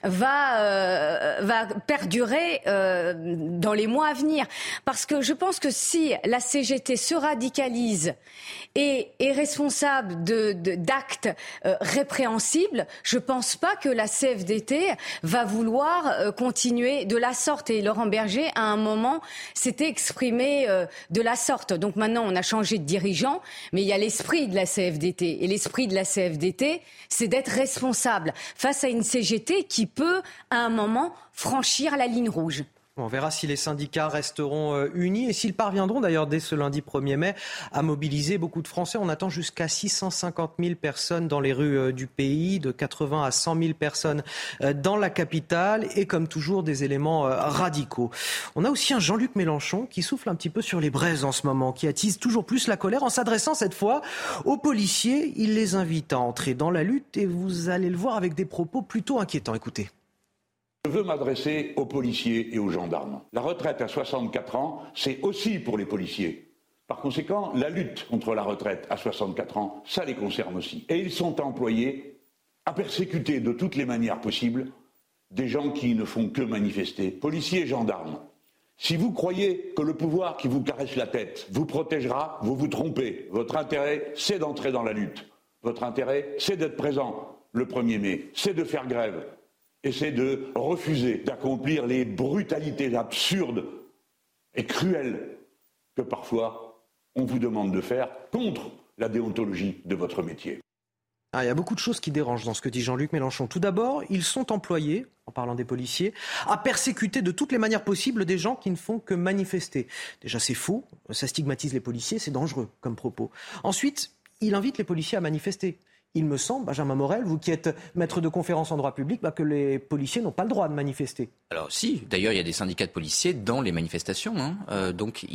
Speaker 36: va, euh, va perdurer euh, dans les mois à venir. Parce que je pense que si la CGT se radicalise et est responsable d'actes de, d'actes euh, répréhensibles, je ne pense pas que la CFDT va vouloir euh, continuer de la sorte. Et Laurent Berger, à un moment, s'était exprimé euh, de la sorte. Donc maintenant, on a changé de dirigeant, mais il y a l'esprit de la CFDT. Et l'esprit de la CFDT, c'est d'être responsable face à une CGT qui peut, à un moment, franchir la ligne rouge.
Speaker 1: On verra si les syndicats resteront euh, unis et s'ils parviendront d'ailleurs dès ce lundi 1er mai à mobiliser beaucoup de Français. On attend jusqu'à 650 000 personnes dans les rues euh, du pays, de 80 à 100 000 personnes euh, dans la capitale et comme toujours des éléments radicaux. On a aussi un Jean-Luc Mélenchon qui souffle un petit peu sur les braises en ce moment, qui attise toujours plus la colère en s'adressant cette fois aux policiers. Il les invite à entrer dans la lutte et vous allez le voir avec des propos plutôt inquiétants. Écoutez.
Speaker 44: Je veux m'adresser aux policiers et aux gendarmes. La retraite à 64 ans, c'est aussi pour les policiers. Par conséquent, la lutte contre la retraite à 64 ans, ça les concerne aussi. Et ils sont employés à persécuter de toutes les manières possibles des gens qui ne font que manifester, policiers et gendarmes. Si vous croyez que le pouvoir qui vous caresse la tête vous protégera, vous vous trompez. Votre intérêt, c'est d'entrer dans la lutte. Votre intérêt, c'est d'être présent le 1er mai, c'est de faire grève, et c'est de refuser d'accomplir les brutalités absurdes et cruelles que parfois on vous demande de faire contre la déontologie de votre métier.
Speaker 1: Ah, il y a beaucoup de choses qui dérangent dans ce que dit Jean-Luc Mélenchon. Tout d'abord, ils sont employés, en parlant des policiers, à persécuter de toutes les manières possibles des gens qui ne font que manifester. Déjà, c'est faux, ça stigmatise les policiers, c'est dangereux comme propos. Ensuite, il invite les policiers à manifester il me semble, Benjamin Morel, vous qui êtes maître de conférence en droit public, bah, que les policiers n'ont pas le droit de manifester.
Speaker 37: Alors si, d'ailleurs il y a des syndicats de policiers dans les manifestations. Hein. Euh, donc,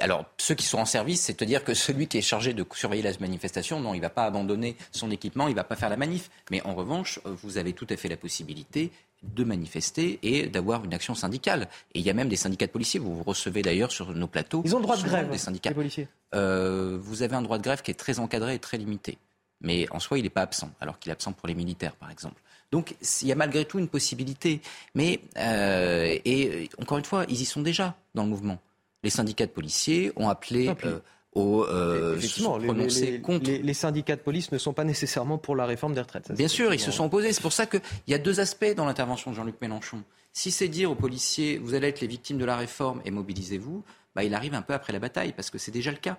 Speaker 37: alors ceux qui sont en service, c'est-à-dire que celui qui est chargé de surveiller la manifestation, non, il ne va pas abandonner son équipement, il ne va pas faire la manif. Mais en revanche, vous avez tout à fait la possibilité de manifester et d'avoir une action syndicale. Et il y a même des syndicats de policiers. Vous vous recevez d'ailleurs sur nos plateaux.
Speaker 1: Ils ont le droit de grève,
Speaker 37: des syndicats.
Speaker 1: Les policiers.
Speaker 37: Euh, vous avez un droit de grève qui est très encadré et très limité mais en soi, il n'est pas absent, alors qu'il est absent pour les militaires, par exemple. Donc, il y a malgré tout une possibilité. Mais, euh, et encore une fois, ils y sont déjà dans le mouvement. Les syndicats de policiers ont appelé euh, aux.
Speaker 1: Euh, Effectivement, les, contre. Les, syndicats de police ne sont pas nécessairement pour la réforme des retraites.
Speaker 37: Bien sûr, ils se sont opposés. C'est pour ça qu'il y a deux aspects dans l'intervention de Jean-Luc Mélenchon. Si c'est dire aux policiers, vous allez être les victimes de la réforme et mobilisez-vous, bah, il arrive un peu après la bataille, parce que c'est déjà le cas.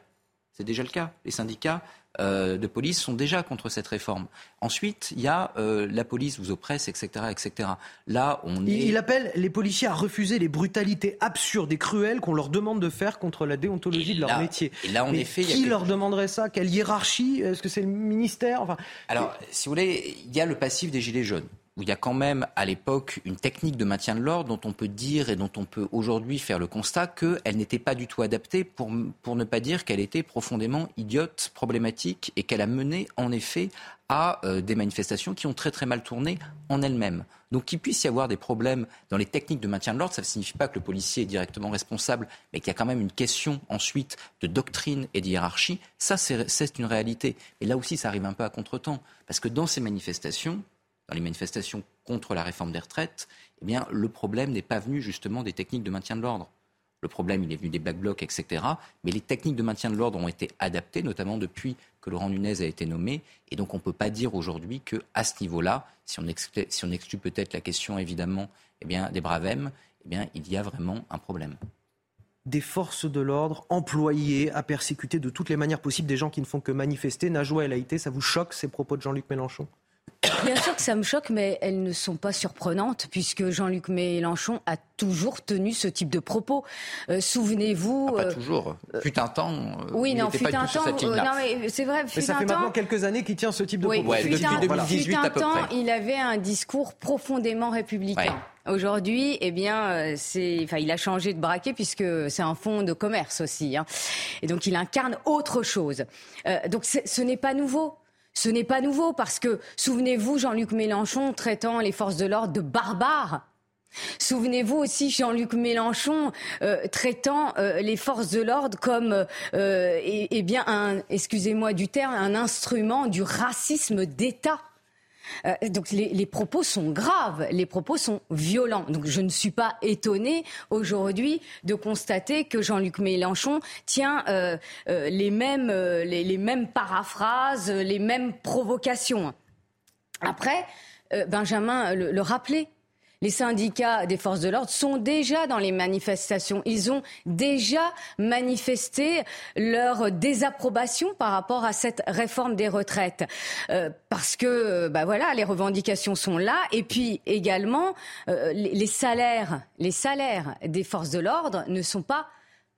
Speaker 37: C'est déjà le cas. Les syndicats euh, de police sont déjà contre cette réforme. Ensuite, il y a euh, la police vous oppresse, etc., etc. Là, on est...
Speaker 1: Il appelle les policiers à refuser les brutalités absurdes et cruelles qu'on leur demande de faire contre la déontologie de leur métier.
Speaker 37: Et là, en effet,
Speaker 1: qui leur demanderait ça? Quelle hiérarchie? Est-ce que c'est le ministère? Enfin,
Speaker 37: Alors, si vous voulez, il y a le passif des gilets jaunes où il y a quand même à l'époque une technique de maintien de l'ordre dont on peut dire et dont on peut aujourd'hui faire le constat qu'elle n'était pas du tout adaptée pour, ne pas dire qu'elle était profondément idiote, problématique et qu'elle a mené en effet à euh, des manifestations qui ont très très mal tourné en elles-mêmes. Donc qu'il puisse y avoir des problèmes dans les techniques de maintien de l'ordre, ça ne signifie pas que le policier est directement responsable, mais qu'il y a quand même une question ensuite de doctrine et de hiérarchie. Ça, c'est une réalité. Et là aussi, ça arrive un peu à contretemps. Parce que dans ces manifestations, dans les manifestations contre la réforme des retraites, eh bien, le problème n'est pas venu justement des techniques de maintien de l'ordre. Le problème, il est venu des black blocs, etc. Mais les techniques de maintien de l'ordre ont été adaptées, notamment depuis que Laurent Nunez a été nommé. Et donc, on ne peut pas dire aujourd'hui qu'à ce niveau-là, si on exclut, peut-être la question, évidemment, eh bien, des bravèmes, eh bien, il y a vraiment un problème.
Speaker 1: des forces de l'ordre employées à persécuter de toutes les manières possibles des gens qui ne font que manifester. Najwa El Haïté, ça vous choque ces propos de Jean-Luc Mélenchon?
Speaker 36: Bien sûr que ça me choque, mais elles ne sont pas surprenantes puisque Jean-Luc Mélenchon a toujours tenu ce type de propos. Euh, souvenez-vous.
Speaker 37: Ah, pas euh, toujours. Fut un temps.
Speaker 36: Euh, oui, non, fut un temps. non, mais c'est vrai.
Speaker 1: Mais ça fait maintenant quelques années qu'il tient ce type de propos.
Speaker 36: depuis 2018 à peu temps, il avait un discours profondément républicain. Aujourd'hui, eh bien, c'est, enfin, il a changé de braquet puisque c'est un fonds de commerce aussi, hein. et donc il incarne autre chose. donc ce n'est pas nouveau. Ce n'est pas nouveau parce que, souvenez-vous, Jean-Luc Mélenchon traitant les forces de l'ordre de barbares. Souvenez-vous aussi Jean-Luc Mélenchon euh, traitant euh, les forces de l'ordre comme, euh, eh bien, excusez-moi du terme, un instrument du racisme d'État. Euh, donc les, propos sont graves, les propos sont violents. Donc je ne suis pas étonnée aujourd'hui de constater que Jean-Luc Mélenchon tient euh, euh, les, mêmes, les, mêmes paraphrases, les mêmes provocations. Après, Benjamin le rappelait, les syndicats des forces de l'ordre sont déjà dans les manifestations. Ils ont déjà manifesté leur désapprobation par rapport à cette réforme des retraites. Euh, parce que, bah voilà, les revendications sont là. Et puis également, euh, les salaires, les salaires des forces de l'ordre ne sont pas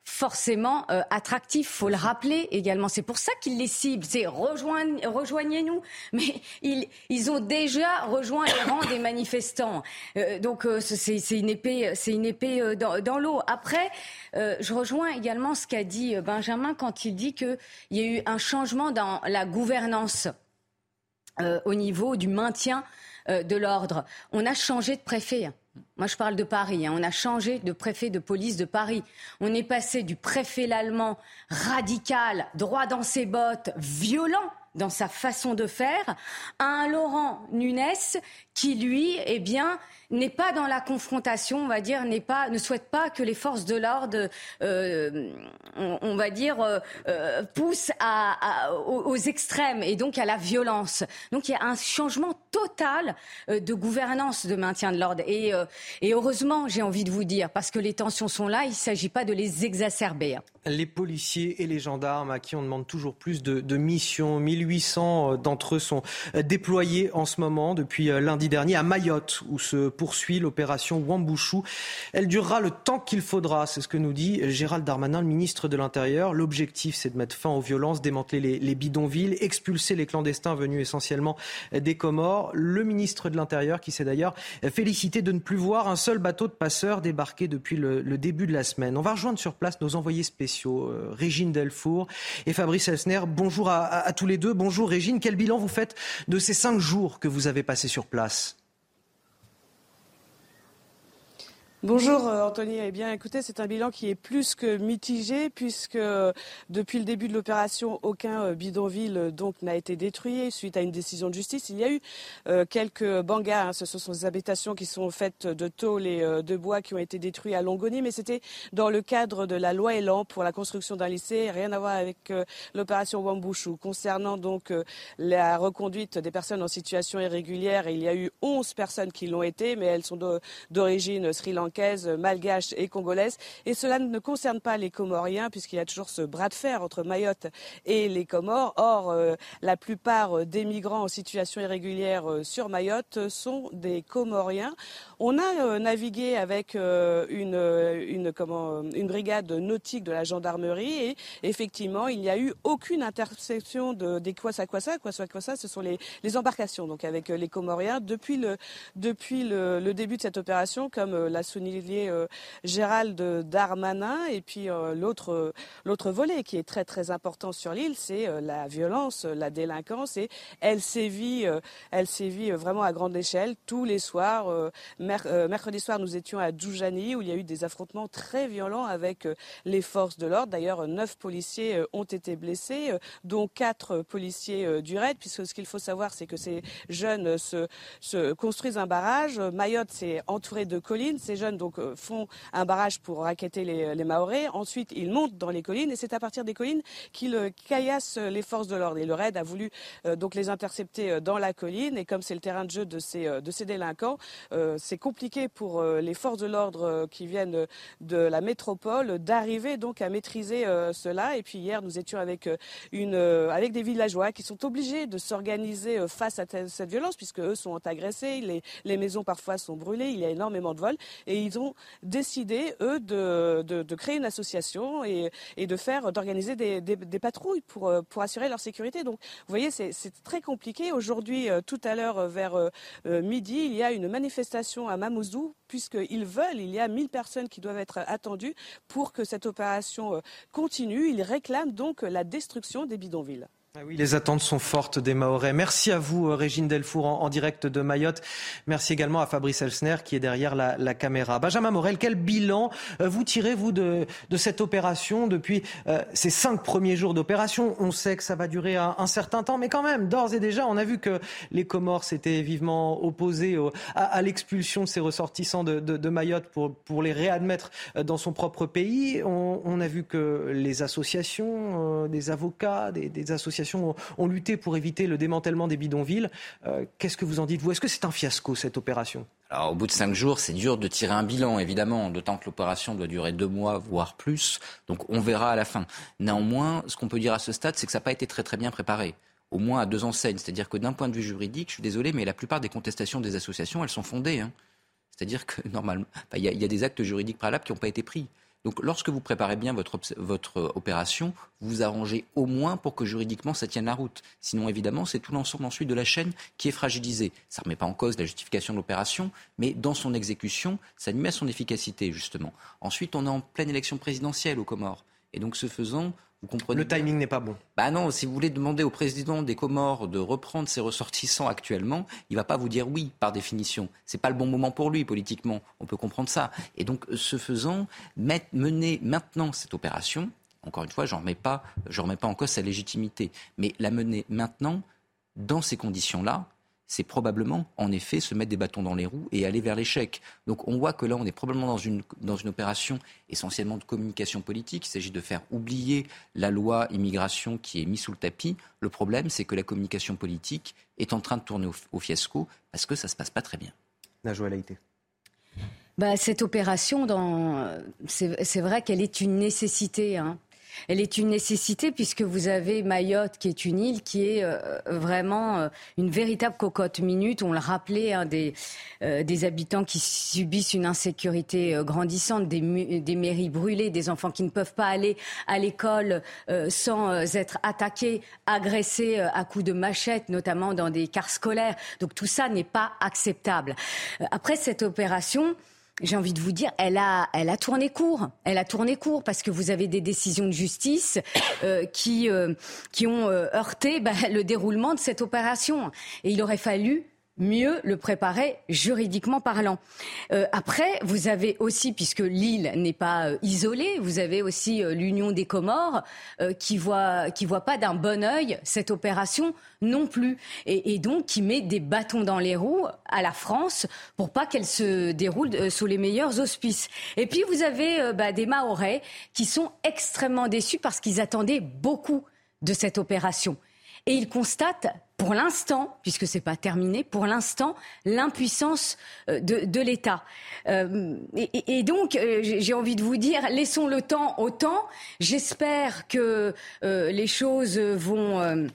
Speaker 36: forcément euh, attractif. Faut le rappeler également. C'est pour ça qu'ils les ciblent. C'est rejoignez-nous. (laughs) Mais ils, ils ont déjà rejoint les rangs des manifestants. Euh, donc euh, c'est une épée, c'est une épée dans, dans l'eau. Après, je rejoins également ce qu'a dit Benjamin quand il dit qu'il y a eu un changement dans la gouvernance au niveau du maintien de l'ordre. On a changé de préfet. Moi, je parle de Paris. Hein. On a changé de préfet de police de Paris. On est passé du préfet l'allemand radical, droit dans ses bottes, violent dans sa façon de faire, à un Laurent Nunes qui, lui, eh bien, n'est pas dans la confrontation, on va dire, n'est pas, ne souhaite pas que les forces de l'ordre, euh, on, va dire, euh, euh, poussent aux, extrêmes et donc à la violence. Donc il y a un changement total de gouvernance de maintien de l'ordre. Et, et heureusement, j'ai envie de vous dire, parce que les tensions sont là, il ne s'agit pas de les exacerber.
Speaker 1: Les policiers et les gendarmes à qui on demande toujours plus de, de missions, 1800 d'entre eux sont déployés en ce moment depuis lundi dernier à Mayotte, où se poursuit l'opération Wambouchou. Elle durera le temps qu'il faudra, c'est ce que nous dit Gérald Darmanin, le ministre de l'Intérieur. L'objectif, c'est de mettre fin aux violences, démanteler les, bidonvilles, expulser les clandestins venus essentiellement des Comores. Le ministre de l'Intérieur qui s'est d'ailleurs félicité de ne plus voir un seul bateau de passeurs débarquer depuis le, début de la semaine. On va rejoindre sur place nos envoyés spéciaux, euh, Régine Delfour et Fabrice Elsner. Bonjour à tous les deux. Bonjour Régine, quel bilan vous faites de ces cinq jours que vous avez passés sur place?
Speaker 28: Bonjour euh, Anthony. Eh bien, écoutez, c'est un bilan qui est plus que mitigé puisque euh, depuis le début de l'opération, aucun euh, bidonville donc n'a été détruit suite à une décision de justice. Il y a eu quelques bangas, hein, ce sont des habitations qui sont faites de tôle et de bois qui ont été détruits à Longoni, mais c'était dans le cadre de la loi Elan pour la construction d'un lycée, rien à voir avec l'opération Wambouchou. Concernant donc la reconduite des personnes en situation irrégulière, il y a eu 11 personnes qui l'ont été, mais elles sont d'origine sri lankaise malgache et congolaise. Et cela ne concerne pas les Comoriens, puisqu'il y a toujours ce bras de fer entre Mayotte et les Comores. Or, euh, la plupart des migrants en situation irrégulière euh, sur Mayotte sont des Comoriens. On a euh, navigué avec une, une, comment, une brigade nautique de la gendarmerie et effectivement, il n'y a eu aucune intersection de, des Kwasa Kwasa. Kwasa Kwasa, ce sont les, les embarcations donc avec les Comoriens depuis le, depuis le, le début de cette opération, comme l'a souligné euh, Gérald Darmanin. Et puis euh, l'autre l'autre volet qui est très très important sur l'île, c'est euh, la violence, la délinquance. Et elle sévit, elle sévit vraiment à grande échelle tous les soirs. Mercredi soir, nous étions à Djoujani où il y a eu des affrontements très violents avec les forces de l'ordre. D'ailleurs, neuf policiers ont été blessés, dont quatre policiers du raid, puisque ce qu'il faut savoir, c'est que ces jeunes se, se construisent un barrage. Mayotte, c'est entouré de collines. Ces jeunes donc euh, font un barrage pour raqueter les, les. Ensuite, ils montent dans les collines et c'est à partir des collines qu'ils euh, caillassent les forces de l'ordre. Et le raid a voulu euh, donc les intercepter dans la colline. Et comme c'est le terrain de jeu de ces, de ces délinquants, ces compliqué pour les forces de l'ordre qui viennent de la métropole d'arriver donc à maîtriser cela. Et puis hier, nous étions avec, une, avec des villageois qui sont obligés de s'organiser face à cette violence, puisque eux sont agressés, les, les maisons parfois sont brûlées, il y a énormément de vols. Et ils ont décidé, eux, de, de, créer une association et, et de faire, d'organiser des, des, patrouilles pour, pour assurer leur sécurité. Donc, vous voyez, c'est très compliqué. Aujourd'hui, tout à l'heure, vers midi, il y a une manifestation à Mamoudzou, puisqu'ils veulent, il y a 1000 personnes qui doivent être attendues pour que cette opération continue. Ils réclament donc la destruction des bidonvilles.
Speaker 1: Ah oui, les attentes sont fortes des Mahorais. Merci à vous, euh, Régine Delfour, en, direct de Mayotte. Merci également à Fabrice Elsner, qui est derrière la, caméra. Benjamin Morel, quel bilan euh, vous tirez, vous, de, cette opération depuis euh, ces cinq premiers jours d'opération? On sait que ça va durer un, certain temps, mais quand même, d'ores et déjà, on a vu que les Comores s'étaient vivement opposés à, l'expulsion de ces ressortissants de, Mayotte pour, les réadmettre dans son propre pays. On, a vu que les associations, des avocats, des associations ont, lutté pour éviter le démantèlement des bidonvilles. Euh, qu'est-ce que vous en dites, vous? Est-ce que c'est un fiasco, cette opération?
Speaker 37: Alors, au bout de cinq jours, c'est dur de tirer un bilan, évidemment, d'autant que l'opération doit durer deux mois, voire plus. Donc, on verra à la fin. Néanmoins, ce qu'on peut dire à ce stade, c'est que ça n'a pas été très très bien préparé au moins à deux enseignes. C'est-à-dire que d'un point de vue juridique, je suis désolé, mais la plupart des contestations des associations, elles sont fondées. Hein. C'est-à-dire que normalement, il y, a des actes juridiques préalables qui n'ont pas été pris. Donc lorsque vous préparez bien votre, votre opération, vous vous arrangez au moins pour que juridiquement ça tienne la route. Sinon, évidemment, c'est tout l'ensemble ensuite de la chaîne qui est fragilisé. Ça ne remet pas en cause la justification de l'opération, mais dans son exécution, ça nuit à son efficacité, justement. Ensuite, on est en pleine élection présidentielle aux Comores. Et donc, ce faisant,
Speaker 1: le timing n'est pas bon.
Speaker 37: Bah non, si vous voulez demander au président des Comores de reprendre ses ressortissants actuellement, il va pas vous dire oui par définition. C'est pas le bon moment pour lui politiquement. On peut comprendre ça. Et donc, ce faisant, mener maintenant cette opération, encore une fois, j'en remets pas, je remets pas en cause sa légitimité, mais la mener maintenant dans ces conditions-là, c'est probablement, en effet, se mettre des bâtons dans les roues et aller vers l'échec. Donc on voit que là, on est probablement dans une, dans une opération essentiellement de communication politique. Il s'agit de faire oublier la loi immigration qui est mise sous le tapis. Le problème, c'est que la communication politique est en train de tourner au, fiasco parce que ça ne se passe pas très bien.
Speaker 1: Najwa Laïté.
Speaker 36: Bah, cette opération, c'est vrai qu'elle est une nécessité. Hein elle est une nécessité puisque vous avez Mayotte qui est une île qui est euh, vraiment euh, une véritable cocotte minute. On le rappelait, hein, des, euh, des habitants qui subissent une insécurité grandissante, des, des, mairies brûlées, des enfants qui ne peuvent pas aller à l'école sans être attaqués, agressés à coups de machette, notamment dans des cars scolaires. Donc tout ça n'est pas acceptable. Après cette opération, j'ai envie de vous dire, elle a, elle a tourné court. Elle a tourné court parce que vous avez des décisions de justice euh, qui, euh, qui ont euh, heurté bah, le déroulement de cette opération. Et il aurait fallu mieux le préparer juridiquement parlant. Euh, après, vous avez aussi, puisque l'île n'est pas euh, isolée, vous avez aussi euh, l'Union des Comores qui voit qui voit pas d'un bon œil cette opération non plus, et, donc qui met des bâtons dans les roues à la France pour pas qu'elle se déroule sous les meilleurs auspices. Et puis vous avez bah, des Mahorais qui sont extrêmement déçus parce qu'ils attendaient beaucoup de cette opération. Et ils constatent pour l'instant, puisque c'est pas terminé, pour l'instant, l'impuissance euh, de, l'État. Euh, et, donc, euh, j'ai envie de vous dire, laissons le temps au temps. J'espère que les choses vont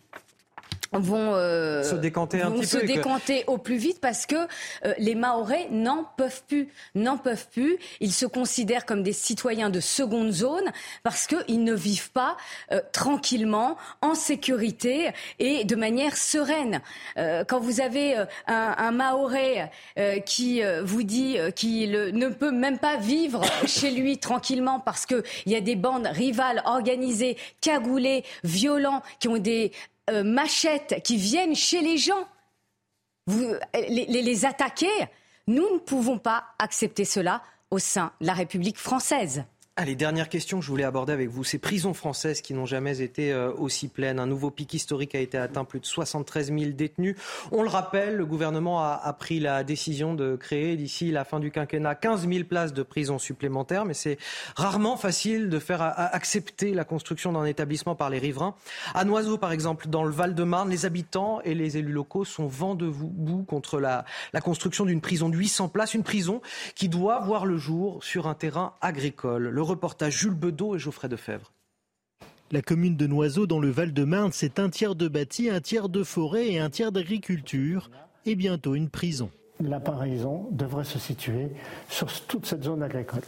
Speaker 36: vont
Speaker 1: euh, se décanter un petit
Speaker 36: se décanter au plus vite parce que euh, les Maorais n'en peuvent plus, n'en peuvent plus. Ils se considèrent comme des citoyens de seconde zone parce qu'ils ne vivent pas euh, tranquillement, en sécurité et de manière sereine. quand vous avez un, un Maoré qui vous dit qu'il ne peut même pas vivre (coughs) chez lui tranquillement parce qu'il y a des bandes rivales organisées, cagoulées, violents, qui ont des euh, machettes qui viennent chez les gens, vous, les, les attaquer, nous ne pouvons pas accepter cela au sein de la République française.
Speaker 1: Allez, dernière question que je voulais aborder avec vous. Ces prisons françaises qui n'ont jamais été euh, aussi pleines. Un nouveau pic historique a été atteint, plus de 73 000 détenus. On le rappelle, le gouvernement a, pris la décision de créer d'ici la fin du quinquennat 15 000 places de prison supplémentaires, mais c'est rarement facile de faire accepter la construction d'un établissement par les riverains. À Noiseau, par exemple, dans le Val-de-Marne, les habitants et les élus locaux sont vent debout contre la, construction d'une prison de 800 places, une prison qui doit voir le jour sur un terrain agricole. Le reportage Jules Bedeau et Geoffrey Defebvre.
Speaker 19: La commune de Noiseau dans le Val-de-Marne, c'est un tiers de bâti, un tiers de forêt et un tiers d'agriculture et bientôt une prison.
Speaker 22: La paraison devrait se situer sur toute cette zone agricole.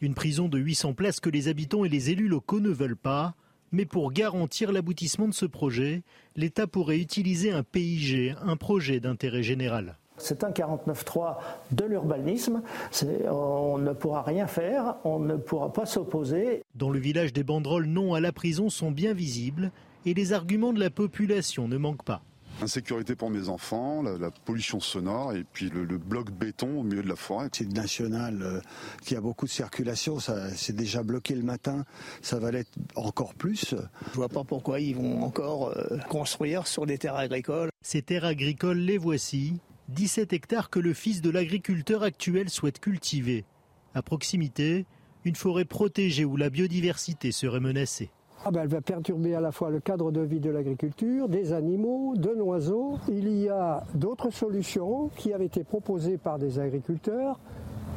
Speaker 19: Une prison de 800 places que les habitants et les élus locaux ne veulent pas. Mais pour garantir l'aboutissement de ce projet, l'État pourrait utiliser un PIG, un projet d'intérêt général.
Speaker 22: C'est un 49.3 de l'urbanisme. On ne pourra rien faire, on ne pourra pas s'opposer.
Speaker 19: Dans le village, des banderoles non à la prison sont bien visibles et les arguments de la population ne manquent pas.
Speaker 45: Insécurité pour mes enfants, la, pollution sonore et puis le, bloc béton au milieu de la forêt.
Speaker 22: C'est national euh, qui a beaucoup de circulation, ça c'est déjà bloqué le matin, ça va l'être encore plus. Je vois pas pourquoi ils vont encore euh, construire sur des terres agricoles.
Speaker 19: Ces terres agricoles, les voici, 17 hectares que le fils de l'agriculteur actuel souhaite cultiver. À proximité, une forêt protégée où la biodiversité serait menacée.
Speaker 22: Ah ben, elle va perturber à la fois le cadre de vie de l'agriculture, des animaux, de oiseaux. Il y a d'autres solutions qui avaient été proposées par des agriculteurs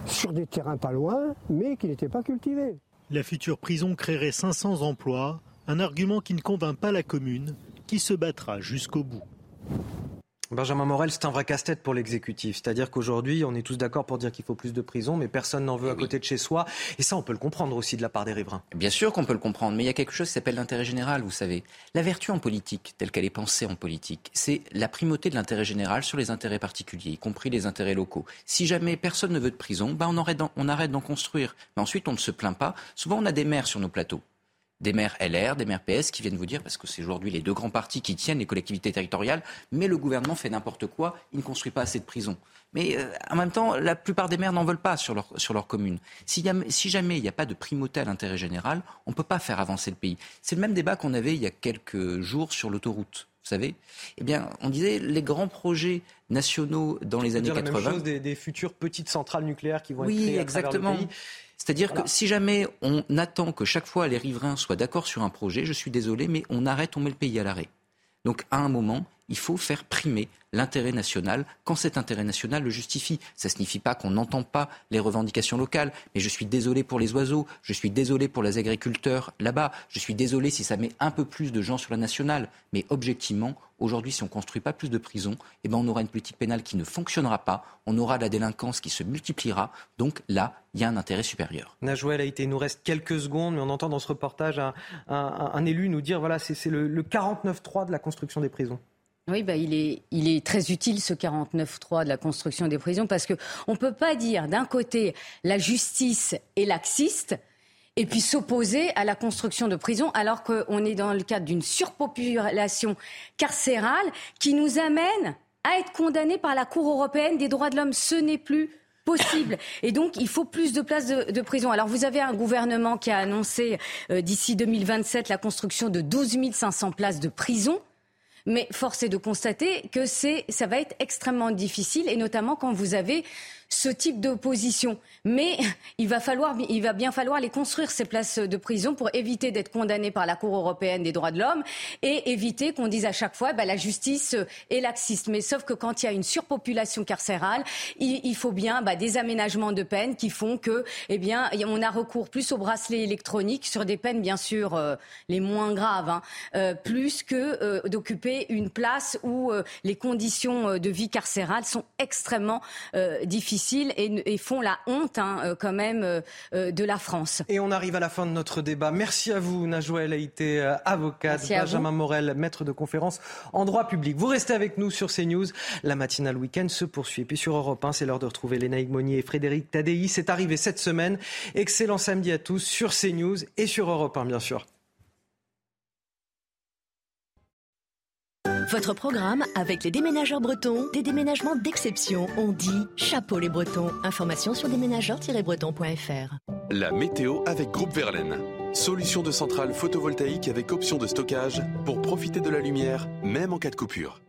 Speaker 22: sur des terrains pas loin, mais qui n'étaient pas cultivés.
Speaker 19: La future prison créerait 500 emplois, un argument qui ne convainc pas la commune, qui se battra jusqu'au bout.
Speaker 1: Benjamin Morel, c'est un vrai casse-tête pour l'exécutif. C'est-à-dire qu'aujourd'hui, on est tous d'accord pour dire qu'il faut plus de prisons, mais personne n'en veut à côté de chez soi. Et ça, on peut le comprendre aussi de la part des riverains.
Speaker 37: Bien sûr qu'on peut le comprendre, mais il y a quelque chose qui s'appelle l'intérêt général, vous savez. La vertu en politique, telle qu'elle est pensée en politique, c'est la primauté de l'intérêt général sur les intérêts particuliers, y compris les intérêts locaux. Si jamais personne ne veut de prison, ben on, on arrête d'en construire. Mais ensuite, on ne se plaint pas. Souvent, on a des maires sur nos plateaux des maires LR, des maires PS qui viennent vous dire, parce que c'est aujourd'hui les deux grands partis qui tiennent les collectivités territoriales, mais le gouvernement fait n'importe quoi, il ne construit pas assez de prisons. Mais euh, en même temps, la plupart des maires n'en veulent pas sur leur, sur leur commune. Si, jamais il n'y a pas de primauté à l'intérêt général, on ne peut pas faire avancer le pays. C'est le même débat qu'on avait il y a quelques jours sur l'autoroute. Vous savez Eh bien, on disait les grands projets nationaux dans les années 80. La
Speaker 1: même chose des, des, futures petites centrales nucléaires qui vont
Speaker 37: être
Speaker 1: créées
Speaker 37: exactement.
Speaker 1: à le pays.
Speaker 37: C'est-à-dire que si jamais on attend que chaque fois les riverains soient d'accord sur un projet, je suis désolé, mais on arrête, on met le pays à l'arrêt. Donc à un moment, il faut faire primer l'intérêt national quand cet intérêt national le justifie. Ça ne signifie pas qu'on n'entend pas les revendications locales, mais je suis désolé pour les oiseaux, je suis désolé pour les agriculteurs là-bas, je suis désolé si ça met un peu plus de gens sur la nationale. Mais objectivement, aujourd'hui, si on ne construit pas plus de prisons, eh ben on aura une politique pénale qui ne fonctionnera pas, on aura la délinquance qui se multipliera. Donc là, il y a un intérêt supérieur.
Speaker 1: Najouel a été, il nous reste quelques secondes, mais on entend dans ce reportage un, élu nous dire voilà, c'est le, le 49-3 de la construction des prisons.
Speaker 36: Oui, bah, il, est, il est très utile ce 49.3 de la construction des prisons parce qu'on ne peut pas dire d'un côté la justice est laxiste et puis s'opposer à la construction de prisons alors qu'on est dans le cadre d'une surpopulation carcérale qui nous amène à être condamnés par la Cour européenne des droits de l'homme. Ce n'est plus possible. Et donc, il faut plus de places de, prison. Alors, vous avez un gouvernement qui a annoncé euh, d'ici 2027 la construction de 12 500 places de prison. Mais force est de constater que c'est, ça va être extrêmement difficile, et notamment quand vous avez ce type d'opposition. Mais (laughs) il va, bien falloir les construire, ces places de prison, pour éviter d'être condamnés par la Cour européenne des droits de l'homme et éviter qu'on dise à chaque fois bah, la justice est laxiste. Mais sauf que quand il y a une surpopulation carcérale, il, faut bien bah, des aménagements de peine qui font que, eh on a recours plus au bracelet électronique sur des peines, bien sûr, euh, les moins graves, hein, euh, plus que euh, d'occuper une place où les conditions de vie carcérale sont extrêmement difficiles et, font la honte hein, euh, quand même euh, euh, de la France.
Speaker 1: Et on arrive à la fin de notre débat. Merci à vous, Najouel Haïté, avocate, Benjamin Morel, maître de conférence en droit public. Vous restez avec nous sur CNews. La matinale week-end se poursuit. Et puis sur Europe 1, c'est l'heure de retrouver Lénaïque Monnier et Frédéric Tadei. C'est arrivé cette semaine. Excellent samedi à tous sur CNews et sur Europe 1, bien sûr.
Speaker 34: Votre programme avec les déménageurs bretons, des déménagements d'exception. On dit chapeau les bretons. Information sur déménageurs-bretons.fr.
Speaker 46: La météo avec Groupe Verlaine. Solution de centrale photovoltaïque avec option de stockage pour profiter de la lumière, même en cas de coupure.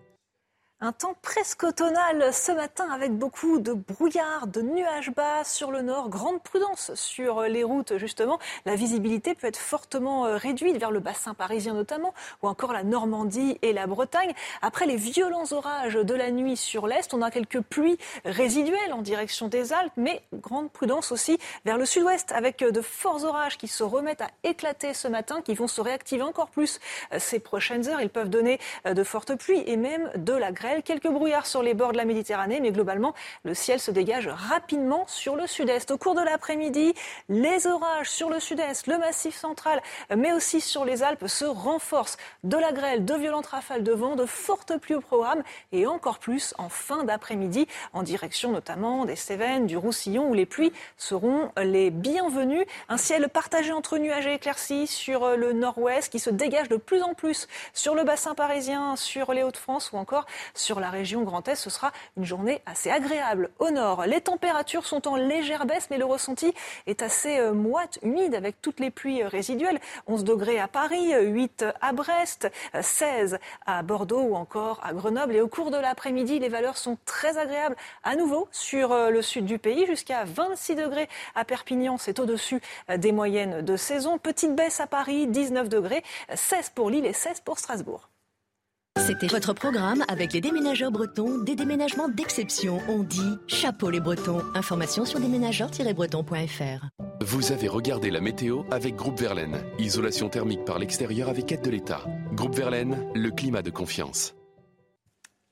Speaker 35: Un temps presque automnal ce matin avec beaucoup de brouillard, de nuages bas sur le nord. Grande prudence sur les routes justement. La visibilité peut être fortement euh, réduite vers le bassin parisien notamment ou encore la Normandie et la Bretagne. Après les violents orages de la nuit sur l'est, on a quelques pluies résiduelles en direction des Alpes, mais grande prudence aussi vers le sud-ouest avec de forts orages qui se remettent à éclater ce matin, qui vont se réactiver encore plus euh, ces prochaines heures. Ils peuvent donner euh, de fortes pluies et même de la grêle Quelques brouillards sur les bords de la Méditerranée, mais globalement, le ciel se dégage rapidement sur le sud-est. Au cours de l'après-midi, les orages sur le sud-est, le massif central, mais aussi sur les Alpes se renforcent. De la grêle, de violentes rafales de vent, de fortes pluies au programme et encore plus en fin d'après-midi, en direction notamment des Cévennes, du Roussillon, où les pluies seront les bienvenues. Un ciel partagé entre nuages et éclaircies sur le nord-ouest qui se dégage de plus en plus sur le bassin parisien, sur les Hauts-de-France ou encore sur la région Grand Est, ce sera une journée assez agréable. Au nord, les températures sont en légère baisse, mais le ressenti est assez euh, moite, humide, avec toutes les pluies euh, résiduelles. 11 degrés à Paris, 8 à Brest, 16 euh, à Bordeaux ou encore à Grenoble. Et au cours de l'après-midi, les valeurs sont très agréables à nouveau sur le sud du pays, jusqu'à 26 degrés à Perpignan, c'est au-dessus des moyennes de saison. Petite baisse à Paris, 19 degrés, 16 pour Lille et 16 pour Strasbourg.
Speaker 34: C'était votre programme avec les déménageurs bretons, des déménagements d'exception. On dit chapeau les bretons. Information sur déménageurs-bretons.fr.
Speaker 46: Vous avez regardé la météo avec Groupe Verlaine. Isolation thermique par l'extérieur avec aide de l'État. Groupe Verlaine, le climat de confiance.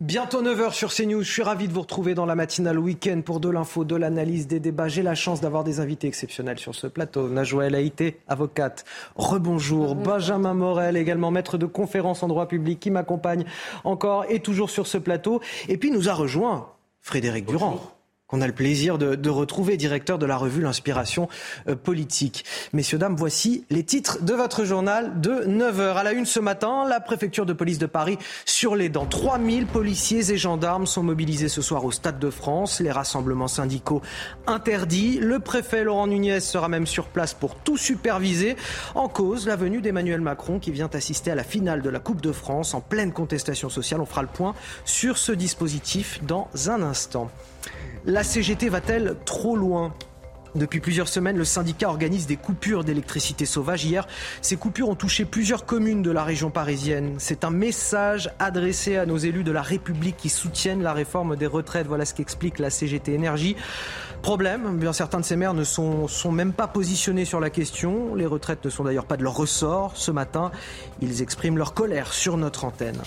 Speaker 1: Bientôt 9h sur CNews. Je suis ravi de vous retrouver dans la matinale week-end pour de l'info, de l'analyse, des débats. J'ai la chance d'avoir des invités exceptionnels sur ce plateau. Najouel Haïté, avocate. Rebonjour. Benjamin Morel, également maître de conférence en droit public, qui m'accompagne encore et toujours sur ce plateau. Et puis nous a rejoint Frédéric Durand qu'on a le plaisir de, retrouver, directeur de la revue L'Inspiration euh, politique. Messieurs, dames, voici les titres de votre journal de 9h. À la une ce matin, la préfecture de police de Paris sur les dents. 3000 policiers et gendarmes sont mobilisés ce soir au Stade de France. Les rassemblements syndicaux interdits. Le préfet Laurent Nunez sera même sur place pour tout superviser. En cause, la venue d'Emmanuel Macron qui vient assister à la finale de la Coupe de France en pleine contestation sociale. On fera le point sur ce dispositif dans un instant. La CGT va-t-elle trop loin? Depuis plusieurs semaines, le syndicat organise des coupures d'électricité sauvage. Hier, ces coupures ont touché plusieurs communes de la région parisienne. C'est un message adressé à nos élus de la République qui soutiennent la réforme des retraites. Voilà ce qu'explique la CGT Énergie. Problème, bien certains de ces maires ne sont, sont même pas positionnés sur la question. Les retraites ne sont d'ailleurs pas de leur ressort. Ce matin, ils expriment leur colère sur notre antenne.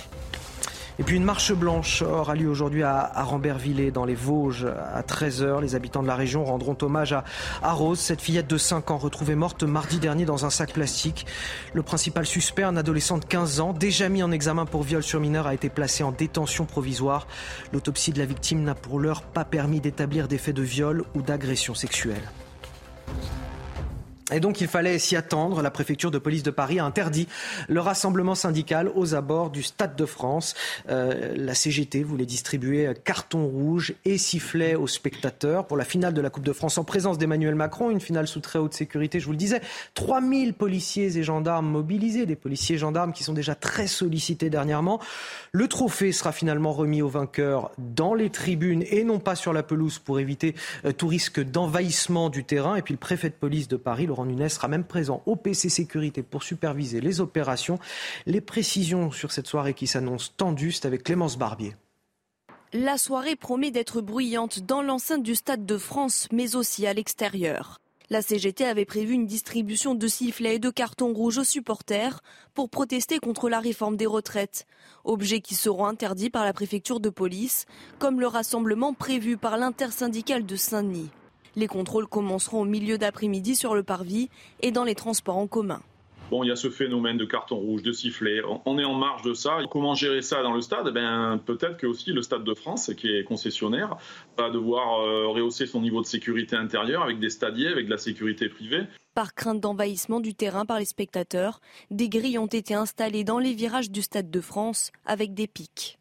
Speaker 1: Et puis une marche blanche aura lieu aujourd'hui à, Rambervillers, dans les Vosges, à 13h. Les habitants de la région rendront hommage à, à Rose, cette fillette de 5 ans retrouvée morte mardi dernier dans un sac plastique. Le principal suspect, un adolescent de 15 ans, déjà mis en examen pour viol sur mineur, a été placé en détention provisoire. L'autopsie de la victime n'a pour l'heure pas permis d'établir des faits de viol ou d'agression sexuelle. Et donc il fallait s'y attendre. La préfecture de police de Paris a interdit le rassemblement syndical aux abords du Stade de France. Euh, la CGT voulait distribuer carton rouge et sifflet aux spectateurs pour la finale de la Coupe de France en présence d'Emmanuel Macron, une finale sous très haute sécurité, je vous le disais. 3000 policiers et gendarmes mobilisés, des policiers et gendarmes qui sont déjà très sollicités dernièrement. Le trophée sera finalement remis aux vainqueurs dans les tribunes et non pas sur la pelouse pour éviter euh, tout risque d'envahissement du terrain. Et puis le préfet de police de Paris, Nunez, sera même présent au PC Sécurité pour superviser les opérations. Les précisions sur cette soirée qui s'annonce tendue, c'est avec Clémence Barbier.
Speaker 7: La soirée promet d'être bruyante dans l'enceinte du Stade de France, mais aussi à l'extérieur. La CGT avait prévu une distribution de sifflets et de cartons rouges aux supporters pour protester contre la réforme des retraites, objets qui seront interdits par la préfecture de police, comme le rassemblement prévu par l'intersyndicale de Saint-Denis. Les contrôles commenceront au milieu d'après-midi sur le parvis et dans les transports en commun.
Speaker 8: Bon, il y a ce phénomène de carton rouge, de sifflet. On est en marge de ça. Comment gérer ça dans le stade? Eh ben, Peut-être que aussi le Stade de France, qui est concessionnaire, va devoir euh, rehausser son niveau de sécurité intérieure avec des stadiers, avec de la sécurité privée.
Speaker 7: Par crainte d'envahissement du terrain par les spectateurs, des grilles ont été installées dans les virages du Stade de France avec des pics.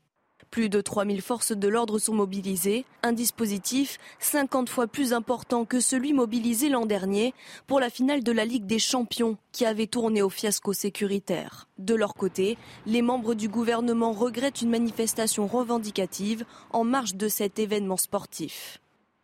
Speaker 7: Plus de 3000 forces de l'ordre sont mobilisées, un dispositif 50 fois plus important que celui mobilisé l'an dernier pour la finale de la Ligue des Champions qui avait tourné au fiasco sécuritaire. De leur côté, les membres du gouvernement regrettent une manifestation revendicative en marge de cet événement sportif.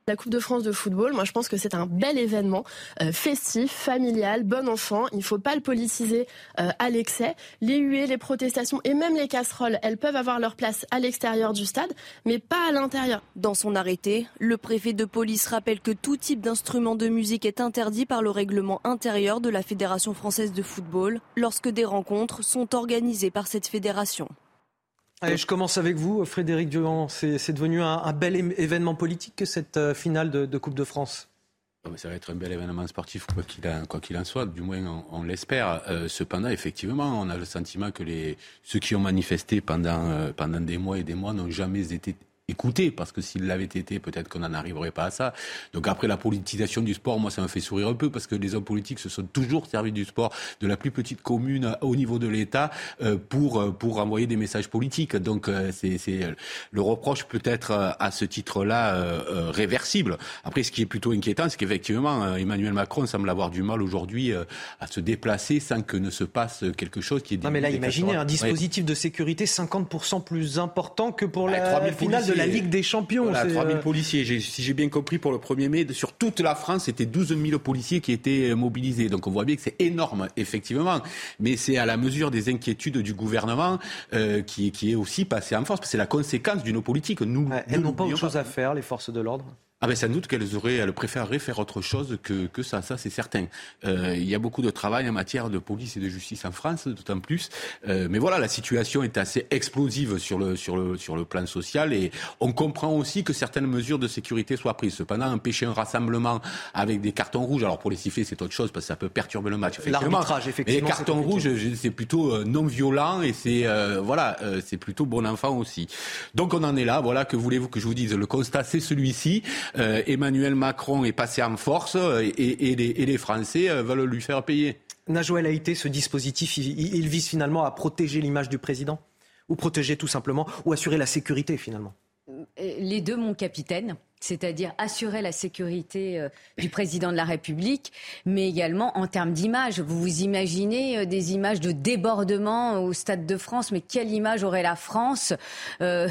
Speaker 9: La Coupe de France de football, moi je pense que c'est un bel événement euh, festif, familial, bon enfant. Il ne faut pas le politiser euh, à l'excès. Les huées, les protestations et même les casseroles, elles peuvent avoir leur place à l'extérieur du stade, mais pas à l'intérieur.
Speaker 7: Dans son arrêté, le préfet de police rappelle que tout type d'instrument de musique est interdit par le règlement intérieur de la Fédération française de football lorsque des rencontres sont organisées par cette fédération.
Speaker 1: Je commence avec vous, Frédéric Durand. C'est devenu un, bel événement politique que cette euh, finale de, Coupe de France?
Speaker 47: Ça va être un bel événement sportif, quoi qu'il en, soit, du moins on, l'espère. Euh, cependant, effectivement, on a le sentiment que les, ceux qui ont manifesté pendant, euh, pendant des mois et des mois n'ont jamais été écouter, parce que s'il l'avait été, peut-être qu'on n'en arriverait pas à ça. Donc après la politisation du sport, moi ça me fait sourire un peu, parce que les hommes politiques se sont toujours servis du sport, de la plus petite commune au niveau de l'État, euh, pour euh, pour envoyer des messages politiques. Donc euh, c'est le reproche peut être à ce titre-là réversible. Après, ce qui est plutôt inquiétant, c'est qu'effectivement Emmanuel Macron semble avoir du mal aujourd'hui à se déplacer sans que ne se passe quelque chose qui est.
Speaker 1: Non mais là, imaginez un dispositif de sécurité 50% plus important que pour la finale de la Ligue des Champions.
Speaker 47: Voilà, 3000
Speaker 1: euh,
Speaker 47: policiers. Si j'ai bien compris, pour le 1er mai, sur toute la France, c'était 12 000 policiers qui étaient euh, mobilisés. Donc on voit bien que c'est énorme, effectivement. Mais c'est à la mesure des inquiétudes du gouvernement euh, qui, qui, est aussi passé en force. C'est la conséquence d'une politique. Nous,
Speaker 1: elles n'ont pas autre chose à faire, les forces de l'ordre?
Speaker 47: Ah ben sans doute qu'elles auraient, elles préféreraient faire autre chose que, que ça, ça c'est certain. Euh, il y a beaucoup de travail en matière de police et de justice en France, d'autant plus. Euh, mais voilà, la situation est assez explosive sur le, sur, le, sur le plan social et on comprend aussi que certaines mesures de sécurité soient prises. Cependant, empêcher un rassemblement avec des cartons rouges, alors pour les siffler c'est autre chose parce que ça peut perturber le match.
Speaker 1: L'arbitrage, effectivement.
Speaker 47: Mais les cartons rouges, c'est plutôt euh, non violent et c'est euh, voilà, euh, c'est plutôt bon enfant aussi. Donc on en est là. Voilà, que voulez-vous que je vous dise Le constat c'est celui-ci. Euh, Emmanuel Macron est passé en force euh, et, les, Français euh, veulent lui faire payer.
Speaker 1: Najouel Haïté, ce dispositif, il, vise finalement à protéger l'image du président? Ou protéger tout simplement Ou assurer la sécurité finalement?
Speaker 36: Les deux, mon capitaine c'est-à-dire assurer la sécurité euh, du président de la République, mais également en termes d'image. Vous vous imaginez euh, des images de débordement au Stade de France, mais quelle image aurait la France euh,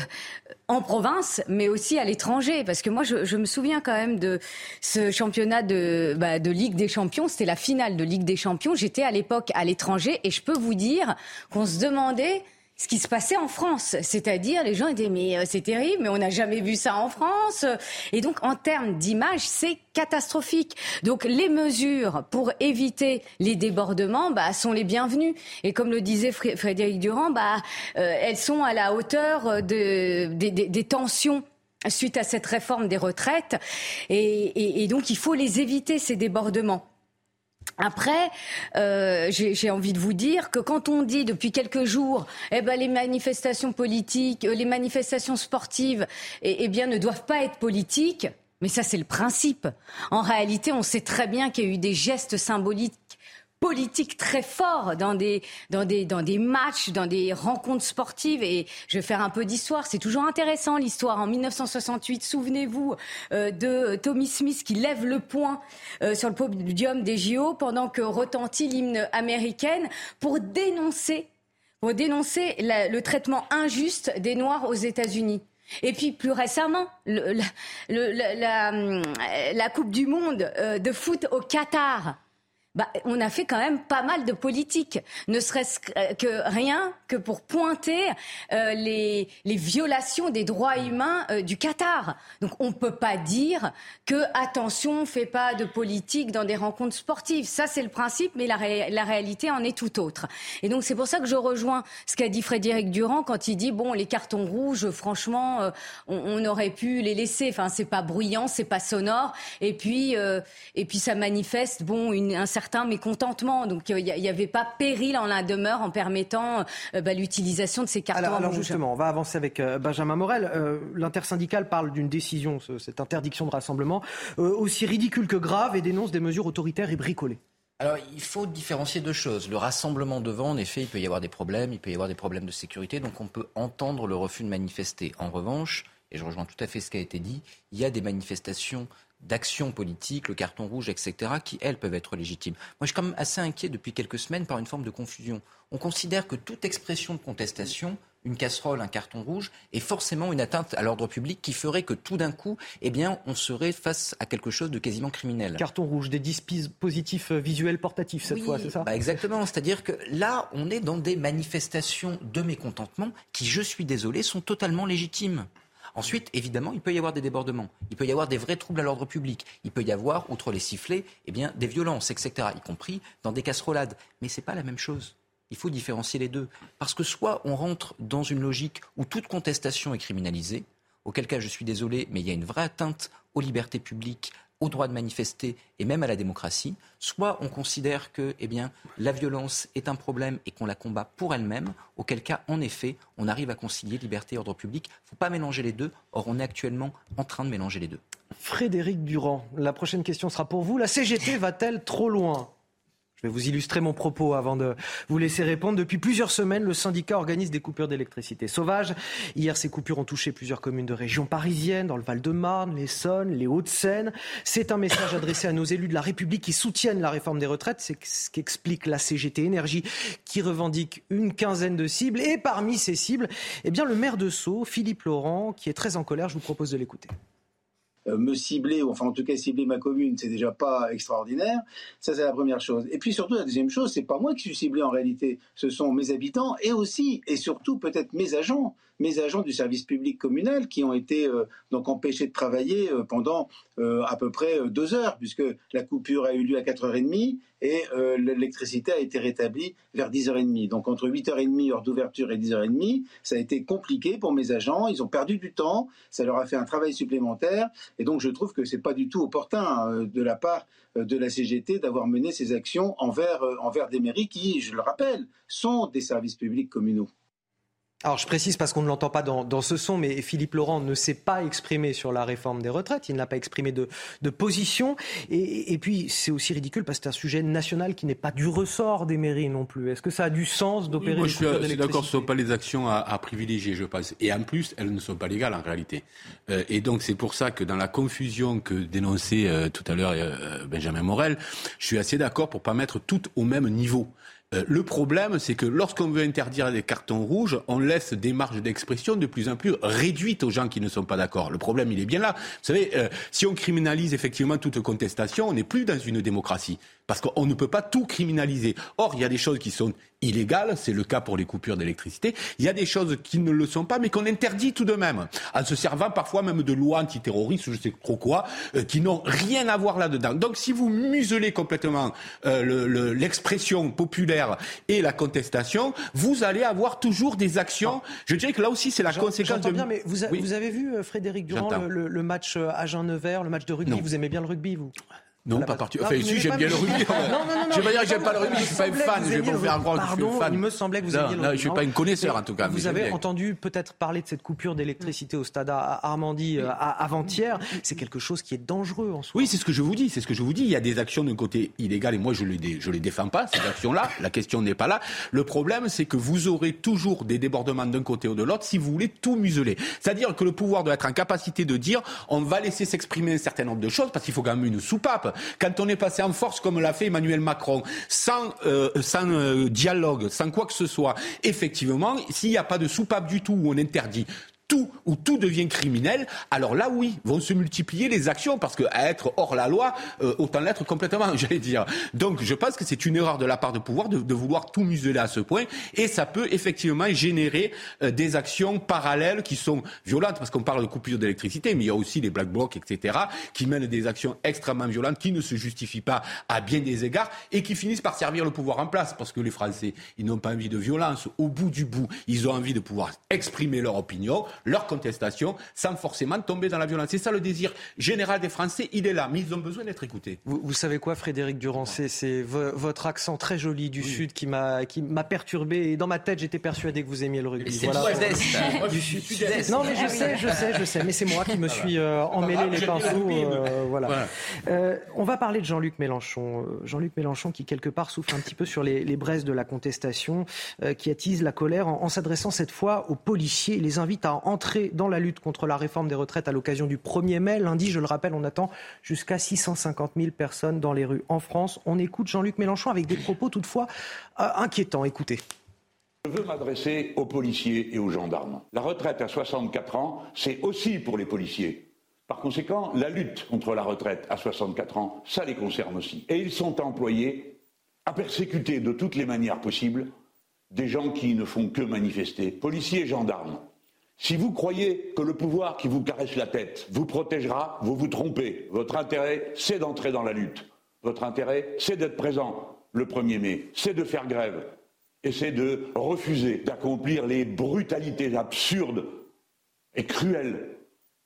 Speaker 36: en province, mais aussi à l'étranger? Parce que moi, je, me souviens quand même de ce championnat bah, de Ligue des Champions. C'était la finale de Ligue des Champions. J'étais à l'époque à l'étranger et je peux vous dire qu'on se demandait ce qui se passait en France. C'est-à-dire, les gens étaient, mais euh, c'est terrible, mais on n'a jamais vu ça en France. Et donc, en termes d'image, c'est catastrophique. Donc, les mesures pour éviter les débordements bah, sont les bienvenues. Et comme le disait Frédéric Durand, bah, euh, elles sont à la hauteur de, des tensions suite à cette réforme des retraites. et donc, il faut les éviter, ces débordements. Après, euh, j'ai envie de vous dire que quand on dit depuis quelques jours, eh ben les manifestations politiques, euh, les manifestations sportives, eh, eh bien ne doivent pas être politiques. Mais ça, c'est le principe. En réalité, on sait très bien qu'il y a eu des gestes symboliques politique très fort dans des, dans, des, dans des matchs, dans des rencontres sportives. Et je vais faire un peu d'histoire. C'est toujours intéressant l'histoire. En 1968, souvenez-vous euh, de Tommy Smith qui lève le poing euh, sur le podium des JO pendant que retentit l'hymne américaine pour dénoncer, pour dénoncer le traitement injuste des Noirs aux États-Unis. Et puis plus récemment, la, la, Coupe du Monde euh, de foot au Qatar bah, on a fait quand même pas mal de politique, ne serait-ce que euh, rien que pour pointer euh, les, les, violations des droits humains euh, du Qatar. Donc on ne peut pas dire que attention, on fait pas de politique dans des rencontres sportives. Ça c'est le principe, mais la, la, réalité en est tout autre. Et donc c'est pour ça que je rejoins ce qu'a dit Frédéric Durand quand il dit bon les cartons rouges, franchement, on, on, aurait pu les laisser. Enfin c'est pas bruyant, c'est pas sonore, et puis et puis ça manifeste bon une, un certain certain mécontentement. Donc il n'y avait pas péril en la demeure en permettant euh, bah, l'utilisation de ces cartons
Speaker 1: alors, alors justement, on va avancer avec euh, Benjamin Morel. Euh, L'intersyndicale parle d'une décision, cette interdiction de rassemblement, aussi ridicule que grave, et dénonce des mesures autoritaires et bricolées.
Speaker 37: alors, il faut différencier deux choses. Le rassemblement devant, en effet, il peut y avoir des problèmes, il peut y avoir des problèmes de sécurité, donc on peut entendre le refus de manifester. En revanche, et je rejoins tout à fait ce qui a été dit, il y a des manifestations d'action politique, le carton rouge, etc., qui, elles, peuvent être légitimes. Moi, je suis quand même assez inquiet depuis quelques semaines par une forme de confusion. On considère que toute expression de contestation, une casserole, un carton rouge, est forcément une atteinte à l'ordre public qui ferait que tout d'un coup, eh bien, on serait face à quelque chose de quasiment criminel.
Speaker 1: Carton rouge, des dispositifs visuels portatifs cette fois, c'est ça?
Speaker 37: bah Exactement, c'est-à-dire que là, on est dans des manifestations de mécontentement qui, je suis désolé, sont totalement légitimes. Ensuite, évidemment, il peut y avoir des débordements, il peut y avoir des vrais troubles à l'ordre public, il peut y avoir, outre les sifflets, eh des violences, etc., y compris dans des casserolades. Mais ce n'est pas la même chose. Il faut différencier les deux. Parce que soit on rentre dans une logique où toute contestation est criminalisée, auquel cas je suis désolé, mais il y a une vraie atteinte aux libertés publiques, au droit de manifester et même à la démocratie, soit on considère que eh la violence est un problème et qu'on la combat pour elle-même, auquel cas, en effet, on arrive à concilier liberté et ordre public. Il ne faut pas mélanger les deux. Or, on est actuellement en train de mélanger les deux.
Speaker 1: Frédéric Durand, la prochaine question sera pour vous. La CGT va-t-elle trop loin? Je vais vous illustrer mon propos avant de vous laisser répondre. Depuis plusieurs semaines, le syndicat organise des coupures d'électricité sauvages. Hier, ces coupures ont touché plusieurs communes de région parisienne, dans le Val-de-Marne, l'Essonne, les Hauts-de-Seine. C'est un message adressé à nos élus de la République qui soutiennent la réforme des retraites. C'est ce qu'explique la CGT Énergie qui revendique une quinzaine de cibles. Et parmi ces cibles, eh bien, le maire de Sceaux, Philippe Laurent, qui est très en colère. Je vous propose de l'écouter.
Speaker 48: Euh, me cibler, ou enfin en tout cas cibler ma commune, c'est déjà pas extraordinaire. Ça, c'est la première chose. Et puis surtout, la deuxième chose, c'est pas moi qui suis ciblé en réalité, ce sont mes habitants et aussi et surtout peut-être mes agents mes agents du service public communal qui ont été euh, donc empêchés de travailler euh, pendant euh, à peu près deux heures, puisque la coupure a eu lieu à 4h30 et l'électricité a été rétablie vers 10h30. Donc entre 8h30 heure d'ouverture et 10h30, ça a été compliqué pour mes agents, ils ont perdu du temps, ça leur a fait un travail supplémentaire, et donc je trouve que c'est pas du tout opportun de la part de la CGT d'avoir mené ces actions envers, envers des mairies qui, je le rappelle, sont des services publics communaux.
Speaker 1: Alors je précise parce qu'on ne l'entend pas dans, ce son, mais Philippe Laurent ne s'est pas exprimé sur la réforme des retraites, il n'a pas exprimé de, position. Et, puis c'est aussi ridicule parce que c'est un sujet national qui n'est pas du ressort des mairies non plus. Est-ce que ça a du sens d'opérer
Speaker 47: oui, Moi je suis, d'accord, ce ne sont pas les actions à, privilégier, je pense. Et en plus, elles ne sont pas légales en réalité. Euh, et donc c'est pour ça que dans la confusion que dénonçait euh, tout à l'heure euh, Benjamin Morel, je suis assez d'accord pour pas mettre toutes au même niveau. Euh, le problème, c'est que lorsqu'on veut interdire des cartons rouges, on laisse des marges d'expression de plus en plus réduites aux gens qui ne sont pas d'accord. Le problème, il est bien là. Vous savez, euh, si on criminalise effectivement toute contestation, on n'est plus dans une démocratie parce qu'on ne peut pas tout criminaliser. Or, il y a des choses qui sont illégales, c'est le cas pour les coupures d'électricité. Il y a des choses qui ne le sont pas, mais qu'on interdit tout de même, en se servant parfois même de lois antiterroristes, je sais trop quoi, euh, qui n'ont rien à voir là-dedans. Donc, si vous muselez complètement euh, l'expression populaire et la contestation, vous allez avoir toujours des actions. Je dirais que là aussi, c'est la conséquence de.
Speaker 1: bien, mais vous, avez vu euh, Frédéric Durand le, match à Jean-Nevers, le match de rugby? Vous aimez bien le rugby, vous?
Speaker 47: Non, pas particulièrement. Enfin, si, j'aime bien le rugby. (laughs) Non, non, non. Je vais pas dire que j'aime pas le rugby, je suis pas une fan. Je vais pas vous faire croire que je suis fan.
Speaker 1: Il me semblait que vous aimiez le rugby.
Speaker 47: Je suis pas une connaisseur, en tout cas.
Speaker 1: Vous avez entendu peut-être parler de cette coupure d'électricité au stade Armandie euh, avant-hier. C'est quelque chose qui est dangereux en soi.
Speaker 47: Oui, c'est ce que je vous dis. C'est ce que je vous dis. Il y a des actions d'un côté illégal et moi, je les, je les défends pas, ces actions-là. La question n'est pas là. Le problème, c'est que vous aurez toujours des débordements d'un côté ou de l'autre si vous voulez tout museler. C'est-à-dire que le pouvoir doit être en capacité de dire on va laisser s'exprimer un certain nombre de choses parce qu'il faut quand même une soupape. Quand on est passé en force comme l'a fait Emmanuel Macron, sans, euh, euh, dialogue, sans quoi que ce soit, effectivement, s'il n'y a pas de soupape du tout où on interdit tout, où tout devient criminel, alors là, oui, vont se multiplier les actions, parce qu'à être hors la loi, euh, autant l'être complètement, (laughs) j'allais dire. Donc, je pense que c'est une erreur de la part de pouvoir de, vouloir tout museler à ce point, et ça peut effectivement générer euh, des actions parallèles qui sont violentes, parce qu'on parle de coupure d'électricité, mais il y a aussi les black blocs, etc., qui mènent des actions extrêmement violentes, qui ne se justifient pas à bien des égards, et qui finissent par servir le pouvoir en place, parce que les Français, ils n'ont pas envie de violence. Au bout du bout, ils ont envie de pouvoir exprimer leur opinion leur contestation sans forcément tomber dans la violence. C'est ça le désir général des Français, il est là, mais ils ont besoin d'être écoutés.
Speaker 1: Vous, savez quoi, Frédéric Durand, c'est votre accent très joli du Sud qui m'a perturbé. Et dans ma tête, j'étais persuadé que vous aimiez le rugby.
Speaker 37: C'est voilà. (laughs) Moi,
Speaker 1: du Sud. Non, mais je sais, je sais, je sais. Mais c'est moi qui me suis euh, emmêlé les pinceaux. Euh, voilà. Euh, on va parler de Jean-Luc Mélenchon. Jean-Luc Mélenchon qui, quelque part, souffle un petit peu sur les, les braises de la contestation, qui attise la colère en, en s'adressant cette fois aux policiers. Il les invite à entrer dans la lutte contre la réforme des retraites à l'occasion du 1er mai. Lundi, je le rappelle, on attend jusqu'à 650 000 personnes dans les rues en France. On écoute Jean-Luc Mélenchon avec des propos toutefois inquiétants. Écoutez.
Speaker 44: Je veux m'adresser aux policiers et aux gendarmes. La retraite à 64 ans, c'est aussi pour les policiers. Par conséquent, la lutte contre la retraite à 64 ans, ça les concerne aussi. Et ils sont employés à persécuter de toutes les manières possibles des gens qui ne font que manifester, policiers et gendarmes. Si vous croyez que le pouvoir qui vous caresse la tête vous protégera, vous vous trompez. Votre intérêt, c'est d'entrer dans la lutte. Votre intérêt, c'est d'être présent le 1er mai, c'est de faire grève, et c'est de refuser d'accomplir les brutalités absurdes et cruelles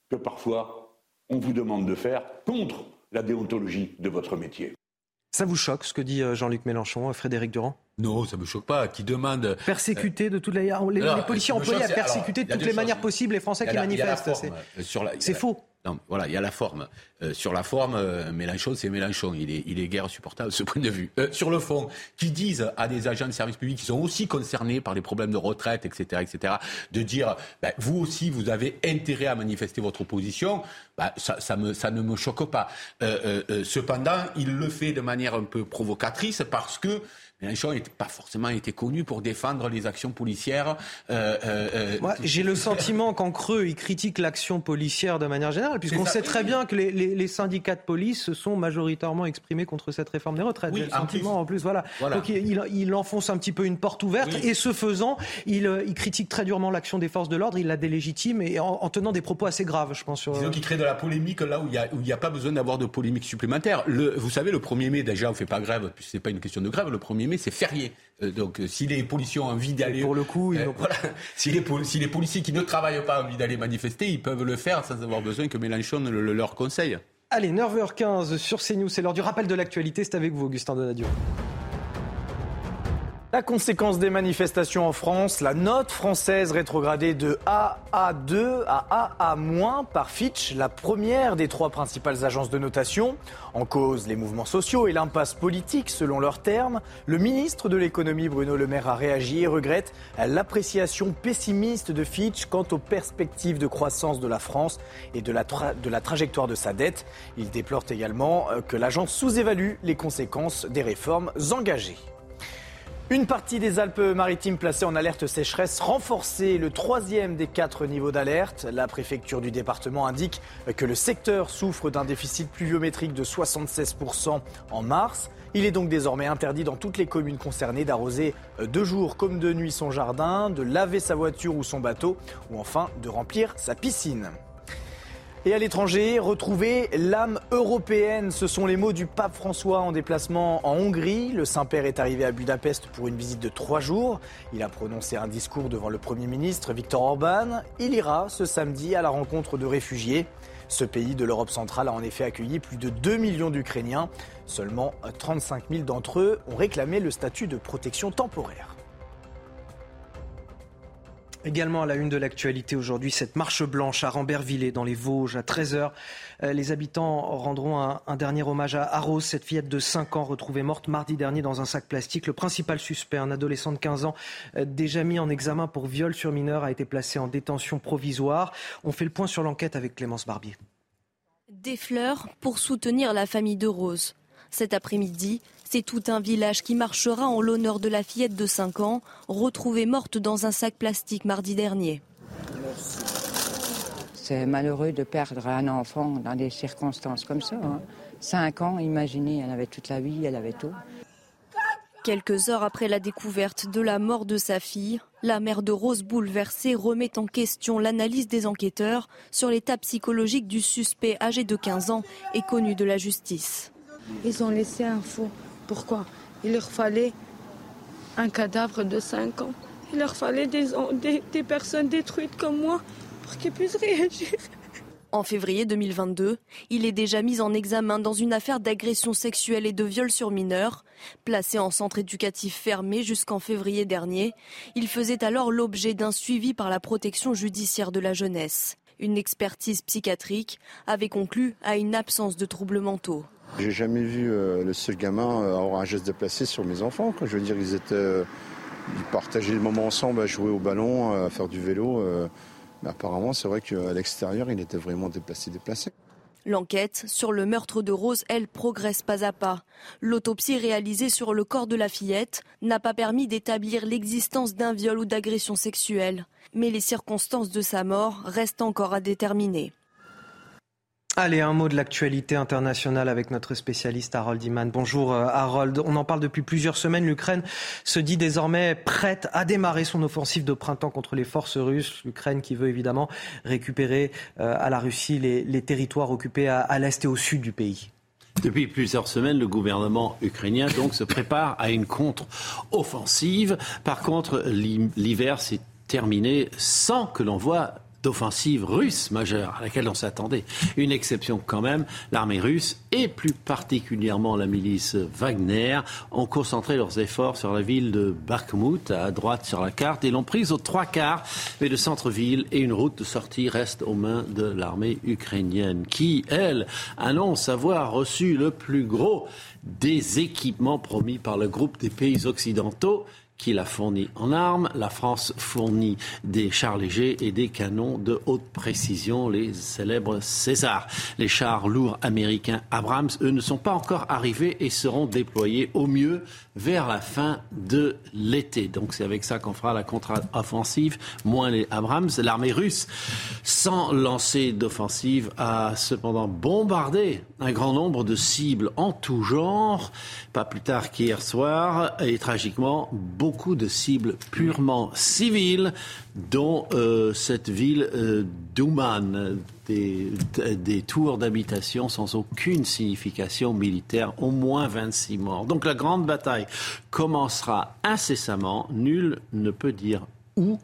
Speaker 44: que parfois on vous demande de faire contre la déontologie de votre métier.
Speaker 1: Ça vous choque ce que dit euh, Jean-Luc Mélenchon, euh, Frédéric Durand?
Speaker 47: Non, ça me choque pas. Qui demande euh,
Speaker 1: persécuter de toutes les, les, les policiers employés à persécuter de toutes les manières possibles les Français qui manifestent. C'est faux.
Speaker 47: Non, voilà, il y a la forme. Euh, sur la forme, euh, Mélenchon, c'est Mélenchon. Il est, il est guère supportable ce point de vue. Euh, sur le fond, qui disent à des agents de service public qui sont aussi concernés par les problèmes de retraite, etc., etc., de dire, ben, vous aussi, vous avez intérêt à manifester votre opposition, ben, ça, ça, me, ça ne me choque pas. cependant, il le fait de manière un peu provocatrice parce que Mélenchon n'a pas forcément été connu pour défendre les actions policières.
Speaker 1: Euh, euh, euh j'ai le sentiment qu'en creux, il critique l'action policière de manière générale, puisqu'on sait très bien que les, les, les, syndicats de police se sont majoritairement exprimés contre cette réforme des retraites.
Speaker 47: Oui,
Speaker 1: le sentiment, en plus, voilà. Donc il, il, enfonce un petit peu une porte ouverte, et ce faisant, il, il, critique très durement l'action des forces de l'ordre, il la délégitime, et en, tenant des propos assez graves, je pense. Sur...
Speaker 47: Disons qu'il crée de la polémique là où il n'y a, a, pas besoin d'avoir de polémique supplémentaire. Le, vous savez, le 1er mai, déjà, on ne fait pas grève, puisque ce n'est pas une question de grève, le 1er mai, c'est férié. Euh, donc, euh, si les policiers ont envie d'aller.
Speaker 1: Pour le coup,
Speaker 47: euh, voilà, (laughs) si, les, si les policiers qui ne travaillent pas ont envie d'aller manifester, ils peuvent le faire sans avoir besoin que Mélenchon le, leur conseille.
Speaker 1: Allez, 9h15 sur CNews, c'est l'heure du rappel de l'actualité. C'est avec vous, Augustin Donadio. La conséquence des manifestations en France, la note française rétrogradée de AA2 à AA- par Fitch, la première des trois principales agences de notation. En cause, les mouvements sociaux et l'impasse politique, selon leurs termes. Le ministre de l'économie, Bruno Le Maire, a réagi et regrette l'appréciation pessimiste de Fitch quant aux perspectives de croissance de la France et de la, de la trajectoire de sa dette. Il déplore également euh, que l'agence sous-évalue les conséquences des réformes engagées. Une partie des Alpes-Maritimes placée en alerte sécheresse renforcée, le troisième des quatre niveaux d'alerte. La préfecture du département indique que le secteur souffre d'un déficit pluviométrique de 76% en mars. Il est donc désormais interdit dans toutes les communes concernées d'arroser de jour comme de nuit son jardin, de laver sa voiture ou son bateau, ou enfin de remplir sa piscine. Et à l'étranger, retrouver l'âme européenne, ce sont les mots du pape François en déplacement en Hongrie. Le Saint-Père est arrivé à Budapest pour une visite de trois jours. Il a prononcé un discours devant le Premier ministre Viktor Orban. Il ira ce samedi à la rencontre de réfugiés. Ce pays de l'Europe centrale a en effet accueilli plus de 2 millions d'Ukrainiens. Seulement 35 000 d'entre eux ont réclamé le statut de protection temporaire. Également à la une de l'actualité aujourd'hui, cette marche blanche à Rambervillers dans les Vosges à 13h. Euh, les habitants rendront un, dernier hommage à, Rose, cette fillette de 5 ans retrouvée morte mardi dernier dans un sac plastique. Le principal suspect, un adolescent de 15 ans euh, déjà mis en examen pour viol sur mineur, a été placé en détention provisoire. On fait le point sur l'enquête avec Clémence Barbier.
Speaker 7: Des fleurs pour soutenir la famille de Rose. Cet après-midi, c'est tout un village qui marchera en l'honneur de la fillette de 5 ans, retrouvée morte dans un sac plastique mardi dernier.
Speaker 49: C'est malheureux de perdre un enfant dans des circonstances comme ça. 5 hein. ans, imaginez, elle avait toute la vie, elle avait tout.
Speaker 7: Quelques heures après la découverte de la mort de sa fille, la mère de Rose bouleversée remet en question l'analyse des enquêteurs sur l'état psychologique du suspect âgé de 15 ans et connu de la justice.
Speaker 50: Ils ont laissé un faux pourquoi? Il leur fallait un cadavre de 5 ans. Il leur fallait des, personnes détruites comme moi pour qu'il puisse réagir.
Speaker 7: En février 2022, il est déjà mis en examen dans une affaire d'agression sexuelle et de viol sur mineurs. Placé en centre éducatif fermé jusqu'en février dernier, il faisait alors l'objet d'un suivi par la protection judiciaire de la jeunesse. Une expertise psychiatrique avait conclu à une absence de troubles mentaux.
Speaker 51: J'ai jamais vu euh, le seul gamin euh, avoir un geste déplacé sur mes enfants. Je veux dire, ils étaient, euh, partageaient le moment ensemble à jouer au ballon, à faire du vélo. Mais apparemment, c'est vrai qu'à l'extérieur, il était vraiment déplacé, déplacé.
Speaker 7: L'enquête sur le meurtre de Rose, elle, progresse pas à pas. L'autopsie réalisée sur le corps de la fillette n'a pas permis d'établir l'existence d'un viol ou d'agression sexuelle. Mais les circonstances de sa mort restent encore à déterminer.
Speaker 1: Allez, un mot de l'actualité internationale avec notre spécialiste Harold Iman. Bonjour euh, Harold. On en parle depuis plusieurs semaines. L'Ukraine se dit désormais prête à démarrer son offensive de printemps contre les forces russes. L'Ukraine qui veut évidemment récupérer euh, à la Russie les, territoires occupés à, l'est et au sud du pays.
Speaker 18: Depuis plusieurs semaines, le gouvernement ukrainien se prépare à une contre-offensive. Par contre, l'hiver s'est terminé sans que l'on voit d'offensive russe majeure à laquelle on s'attendait. Une exception quand même, l'armée russe et plus particulièrement la milice Wagner ont concentré leurs efforts sur la ville de Bakhmut, à droite sur la carte, et l'ont prise aux trois quarts, mais le centre-ville et une route de sortie restent aux mains de l'armée ukrainienne, qui, elle, annonce avoir reçu le plus gros des équipements promis par le groupe des pays occidentaux qui la fournit en armes. La France fournit des chars légers et des canons de haute précision, les célèbres César. Les chars lourds américains Abrams, eux, ne sont pas encore arrivés et seront déployés au mieux vers la fin de l'été. Donc c'est avec ça qu'on fera la contre-offensive, moins les Abrams. L'armée russe, sans lancer d'offensive, a cependant bombardé un grand nombre de cibles en tout genre, pas plus tard qu'hier soir, et tragiquement, de cibles purement civiles, dont euh, cette ville euh, d'Ouman, des, des, tours d'habitation sans aucune signification militaire, au moins 26 morts. Donc la grande bataille commencera incessamment, nul ne peut dire où,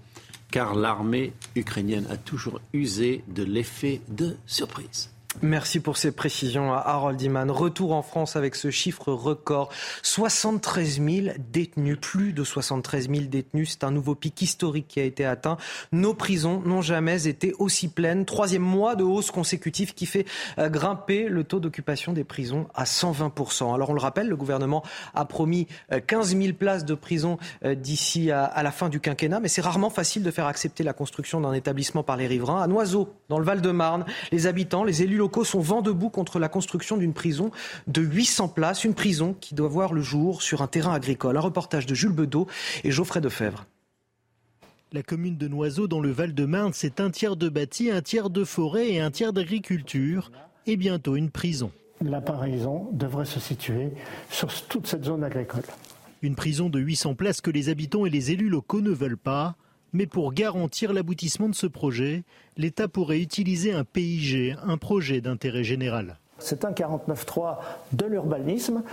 Speaker 18: car l'armée ukrainienne a toujours usé de l'effet de surprise.
Speaker 1: Merci pour ces précisions à Harold Iman. Retour en France avec ce chiffre record. 73 000 détenus, plus de 73 000 détenus. C'est un nouveau pic historique qui a été atteint. Nos prisons n'ont jamais été aussi pleines. Troisième mois de hausse consécutive qui fait euh, grimper le taux d'occupation des prisons à 120% Alors on le rappelle, le gouvernement a promis 15 euh, 000 places de prison euh, d'ici à la fin du quinquennat, mais c'est rarement facile de faire accepter la construction d'un établissement par les riverains. À Noiseau, dans le Val-de-Marne, les habitants, les élus locaux sont vent debout contre la construction d'une prison de 800 places, une prison qui doit voir le jour sur un terrain agricole. Un reportage de Jules Bedeau et Geoffrey Defebvre.
Speaker 19: La commune de Noiseau, dans le Val-de-Marne, c'est un tiers de bâti, un tiers de forêt et un tiers d'agriculture, et bientôt une prison.
Speaker 22: La prison devrait se situer sur toute cette zone agricole.
Speaker 19: Une prison de 800 places que les habitants et les élus locaux ne veulent pas. Mais pour garantir l'aboutissement de ce projet, l'État pourrait utiliser un PIG, un projet d'intérêt général.
Speaker 22: C'est un 49.3 de l'urbanisme.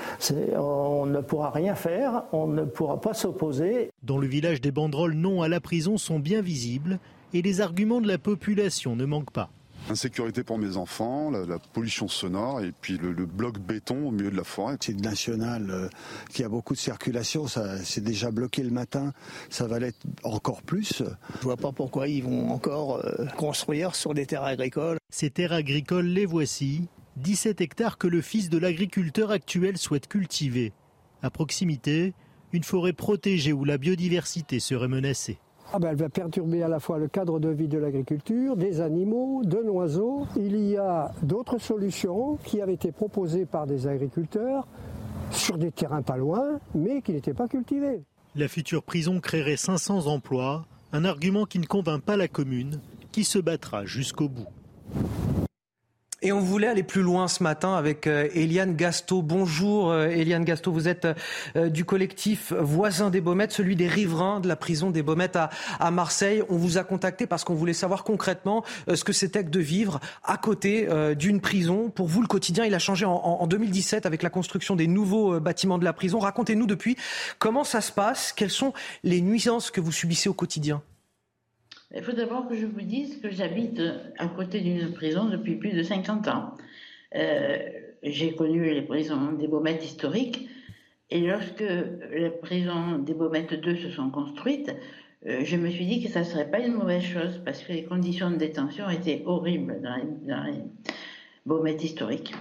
Speaker 22: On ne pourra rien faire, on ne pourra pas s'opposer.
Speaker 19: Dans le village, des banderoles non à la prison sont bien visibles et les arguments de la population ne manquent pas.
Speaker 45: Insécurité pour mes enfants, la, pollution sonore et puis le, bloc béton au milieu de la forêt.
Speaker 22: C'est une nationale euh, qui a beaucoup de circulation, ça c'est déjà bloqué le matin, ça va l'être encore plus. Je vois pas pourquoi ils vont encore euh, construire sur des terres agricoles.
Speaker 19: Ces terres agricoles, les voici, 17 hectares que le fils de l'agriculteur actuel souhaite cultiver. À proximité, une forêt protégée où la biodiversité serait menacée.
Speaker 22: Ah ben, elle va perturber à la fois le cadre de vie de l'agriculture, des animaux, de l'oiseau. Il y a d'autres solutions qui avaient été proposées par des agriculteurs sur des terrains pas loin, mais qui n'étaient pas cultivés.
Speaker 19: La future prison créerait 500 emplois, un argument qui ne convainc pas la commune, qui se battra jusqu'au bout.
Speaker 1: Et on voulait aller plus loin ce matin avec euh, Eliane Gasto. Bonjour euh, Eliane Gasto, vous êtes euh, du collectif Voisins des Baumettes, celui des riverains de la prison des Baumettes à, Marseille. On vous a contacté parce qu'on voulait savoir concrètement ce que c'était que de vivre à côté d'une prison. Pour vous, le quotidien, il a changé en, en 2017 avec la construction des nouveaux bâtiments de la prison. Racontez-nous depuis comment ça se passe, quelles sont les nuisances que vous subissez au quotidien?
Speaker 52: Il faut d'abord que je vous dise que j'habite à côté d'une prison depuis plus de 50 ans. Euh, j'ai connu les prisons des Baumettes historiques. Et lorsque les prisons des Baumettes 2 se sont construites, euh, je me suis dit que ça ne serait pas une mauvaise chose parce que les conditions de détention étaient horribles dans les, Baumettes historiques.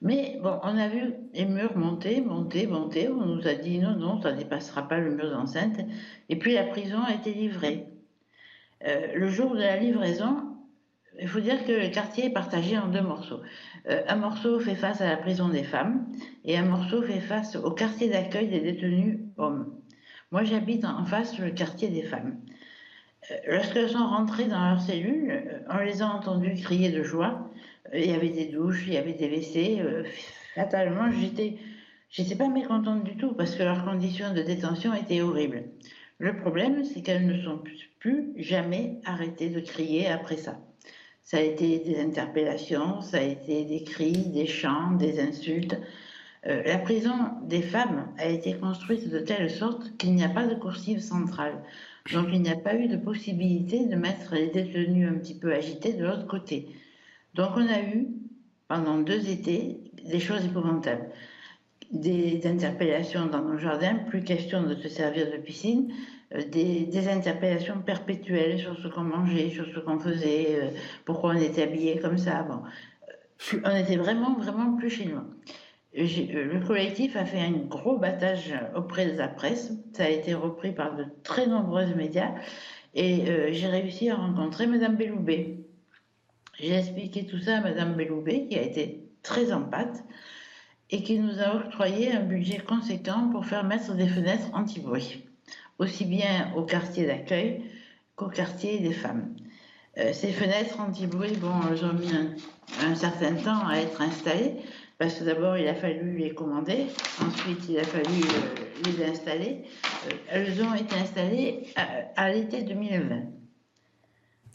Speaker 52: Mais bon, on a vu les murs monter, monter, monter. On nous a dit non, non, ça ne dépassera pas le mur d'enceinte. Et puis la prison a été livrée. Euh, le jour de la livraison, il faut dire que le quartier est partagé en deux morceaux. Euh, un morceau fait face à la prison des femmes et un morceau fait face au quartier d'accueil des détenus hommes. Moi, j'habite en face le quartier des femmes. Euh, lorsqu'elles sont rentrées dans leur cellule, on les a entendues crier de joie. Il y avait des douches, il y avait des WC. Fatalement, j'étais, j'étais pas mécontente du tout parce que leurs conditions de détention étaient horribles. Le problème, c'est qu'elles ne sont plus jamais arrêtées de crier après ça. Ça a été des interpellations, ça a été des cris, des chants, des insultes. Euh, la prison des femmes a été construite de telle sorte qu'il n'y a pas de coursive centrale. Donc il n'y a pas eu de possibilité de mettre les détenus un petit peu agités de l'autre côté. Donc on a eu, pendant deux étés, des choses épouvantables des interpellations dans nos jardins, plus question de se servir de piscine, euh, des, interpellations perpétuelles sur ce qu'on mangeait, sur ce qu'on faisait, euh, pourquoi on était habillé comme ça. Bon. Euh, on était vraiment, vraiment plus chez nous. Le collectif a fait un gros battage auprès de la presse. Ça a été repris par de très nombreux médias. Et j'ai réussi à rencontrer Madame Belloubet. J'ai expliqué tout ça à Madame Belloubet, qui a été très en pâte et qui nous a octroyé un budget conséquent pour faire mettre des fenêtres anti-bruit, aussi bien au quartier d'accueil qu'au quartier des femmes. Euh, ces fenêtres anti-bruit, elles ont mis un, certain temps à être installées, parce que d'abord il a fallu les commander, ensuite il a fallu euh, les installer. Euh, elles ont été installées à, l'été 2020.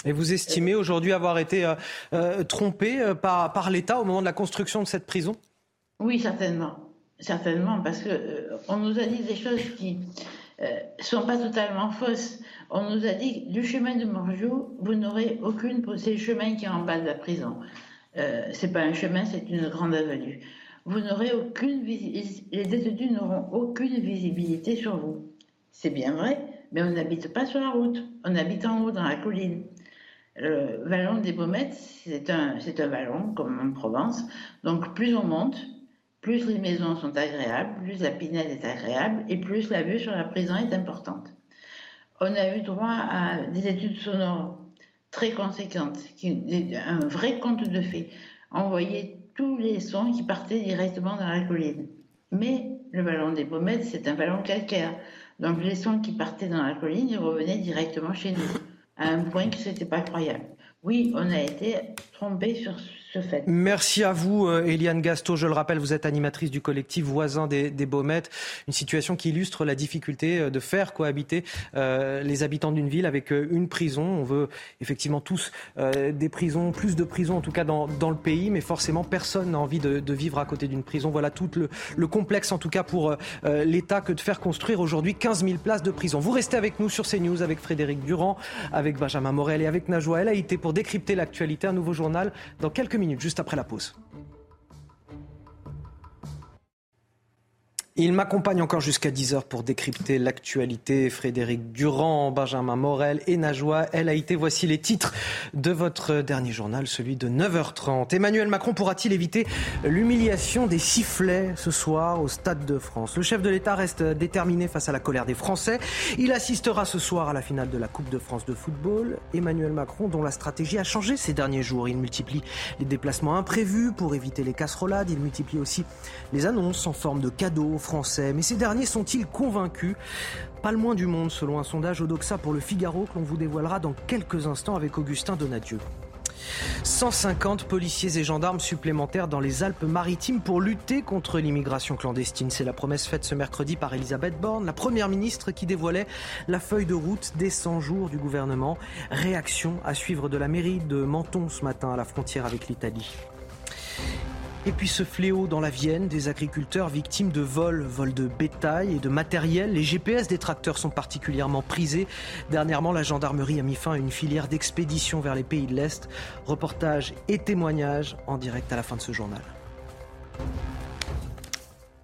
Speaker 1: Et vous estimez aujourd'hui avoir été trompé par l'État au moment de la construction de cette prison?
Speaker 52: Oui, certainement. Certainement, parce qu'on euh, on nous a dit des choses qui ne euh, sont pas totalement fausses. On nous a dit du chemin de Morjou, vous n'aurez aucune. C'est le chemin qui est en bas de la prison. Euh, c'est pas un chemin, c'est une grande avenue. Vous n'aurez aucune les détenus n'auront aucune visibilité sur vous. C'est bien vrai, mais on n'habite pas sur la route. On habite en haut dans la colline. Le vallon des Baumettes, c'est un, c'est un vallon comme en Provence. Donc plus on monte, plus les maisons sont agréables, plus la pinède est agréable et plus la vue sur la prison est importante. On a eu droit à des études sonores très conséquentes, un vrai conte de fées. On voyait tous les sons qui partaient directement dans la colline. Mais le vallon des Pommettes, c'est un vallon calcaire. Donc les sons qui partaient dans la colline, ils revenaient directement chez nous, à un point que ce n'était pas croyable. Oui, on a été trompé sur
Speaker 1: Merci à vous, euh, Eliane Gasto. Je le rappelle, vous êtes animatrice du collectif Voisins des, des Baumettes. Une situation qui illustre la difficulté euh, de faire cohabiter euh, les habitants d'une ville avec une prison. On veut effectivement tous des prisons, plus de prisons en tout cas dans, dans le pays, mais forcément personne n'a envie de, de, vivre à côté d'une prison. Voilà tout le, le, complexe en tout cas pour l'État que de faire construire aujourd'hui 15 000 places de prison. Vous restez avec nous sur CNews avec Frédéric Durand, avec Benjamin Morel et avec Najwa El Haïté pour décrypter l'actualité. Un nouveau journal dans quelques minutes juste après la pause. Il m'accompagne encore jusqu'à 10h pour décrypter l'actualité. Frédéric Durand, Benjamin Morel et Najwa El Haïté. Voici les titres de votre dernier journal, celui de 9h30. Emmanuel Macron pourra-t-il éviter l'humiliation des sifflets ce soir au Stade de France? Le chef de l'État reste déterminé face à la colère des Français. Il assistera ce soir à la finale de la Coupe de France de football. Emmanuel Macron, dont la stratégie a changé ces derniers jours. Il multiplie les déplacements imprévus pour éviter les casserolades. Il multiplie aussi les annonces en forme de cadeaux français. Mais ces derniers sont-ils convaincus? Pas le moins du monde, selon un sondage Odoxa pour le Figaro que l'on vous dévoilera dans quelques instants avec Augustin Donadieu. 150 policiers et gendarmes supplémentaires dans les Alpes-Maritimes pour lutter contre l'immigration clandestine. C'est la promesse faite ce mercredi par Elisabeth Borne, la première ministre qui dévoilait la feuille de route des 100 jours du gouvernement. Réaction à suivre de la mairie de Menton ce matin à la frontière avec l'Italie. Et puis ce fléau dans la Vienne, des agriculteurs victimes de vols, vols de bétail et de matériel. Les GPS des tracteurs sont particulièrement prisés. Dernièrement, la gendarmerie a mis fin à une filière d'expédition vers les pays de l'Est. Reportage et témoignages en direct à la fin de ce journal.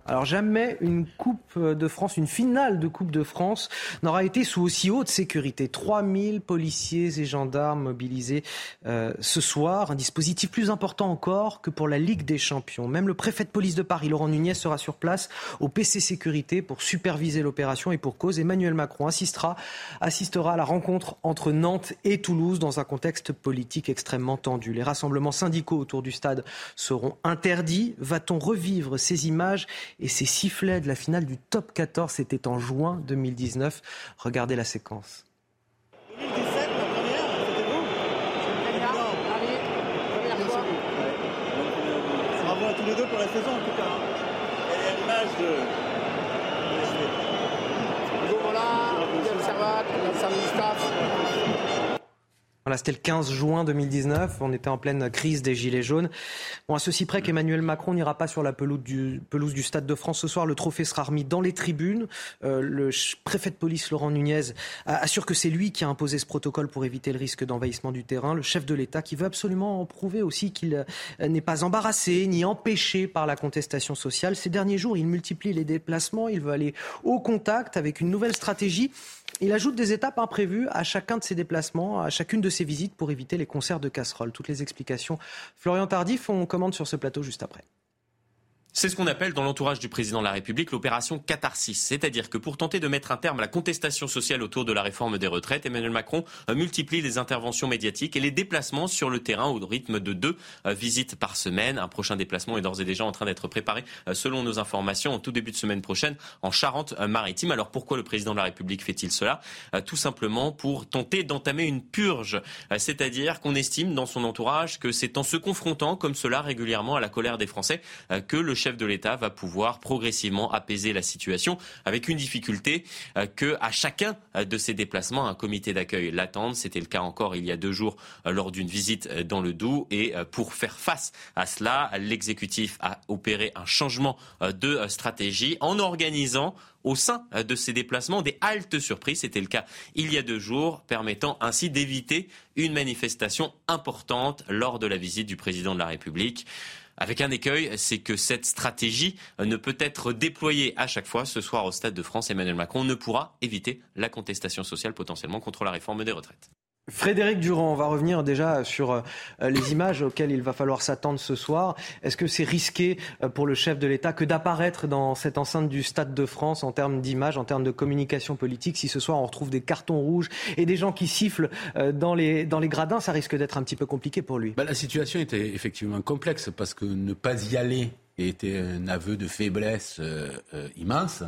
Speaker 1: Alors jamais une Coupe de France, une finale de Coupe de France n'aura été sous aussi haute sécurité. 3000 policiers et gendarmes mobilisés euh, ce soir, un dispositif plus important encore que pour la Ligue des Champions. Même le préfet de police de Paris, Laurent Nunez, sera sur place au PC Sécurité pour superviser l'opération et pour cause. Emmanuel Macron assistera, assistera à la rencontre entre Nantes et Toulouse dans un contexte politique extrêmement tendu. Les rassemblements syndicaux autour du stade seront interdits. Va-t-on revivre ces images et ces sifflets de la finale du top 14, c'était en juin 2019. Regardez la séquence. 2017, la première, c'était vous
Speaker 24: C'est première fois. Bravo à tous les deux pour la saison en tout cas. Et à l'image de. Voilà, Servat, staff.
Speaker 1: Voilà, c'était le 15 juin 2019. On était en pleine crise des Gilets jaunes. Bon, à ceci près qu'Emmanuel Macron n'ira pas sur la pelouse du, Stade de France ce soir. Le trophée sera remis dans les tribunes. Euh, le préfet de police, Laurent Nunez, assure que c'est lui qui a imposé ce protocole pour éviter le risque d'envahissement du terrain. Le chef de l'État qui veut absolument prouver aussi qu'il euh, n'est pas embarrassé ni empêché par la contestation sociale. Ces derniers jours, il multiplie les déplacements. Il veut aller au contact avec une nouvelle stratégie. Il ajoute des étapes imprévues à chacun de ses déplacements, à chacune de ses visites pour éviter les concerts de casseroles. Toutes les explications. Florian Tardif, on commande sur ce plateau juste après.
Speaker 25: C'est ce qu'on appelle dans l'entourage du président de la République l'opération catharsis. C'est-à-dire que pour tenter de mettre un terme à la contestation sociale autour de la réforme des retraites, Emmanuel Macron multiplie les interventions médiatiques et les déplacements sur le terrain au rythme de deux euh, visites par semaine. Un prochain déplacement est d'ores et déjà en train d'être préparé euh, selon nos informations en tout début de semaine prochaine en Charente-Maritime. Alors pourquoi le président de la République fait-il cela? Euh, Tout simplement pour tenter d'entamer une purge. C'est-à-dire qu'on estime dans son entourage que c'est en se confrontant comme cela régulièrement à la colère des Français que le chef de l'État va pouvoir progressivement apaiser la situation avec une difficulté euh, que à chacun euh, de ces déplacements, un comité d'accueil l'attende. C'était le cas encore il y a deux jours euh, lors d'une visite dans le Doubs. Et pour faire face à cela, l'exécutif a opéré un changement de stratégie en organisant au sein de ces déplacements des haltes surprises. C'était le cas il y a deux jours, permettant ainsi d'éviter une manifestation importante lors de la visite du président de la République. Avec un écueil, c'est que cette stratégie ne peut être déployée à chaque fois. Ce soir au Stade de France, Emmanuel Macron ne pourra éviter la contestation sociale potentiellement contre la réforme des retraites.
Speaker 1: Frédéric Durand, on va revenir déjà sur euh, les images auxquelles il va falloir s'attendre ce soir. Est-ce que c'est risqué euh, pour le chef de l'État que d'apparaître dans cette enceinte du Stade de France en termes d'image, en termes de communication politique Si ce soir on retrouve des cartons rouges et des gens qui sifflent euh, dans les, dans les gradins, ça risque d'être un petit peu compliqué pour lui.
Speaker 47: Bah, la situation était effectivement complexe parce que ne pas y aller était un aveu de faiblesse immense.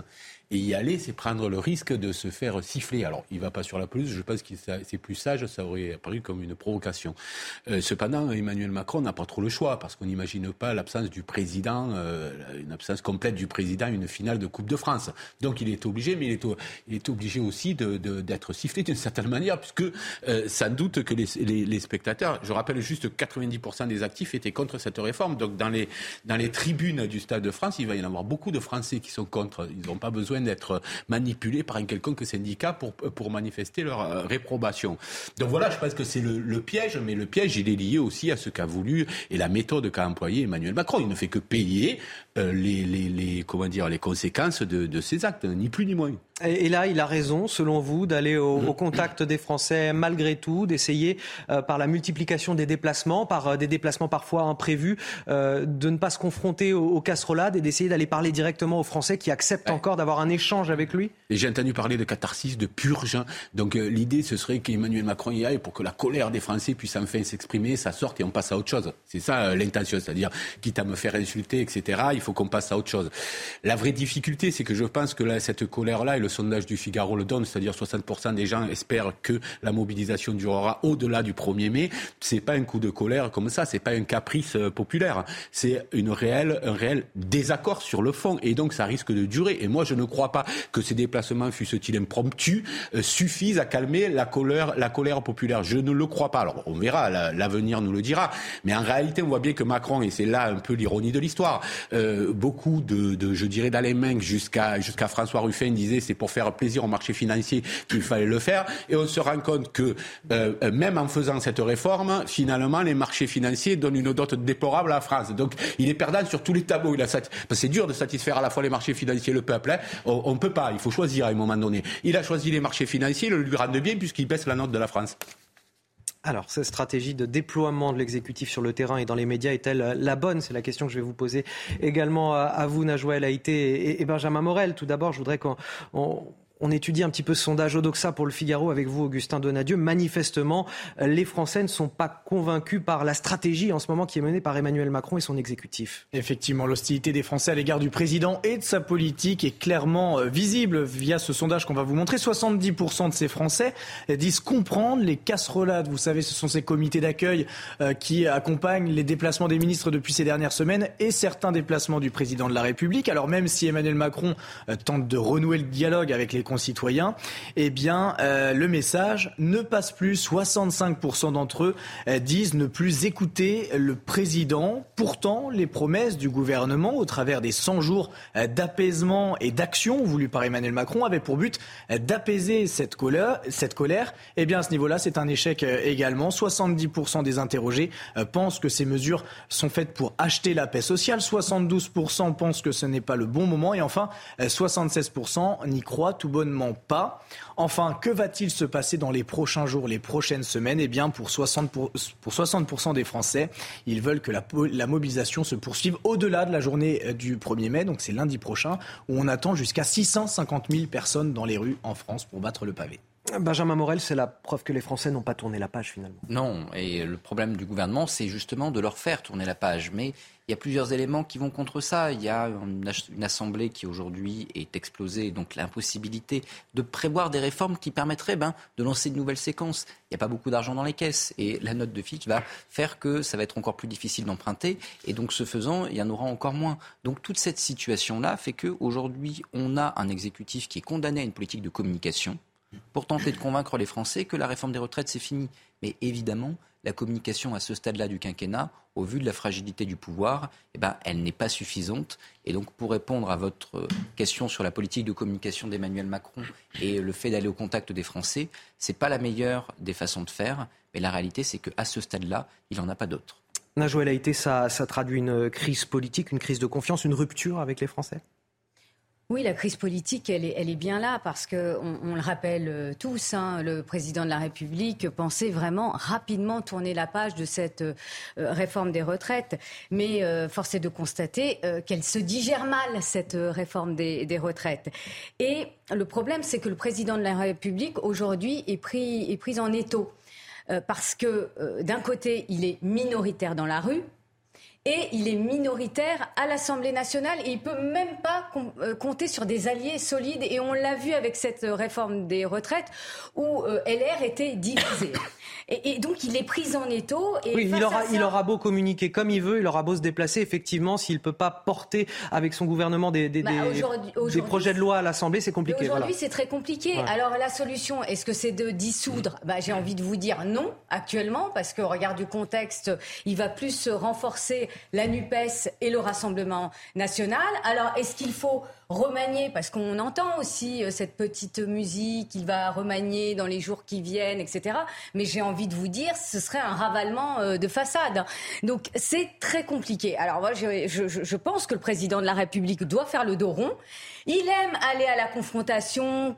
Speaker 47: Et y aller, c'est prendre le risque de se faire siffler. Alors, il ne va pas sur la pelouse, je pense que c'est plus sage, ça aurait apparu comme une provocation. Euh, cependant, Emmanuel Macron n'a pas trop le choix, parce qu'on n'imagine pas l'absence du président, euh, une absence complète du président, une finale de Coupe de France. Donc, il est obligé, mais il est, obligé aussi d'être sifflé d'une certaine manière, puisque euh, sans doute que les, les, spectateurs, je rappelle juste que 90% des actifs étaient contre cette réforme. Donc, dans les, dans les tribunes du Stade de France, il va y en avoir beaucoup de Français qui sont contre. Ils n'ont pas besoin d'être manipulés par un quelconque syndicat pour, pour manifester leur euh, réprobation. Donc voilà, je pense que c'est le, piège, mais le piège, il est lié aussi à ce qu'a voulu et la méthode qu'a employé Emmanuel Macron. Il ne fait que payer euh, les, les, les, comment dire, les conséquences de, de ses actes, ni plus ni moins.
Speaker 1: Et, là, il a raison, selon vous, d'aller au, au, contact des Français malgré tout, d'essayer euh, par la multiplication des déplacements, par euh, des déplacements parfois imprévus, euh, de ne pas se confronter aux, aux casserolades et d'essayer d'aller parler directement aux Français qui acceptent encore d'avoir un échange avec lui.
Speaker 47: Et j'ai entendu parler de catharsis, de purge. Donc l'idée, ce serait qu'Emmanuel Macron y aille pour que la colère des Français puisse enfin s'exprimer, ça sorte et on passe à autre chose. C'est ça l'intention, c'est-à-dire quitte à me faire insulter, etc. Il faut qu'on passe à autre chose. La vraie difficulté, c'est que je pense que là, cette colère-là le sondage du Figaro le donne, c'est-à-dire 60% des gens espèrent que la mobilisation durera au-delà du 1er mai. C'est pas un coup de colère comme ça, c'est pas un caprice euh, populaire. C'est une réelle, un réel désaccord sur le fond. Et donc, ça risque de durer. Et moi, je ne crois pas que ces déplacements, fussent-ils impromptus, euh, suffisent à calmer la colère, la colère populaire. Je ne le crois pas. Alors, on verra, l'avenir nous le dira. Mais en réalité, on voit bien que Macron, et c'est là un peu l'ironie de l'histoire, euh, beaucoup de, de, je dirais, d'Alain jusqu'à jusqu'à François Ruffin disaient c'est pour faire plaisir au marché financier qu'il fallait le faire. Et on se rend compte que euh, même en faisant cette réforme, finalement, les marchés financiers donnent une dot déplorable à la France. Donc, il est perdant sur tous les tableaux. Il a c'est dur de satisfaire à la fois les marchés financiers et le peuple. Hein. On ne peut pas. Il faut choisir à un moment donné. Il a choisi les marchés financiers, le lui rendent bien puisqu'il baisse la note de la France.
Speaker 1: Alors, cette stratégie de déploiement de l'exécutif sur le terrain et dans les médias est-elle la bonne? C'est la question que je vais vous poser également à vous, Najwa El Haïté et Benjamin Morel. Tout d'abord, je voudrais qu'on on étudie un petit peu ce sondage Odoxa pour le Figaro avec vous, Augustin Donadieu. Manifestement, les Français ne sont pas convaincus par la stratégie en ce moment qui est menée par Emmanuel Macron et son exécutif.
Speaker 14: Effectivement, l'hostilité des Français à l'égard du président et de sa politique est clairement euh, visible via ce sondage qu'on va vous montrer. 70% de ces Français disent comprendre les casserolades. Vous savez, ce sont ces comités d'accueil euh, qui accompagnent les déplacements des ministres depuis ces dernières semaines et certains déplacements du président de la République. Alors même si Emmanuel Macron euh, tente de renouer le dialogue avec les concitoyens, eh bien, euh, le message ne passe plus. 65% d'entre eux euh, disent ne plus écouter le président. Pourtant, les promesses du gouvernement, au travers des 100 jours euh, d'apaisement et d'action voulus par Emmanuel Macron, avaient pour but d'apaiser cette colère. Cette colère. Eh bien, à ce niveau-là, c'est un échec également. 70% des interrogés pensent que ces mesures sont faites pour acheter la paix sociale. 72% pensent que ce n'est pas le bon moment. Et enfin, 76% n'y croient tout pas. Enfin, que va-t-il se passer dans les prochains jours, les prochaines semaines? Eh bien, pour 60%, pour 60 des Français, ils veulent que la, la mobilisation se poursuive au-delà de la journée euh, du 1er mai, donc c'est lundi prochain, où on attend jusqu'à 650 000 personnes dans les rues en France pour battre le pavé.
Speaker 1: Benjamin Morel, c'est la preuve que les Français n'ont pas tourné la page finalement.
Speaker 37: Non, et le problème du gouvernement, c'est justement de leur faire tourner la page. Mais il y a plusieurs éléments qui vont contre ça. Il y a une, assemblée qui aujourd'hui est explosée, donc l'impossibilité de prévoir des réformes qui permettraient ben, de lancer de nouvelles séquences. Il n'y a pas beaucoup d'argent dans les caisses et la note de Fitch va faire que ça va être encore plus difficile d'emprunter et donc ce faisant, il y en aura encore moins. Donc toute cette situation-là fait qu'aujourd'hui, on a un exécutif qui est condamné à une politique de communication pour tenter de convaincre les Français que la réforme des retraites, c'est fini. Mais évidemment, la communication à ce stade-là du quinquennat, au vu de la fragilité du pouvoir, eh ben, elle n'est pas suffisante. Et donc, pour répondre à votre question sur la politique de communication d'Emmanuel Macron et le fait d'aller au contact des Français, ce n'est pas la meilleure des façons de faire. Mais la réalité, c'est qu'à ce stade-là, il n'en a pas d'autre.
Speaker 1: Najouel a été, ça traduit une crise politique, une crise de confiance, une rupture avec les Français?
Speaker 36: Oui, la crise politique, elle est, bien là parce que on, le rappelle euh, tous, hein, le président de la République pensait vraiment rapidement tourner la page de cette euh, réforme des retraites, mais euh, force est de constater qu'elle se digère mal cette réforme des, des, retraites. Et le problème, c'est que le président de la République aujourd'hui est pris, est pris en étau parce que d'un côté, il est minoritaire dans la rue et il est minoritaire à l'Assemblée nationale et il peut même pas euh, compter sur des alliés solides et on l'a vu avec cette réforme des retraites où euh, LR était divisé. (coughs) Et, donc il est pris en étau. Et
Speaker 1: oui, il aura, il aura beau communiquer comme il veut, il aura beau se déplacer, effectivement, s'il ne peut pas porter avec son gouvernement des, des, bah, des, projets de loi à l'Assemblée, c'est compliqué.
Speaker 36: Aujourd'hui, c'est très compliqué. Alors la solution, est-ce que c'est de dissoudre? Bah, J'ai envie de vous dire non actuellement, parce qu'au regard du contexte, il va plus renforcer la NUPES et le Rassemblement national. Alors est-ce qu'il faut remanier, parce qu'on entend aussi euh, cette petite musique qu'il va remanier dans les jours qui viennent, etc. Mais j'ai envie de vous dire, ce serait un ravalement euh, de façade. Donc c'est très compliqué. Alors moi, je, je pense que le président de la République doit faire le dos rond. Il aime aller à la confrontation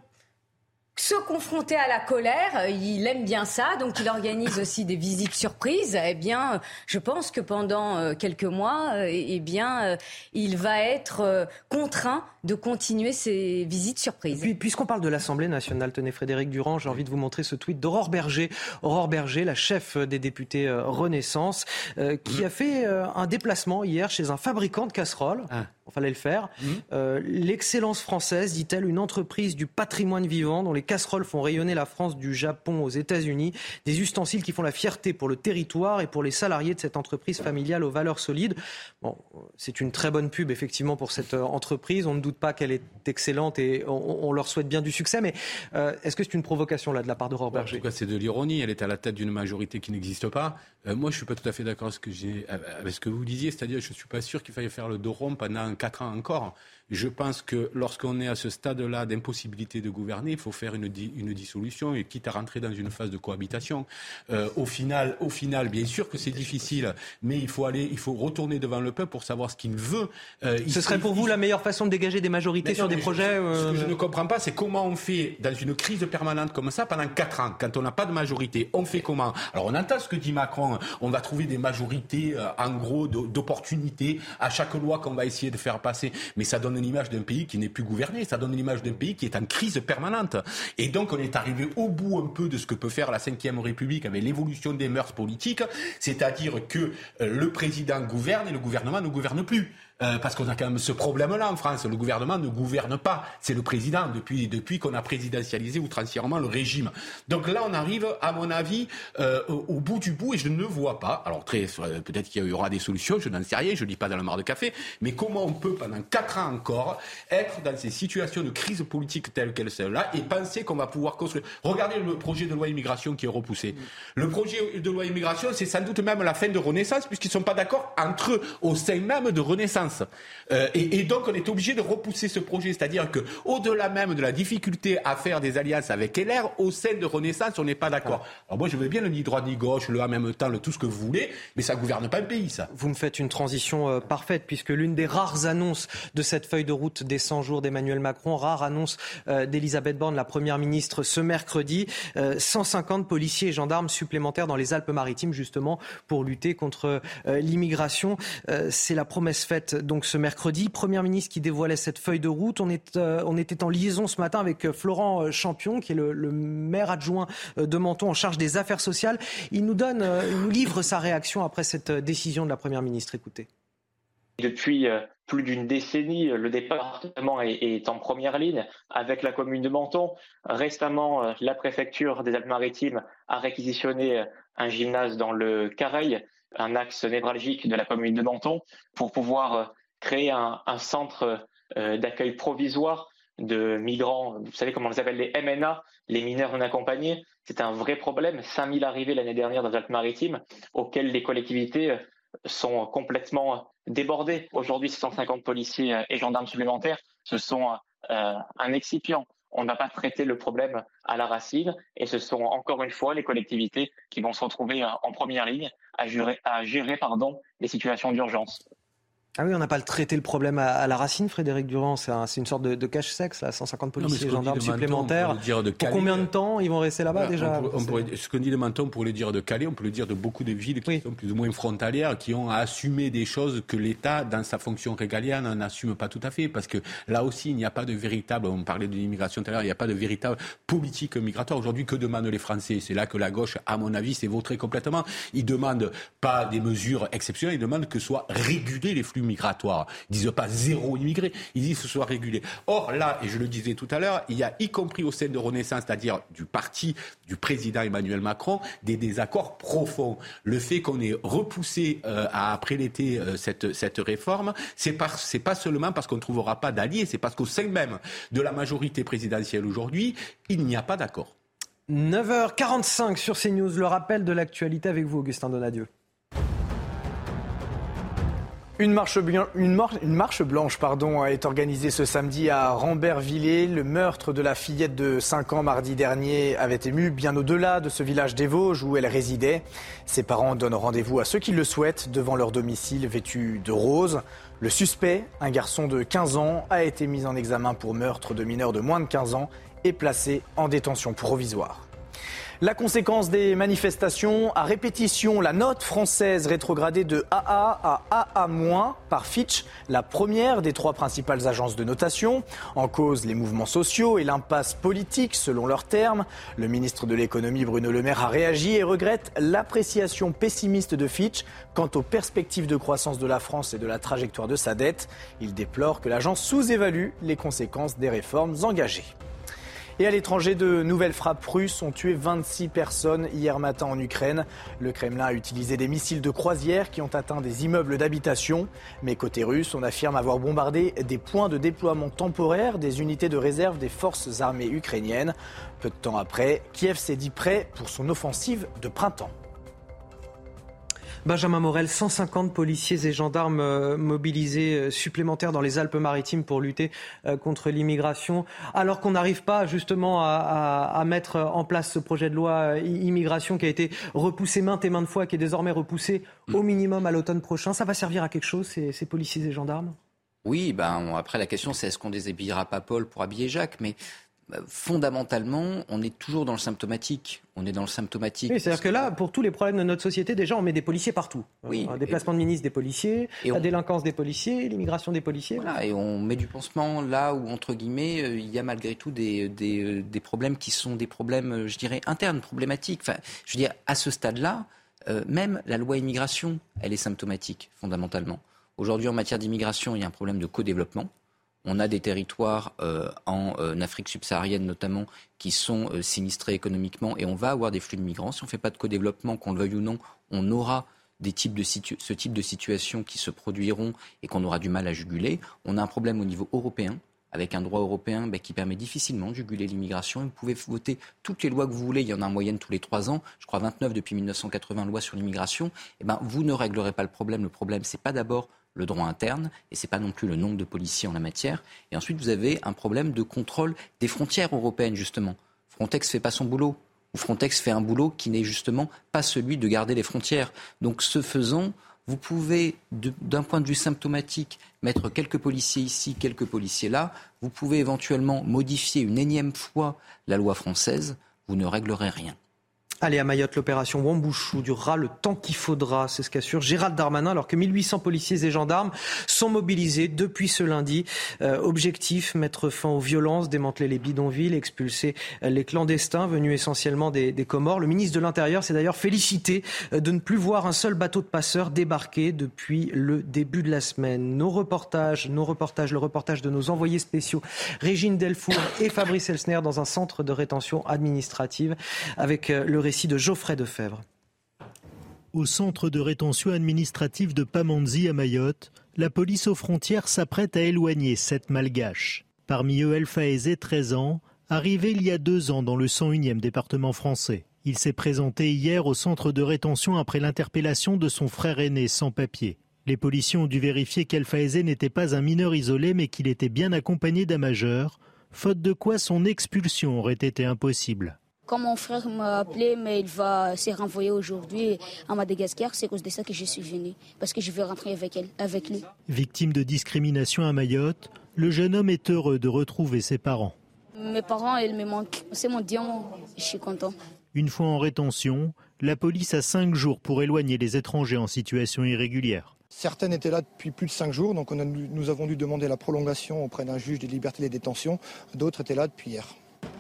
Speaker 36: se confronter à la colère, euh, il aime bien ça, donc il organise aussi des visites surprises. Eh bien, je pense que pendant euh, quelques mois, euh, eh bien, il va être contraint de continuer ces visites surprises.
Speaker 1: Puis, puisqu'on parle de l'Assemblée nationale, tenez Frédéric Durand, j'ai envie de vous montrer ce tweet d'Aurore Berger. Aurore Berger, la chef des députés Renaissance, qui a fait un déplacement hier chez un fabricant de casseroles. Ah. Il fallait le faire.
Speaker 53: Mmh.
Speaker 1: Euh, L'excellence française, dit-elle, une entreprise du patrimoine vivant dont les casseroles font rayonner la France du Japon aux États-Unis, des ustensiles qui font la fierté pour le territoire et pour les salariés de cette entreprise familiale aux valeurs solides. Bon, c'est une très bonne pub effectivement pour cette euh, entreprise. On ne doute pas qu'elle est excellente et on, on, leur souhaite bien du succès. Mais euh, est-ce que c'est une provocation là de la part de Robert Berger
Speaker 47: En tout cas, c'est de l'ironie. Elle est à la tête d'une majorité qui n'existe pas. Euh, moi, je suis pas tout à fait d'accord avec ce que, j'ai, avec ce que vous disiez, c'est-à-dire je suis pas sûr qu'il faille faire le dos rond pendant quatre ans encore. Je pense que lorsqu'on est à ce stade-là d'impossibilité de gouverner, il faut faire une, di une, dissolution et quitte à rentrer dans une phase de cohabitation. Euh, au final, au final, bien sûr que c'est difficile, mais il faut aller, il faut retourner devant le peuple pour savoir ce qu'il veut.
Speaker 1: Euh, ce serait pour vous la meilleure façon de dégager des majorités sur des projets
Speaker 47: je,
Speaker 1: euh...
Speaker 47: Ce que je ne comprends pas, c'est comment on fait dans une crise permanente comme ça pendant quatre ans, quand on n'a pas de majorité. On fait comment? Alors on entend ce que dit Macron. On va trouver des majorités, euh, en gros, d'opportunités à chaque loi qu'on va essayer de faire passer. Mais ça donne une image d'un pays qui n'est plus gouverné. Ça donne l'image d'un pays qui est en crise permanente. Et donc, on est arrivé au bout un peu de ce que peut faire la Ve République avec l'évolution des mœurs politiques, c'est-à-dire que euh, le président gouverne et le gouvernement ne gouverne plus. Euh, parce qu'on a quand même ce problème-là en France. Le gouvernement ne gouverne pas. C'est le président depuis, depuis qu'on a présidentialisé outrancièrement le régime. Donc là, on arrive, à mon avis, euh, au, bout du bout et je ne vois pas. Alors très, peut-être qu'il y aura des solutions, je n'en sais rien, je ne lis pas dans la mare de café, mais comment on peut pendant quatre ans encore être dans ces situations de crise politique telles qu'elles sont là et penser qu'on va pouvoir construire? Regardez le projet de loi immigration qui est repoussé. Le projet de loi immigration, c'est sans doute même la fin de Renaissance puisqu'ils ne sont pas d'accord entre eux au sein même de Renaissance. Euh, et, donc on est obligé de repousser ce projet, c'est-à-dire que au-delà même de la difficulté à faire des alliances avec LR, au sein de Renaissance, on n'est pas d'accord. Alors moi je veux bien le ni droite ni gauche, le en même temps, le tout ce que vous voulez, mais ça gouverne pas le pays, ça.
Speaker 1: Vous me faites une transition euh, parfaite puisque l'une des rares annonces de cette feuille de route des 100 jours d'Emmanuel Macron, rare annonce euh, d'Elisabeth Borne, la première ministre, ce mercredi, 150 policiers et gendarmes supplémentaires dans les Alpes-Maritimes justement pour lutter contre l'immigration. C'est la promesse faite donc ce mercredi. Première ministre qui dévoilait cette feuille de route. On, euh, était en liaison ce matin avec Florent Champion, qui est le, maire adjoint de Menton en charge des affaires sociales. Il nous donne, nous livre sa réaction après cette décision de la première ministre. Écoutez.
Speaker 26: Depuis plus d'une décennie, le département est, est, en première ligne avec la commune de Menton. Récemment, la préfecture des Alpes-Maritimes a réquisitionné un gymnase dans le Careil un axe névralgique de la commune de Menton pour pouvoir créer un, centre d'accueil provisoire de migrants. Vous savez comment on les appelle les MNA, les mineurs non accompagnés. C'est un vrai problème. 5000 arrivées l'année dernière dans les Alpes-Maritimes auxquelles les collectivités sont complètement débordées. Aujourd'hui, 650 policiers et gendarmes supplémentaires, ce sont euh, un excipient. On n'a pas traité le problème à la racine et ce sont encore une fois les collectivités qui vont se retrouver en première ligne à gérer, les situations d'urgence.
Speaker 1: Ah oui, on n'a pas traité le problème à, à la racine, Frédéric Durand. C'est un, une sorte de, de cache-sexe, là, 150 policiers et gendarmes supplémentaires.
Speaker 47: Dire de
Speaker 1: Pour combien de temps ils vont rester là-bas
Speaker 47: voilà,
Speaker 1: déjà
Speaker 47: on pourrait, on pourrait, Ce qu'on dit de Menton, on pourrait le dire de Calais, on peut le dire de beaucoup de villes qui oui. sont plus ou moins frontalières, qui ont à assumer des choses que l'État, dans sa fonction régalienne, n'assume pas tout à fait. Parce que là aussi, il n'y a pas de véritable, on parlait de l'immigration tout à l'heure, il n'y a pas de véritable politique migratoire. Aujourd'hui, que demandent les Français? C'est là que la gauche, à mon avis, s'est vautrée complètement. Ils demandent pas des mesures exceptionnelles, ils demandent que soient régulés les flux migratoires. Ils disent pas zéro immigré, ils disent que ce soit régulé. Or là, et je le disais tout à l'heure, il y a y compris au sein de Renaissance, c'est-à-dire du parti du président Emmanuel Macron, des désaccords profonds. Le fait qu'on ait repoussé euh, à après l'été euh, cette, cette réforme, c'est pas, c'est pas seulement parce qu'on ne trouvera pas d'alliés, c'est parce qu'au sein même de la majorité présidentielle aujourd'hui, il n'y a pas d'accord.
Speaker 1: 9h45 sur CNews, le rappel de l'actualité avec vous, Augustin Donadieu. Une marche, blanche pardon, est organisée ce samedi à Rambervillers. Le meurtre de la fillette de 5 ans mardi dernier avait ému bien au-delà de ce village des Vosges où elle résidait. Ses parents donnent rendez-vous à ceux qui le souhaitent devant leur domicile vêtu de rose. Le suspect, un garçon de 15 ans, a été mis en examen pour meurtre de mineurs de moins de 15 ans et placé en détention provisoire.
Speaker 14: La conséquence des manifestations, à répétition, la note française rétrogradée de AA à AA- par Fitch, la première des trois principales agences de notation. En cause, les mouvements sociaux et l'impasse politique, selon leurs termes. Le ministre de l'économie, Bruno Le Maire, a réagi et regrette l'appréciation pessimiste de Fitch quant aux perspectives de croissance de la France et de la trajectoire de sa dette. Il déplore que l'agence sous-évalue les conséquences des réformes engagées. Et à l'étranger, de nouvelles frappes russes ont tué 26 personnes hier matin en Ukraine. Le Kremlin a utilisé des missiles de croisière qui ont atteint des immeubles d'habitation. Mais côté russe, on affirme avoir bombardé des points de déploiement temporaire des unités de réserve des forces armées ukrainiennes. Peu de temps après, Kiev s'est dit prêt pour son offensive de printemps.
Speaker 1: Benjamin Morel, 150 policiers et gendarmes euh, mobilisés euh, supplémentaires dans les Alpes-Maritimes pour lutter euh, contre l'immigration, alors qu'on n'arrive pas justement à, mettre en place ce projet de loi immigration qui a été repoussé maintes et maintes fois, qui est désormais repoussé au minimum à l'automne prochain. Ça va servir à quelque chose, ces, ces policiers et gendarmes?
Speaker 37: Oui, ben après la question c'est est-ce qu'on déshabillera pas Paul pour habiller Jacques, mais fondamentalement, on est toujours dans le symptomatique. On est dans le symptomatique.
Speaker 1: c'est-à-dire que là, pour tous les problèmes de notre société, déjà, on met des policiers partout.
Speaker 37: Oui.
Speaker 1: Un déplacement de ministres des policiers, la délinquance des policiers, l'immigration des policiers.
Speaker 37: Voilà, et on met du pansement là où, entre guillemets, euh, il y a malgré tout des, des, euh, des, problèmes qui sont des problèmes, euh, je dirais, internes, problématiques. Enfin, je veux dire, à ce stade-là, même la loi immigration, elle est symptomatique, fondamentalement. Aujourd'hui, en matière d'immigration, il y a un problème de co-développement. On a des territoires euh, en euh, Afrique subsaharienne notamment qui sont euh, sinistrés économiquement et on va avoir des flux de migrants. Si on ne fait pas de co-développement, qu'on le veuille ou non, on aura ce type de situations qui se produiront et qu'on aura du mal à juguler. On a un problème au niveau européen avec un droit européen ben, qui permet difficilement de juguler l'immigration. Vous pouvez voter toutes les lois que vous voulez, il y en a en moyenne tous les trois ans, je crois 29 depuis 1980 lois sur l'immigration. Eh ben, vous ne réglerez pas le problème. Le problème, c'est pas d'abord le droit interne, et ce n'est pas non plus le nombre de policiers en la matière. Et ensuite, vous avez un problème de contrôle des frontières européennes, justement. Frontex fait pas son boulot, ou Frontex fait un boulot qui n'est justement pas celui de garder les frontières. Donc, ce faisant, vous pouvez, d'un point de vue symptomatique, mettre quelques policiers ici, quelques policiers là. Vous pouvez éventuellement modifier une énième fois la loi française. Vous ne réglerez rien.
Speaker 1: Allez, à Mayotte, l'opération Wambouchou durera le temps qu'il faudra, c'est ce qu'assure Gérald Darmanin, alors que 1800 policiers et gendarmes sont mobilisés depuis ce lundi. Euh, objectif, mettre fin aux violences, démanteler les bidonvilles, expulser euh, les clandestins venus essentiellement des, Comores. Le ministre de l'Intérieur s'est d'ailleurs félicité euh, de ne plus voir un seul bateau de passeurs débarquer depuis le début de la semaine. Nos reportages, nos reportages, le reportage de nos envoyés spéciaux, Régine Delfour et Fabrice Elsner dans un centre de rétention administrative avec le récit de Geoffrey.
Speaker 19: Au centre de rétention administrative de Pamanzi à Mayotte, la police aux frontières s'apprête à éloigner sept malgaches. Parmi eux, El Faezé, 13 ans, arrivé il y a deux ans dans le 101e département français. Il s'est présenté hier au centre de rétention après l'interpellation de son frère aîné sans papier. Les policiers ont dû vérifier qu'El Faezé n'était pas un mineur isolé mais qu'il était bien accompagné d'un majeur, faute de quoi son expulsion aurait été impossible.
Speaker 27: Quand mon frère m'a appelé, mais il va se renvoyer aujourd'hui à Madagascar, c'est à cause de ça que je suis venu, parce que je veux rentrer avec, elle, avec lui.
Speaker 19: Victime de discrimination à Mayotte, le jeune homme est heureux de retrouver ses parents.
Speaker 27: Mes parents, ils me manquent. C'est mon diamant. Je suis content.
Speaker 19: Une fois en rétention, la police a cinq jours pour éloigner les étrangers en situation irrégulière.
Speaker 54: Certaines étaient là depuis plus de cinq jours, donc nous avons dû demander la prolongation auprès d'un juge des libertés et des détentions. D'autres étaient là depuis hier.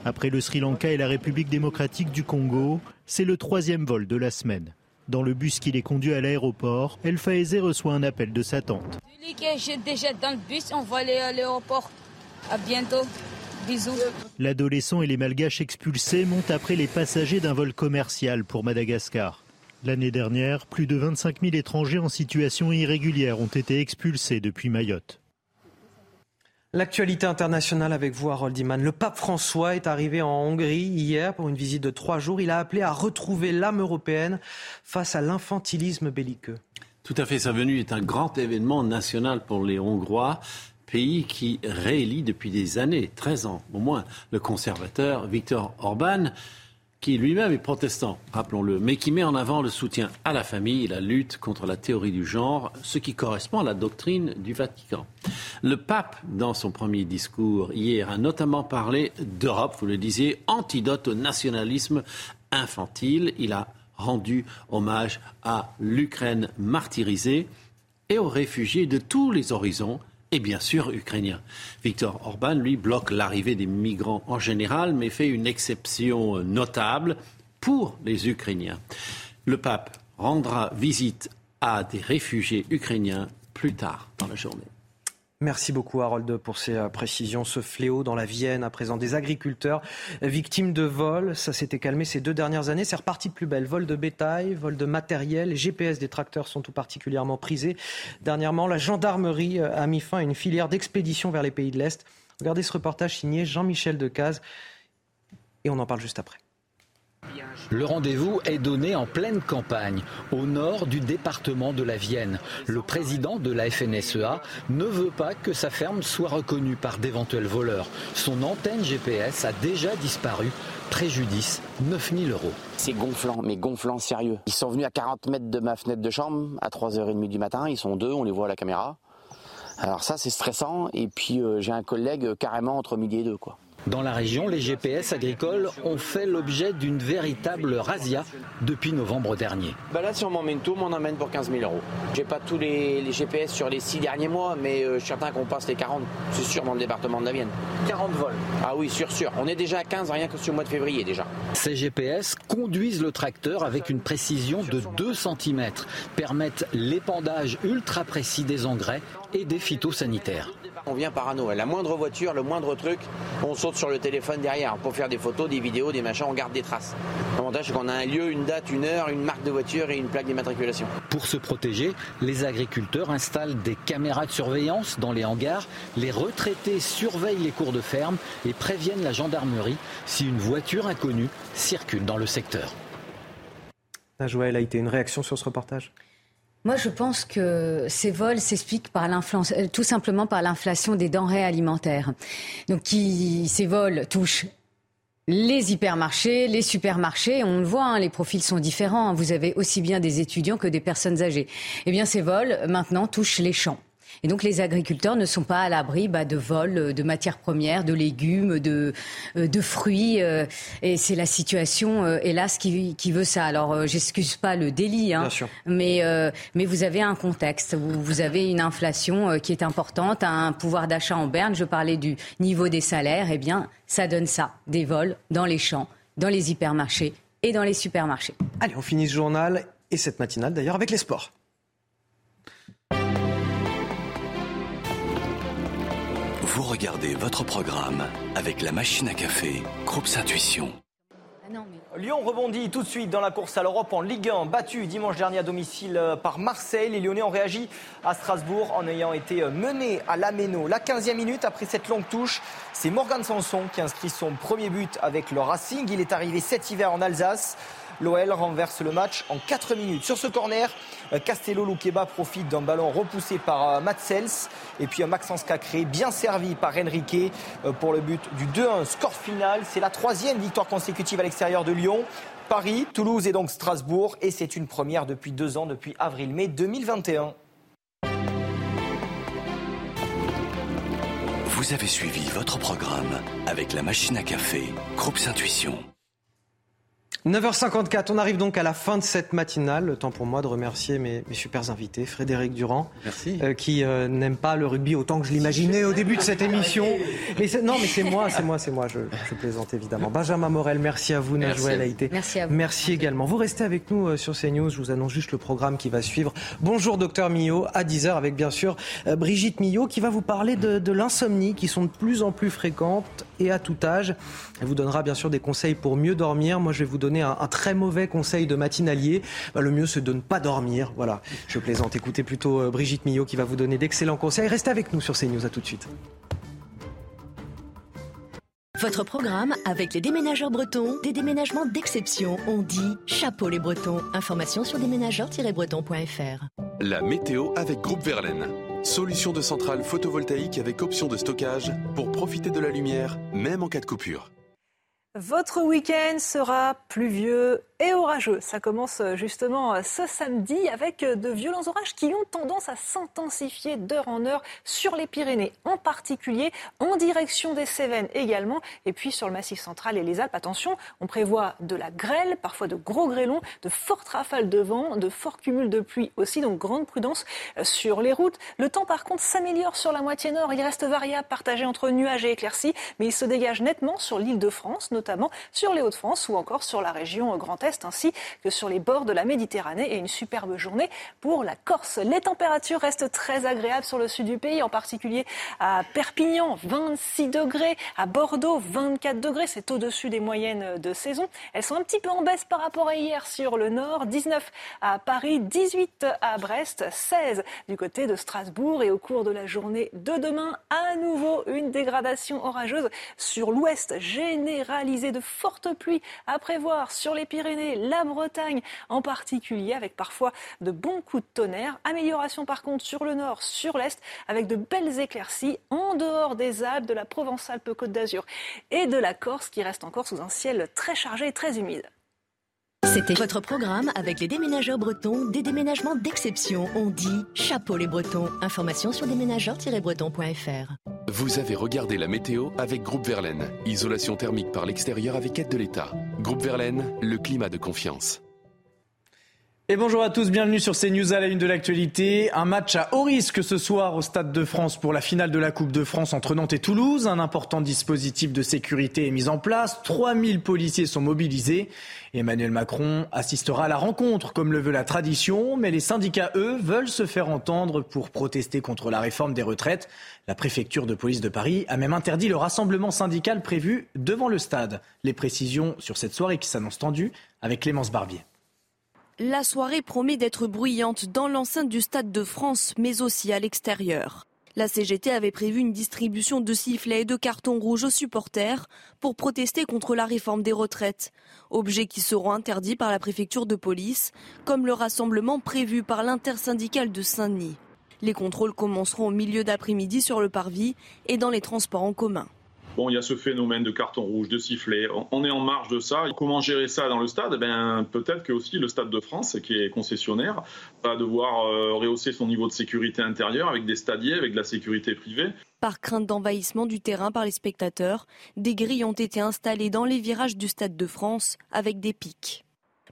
Speaker 19: Après le Sri Lanka et la République démocratique du Congo, c'est le troisième vol de la semaine. Dans le bus qui les conduit à l'aéroport, El Faezé reçoit un appel de sa tante.
Speaker 27: Je déjà dans le bus, on va aller à l'aéroport. À bientôt. Bisous.
Speaker 19: L'adolescent et les malgaches expulsés montent après les passagers d'un vol commercial pour Madagascar. L'année dernière, plus de 25 000 étrangers en situation irrégulière ont été expulsés depuis Mayotte.
Speaker 1: L'actualité internationale avec vous, Harold Iman. Le pape François est arrivé en Hongrie hier pour une visite de trois jours. Il a appelé à retrouver l'âme européenne face à l'infantilisme belliqueux.
Speaker 18: Tout à fait. Sa venue est un grand événement national pour les Hongrois pays qui réélit depuis des années, 13 ans au moins, le conservateur Viktor Orban qui lui-même est protestant, rappelons-le, mais qui met en avant le soutien à la famille et la lutte contre la théorie du genre, ce qui correspond à la doctrine du Vatican. Le pape, dans son premier discours hier, a notamment parlé d'Europe, vous le disiez, antidote au nationalisme infantile. Il a rendu hommage à l'Ukraine martyrisée et aux réfugiés de tous les horizons et bien sûr ukrainiens. Viktor Orban, lui, bloque l'arrivée des migrants en général, mais fait une exception notable pour les Ukrainiens. Le pape rendra visite à des réfugiés ukrainiens plus tard dans la journée.
Speaker 1: Merci beaucoup Harold pour ces euh, précisions. Ce fléau dans la Vienne, à présent des agriculteurs victimes de vols, ça s'était calmé ces deux dernières années. C'est reparti de plus belle. Vol de bétail, vol de matériel, les GPS des tracteurs sont tout particulièrement prisés. Dernièrement, la gendarmerie euh, a mis fin à une filière d'expédition vers les pays de l'Est. Regardez ce reportage signé Jean-Michel Decaze et on en parle juste après.
Speaker 55: Le rendez-vous est donné en pleine campagne, au nord du département de la Vienne. Le président de la FNSEA ne veut pas que sa ferme soit reconnue par d'éventuels voleurs. Son antenne GPS a déjà disparu. Préjudice 9000 euros.
Speaker 56: C'est gonflant, mais gonflant sérieux. Ils sont venus à 40 mètres de ma fenêtre de chambre à 3h30 du matin. Ils sont deux, on les voit à la caméra. Alors ça, c'est stressant. Et puis euh, j'ai un collègue carrément entre midi et deux.
Speaker 55: Dans la région, les GPS agricoles ont fait l'objet d'une véritable razzia depuis novembre dernier.
Speaker 56: Bah là, si on m'emmène tout, on emmène pour 15 000 euros. J'ai pas tous les, GPS sur les six derniers mois, mais euh, je suis certain qu'on passe les 40, c'est sûr, dans le département de la Vienne.
Speaker 1: 40 vols
Speaker 56: Ah oui, sûr, sûr. On est déjà à 15 rien que sur le mois de février déjà.
Speaker 55: Ces GPS conduisent le tracteur avec une précision de 2 cm, permettent l'épandage ultra précis des engrais et des phytosanitaires.
Speaker 56: On vient par anneau. La moindre voiture, le moindre truc, on saute sur le téléphone derrière pour faire des photos, des vidéos, des machins, on garde des traces. L'avantage, c'est qu'on a un lieu, une date, une heure, une marque de voiture et une plaque d'immatriculation.
Speaker 55: Pour se protéger, les agriculteurs installent des caméras de surveillance dans les hangars. Les retraités surveillent les cours de ferme et préviennent la gendarmerie si une voiture inconnue circule dans le secteur.
Speaker 1: Joël a été une réaction sur ce reportage?
Speaker 36: Moi, je pense que ces vols s'expliquent par euh, tout simplement par l'inflation des denrées alimentaires. Donc, qui, ces vols touchent les hypermarchés, les supermarchés, on le voit, hein, les profils sont différents. Vous avez aussi bien des étudiants que des personnes âgées. Eh bien, ces vols, maintenant, touchent les champs. Et donc les agriculteurs ne sont pas à l'abri bah, de vols de matières premières, de légumes, de, euh, de fruits. Euh, et c'est la situation, euh, hélas, qui, qui, veut ça. Alors j'excuse pas le délit, hein, mais, mais vous avez un contexte. Vous, vous avez une inflation qui est importante, un pouvoir d'achat en berne. Je parlais du niveau des salaires. Eh bien, ça donne ça, des vols dans les champs, dans les hypermarchés et dans les supermarchés.
Speaker 1: Allez, on finit ce journal et cette matinale d'ailleurs avec les sports.
Speaker 32: Vous regardez votre programme avec la machine à café, Groupe Intuition.
Speaker 33: Ah Lyon rebondit tout de suite dans la course à l'Europe en Ligue 1, battu dimanche dernier à domicile euh, par Marseille. Les Lyonnais ont réagi à Strasbourg en ayant été euh, menés à l'Améno. La 15e minute après cette longue touche, c'est Morgan Sanson qui inscrit son premier but avec le Racing. Il est arrivé cet hiver en Alsace. L'OL renverse le match en 4 minutes. Sur ce corner, euh, Castello Luqueba profite d'un ballon repoussé par euh, Matsels. Et puis Maxence Cacré, bien servi par Enrique euh, pour le but du 2-1. Score final, c'est la troisième victoire consécutive à l'extérieur de Lyon. Paris, Toulouse et donc Strasbourg. Et c'est une première depuis deux ans, depuis avril-mai 2021.
Speaker 32: Vous avez suivi votre programme avec la machine à café, Groupe Intuition.
Speaker 1: 9h54, on arrive donc à la fin de cette matinale. Le temps pour moi de remercier mes, mes super invités. Frédéric Durand,
Speaker 57: euh,
Speaker 1: qui euh, n'aime pas le rugby autant que je l'imaginais au début de cette émission. Mais non, mais c'est moi, c'est moi, c'est moi. Je, je, plaisante évidemment. Benjamin Morel, merci à vous. Najouel Haïté.
Speaker 36: Merci à vous.
Speaker 1: Merci également. Vous restez avec nous euh, sur CNews. Je vous annonce juste le programme qui va suivre. Bonjour, docteur Millot, à 10h avec bien sûr Brigitte Millot qui va vous parler de, de l'insomnie qui sont de plus en plus fréquentes et à tout âge. Elle vous donnera bien sûr des conseils pour mieux dormir. Moi, je vais vous donner un, très mauvais conseil de matinalier. Bah, le mieux, c'est de ne pas dormir. Voilà, je plaisante. Écoutez plutôt euh, Brigitte Millot qui va vous donner d'excellents conseils. Restez avec nous sur CNews. À tout de suite.
Speaker 34: Votre programme avec les déménageurs bretons, des déménagements d'exception. On dit chapeau les bretons. Information sur déménageurs-bretons.fr.
Speaker 8: La météo avec Groupe Verlaine. Solution de centrale photovoltaïque avec option de stockage pour profiter de la lumière, même en cas de coupure.
Speaker 35: Votre week-end sera pluvieux et orageux. Ça commence justement ce samedi avec de violents orages qui ont tendance à s'intensifier d'heure en heure sur les Pyrénées, en particulier en direction des Cévennes également, et puis sur le Massif central et les Alpes. Attention, on prévoit de la grêle, parfois de gros grêlons, de fortes rafales de vent, de forts cumuls de pluie aussi, donc grande prudence sur les routes. Le temps par contre s'améliore sur la moitié nord, il reste variable, partagé entre nuages et éclaircies, mais il se dégage nettement sur l'île de France, notamment sur les Hauts-de-France ou encore sur la région Grand Est, ainsi que sur les bords de la Méditerranée et une superbe journée pour la Corse. Les températures restent très agréables sur le sud du pays, en particulier à Perpignan, 26 degrés, à Bordeaux, 24 degrés, c'est au-dessus des moyennes de saison. Elles sont un petit peu en baisse par rapport à hier sur le nord, 19 à Paris, 18 à Brest, 16 du côté de Strasbourg et au cours de la journée de demain, à nouveau une dégradation orageuse sur l'ouest généralisée de fortes pluies à prévoir sur les Pyrénées, la Bretagne en particulier, avec parfois de bons coups de tonnerre. Amélioration par contre sur le nord, sur l'est, avec de belles éclaircies en dehors des Alpes, de la Provence-Alpes-Côte d'Azur et de la Corse qui reste encore sous un ciel très chargé et très humide.
Speaker 34: C'était votre programme avec les déménageurs bretons, des déménagements d'exception. On dit chapeau les bretons. Information sur déménageurs-bretons.fr.
Speaker 58: Vous avez regardé la météo avec Groupe Verlaine. Isolation thermique par l'extérieur avec aide de l'État. Groupe Verlaine, le climat de confiance.
Speaker 14: Et bonjour à tous, bienvenue sur CNews à la une de l'actualité. Un match à haut risque ce soir au Stade de France pour la finale de la Coupe de France entre Nantes et Toulouse. Un important dispositif de sécurité est mis en place. 3000 policiers sont mobilisés. Emmanuel Macron assistera à la rencontre comme le veut la tradition, mais les syndicats, eux, veulent se faire entendre pour protester contre la réforme des retraites. La préfecture de police de Paris a même interdit le rassemblement syndical prévu devant le stade. Les précisions sur cette soirée qui s'annonce tendue avec Clémence Barbier.
Speaker 7: La soirée promet d'être bruyante dans l'enceinte du Stade de France, mais aussi à l'extérieur. La CGT avait prévu une distribution de sifflets et de cartons rouges aux supporters pour protester contre la réforme des retraites, objets qui seront interdits par la préfecture de police, comme le rassemblement prévu par l'intersyndicale de Saint-Denis. Les contrôles commenceront au milieu d'après-midi sur le parvis et dans les transports en commun.
Speaker 8: Bon, il y a ce phénomène de carton rouge, de sifflet. On est en marge de ça. Comment gérer ça dans le stade? Eh ben, Peut-être que aussi le Stade de France, qui est concessionnaire, va devoir euh, rehausser son niveau de sécurité intérieure avec des stadiers, avec de la sécurité privée.
Speaker 7: Par crainte d'envahissement du terrain par les spectateurs, des grilles ont été installées dans les virages du Stade de France avec des pics.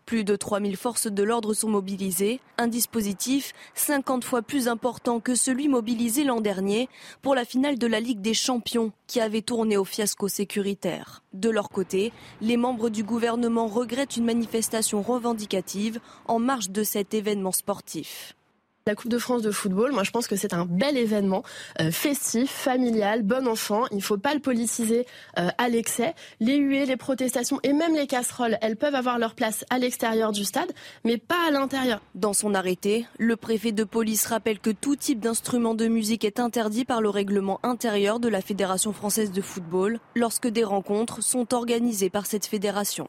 Speaker 7: Plus de 3000 forces de l'ordre sont mobilisées, un dispositif 50 fois plus important que celui mobilisé l'an dernier pour la finale de la Ligue des Champions qui avait tourné au fiasco sécuritaire. De leur côté, les membres du gouvernement regrettent une manifestation revendicative en marge de cet événement sportif.
Speaker 9: La Coupe de France de football, moi je pense que c'est un bel événement euh, festif, familial, bon enfant. Il ne faut pas le politiser euh, à l'excès. Les huées, les protestations et même les casseroles, elles peuvent avoir leur place à l'extérieur du stade, mais pas à l'intérieur.
Speaker 7: Dans son arrêté, le préfet de police rappelle que tout type d'instrument de musique est interdit par le règlement intérieur de la Fédération française de football lorsque des rencontres sont organisées par cette fédération.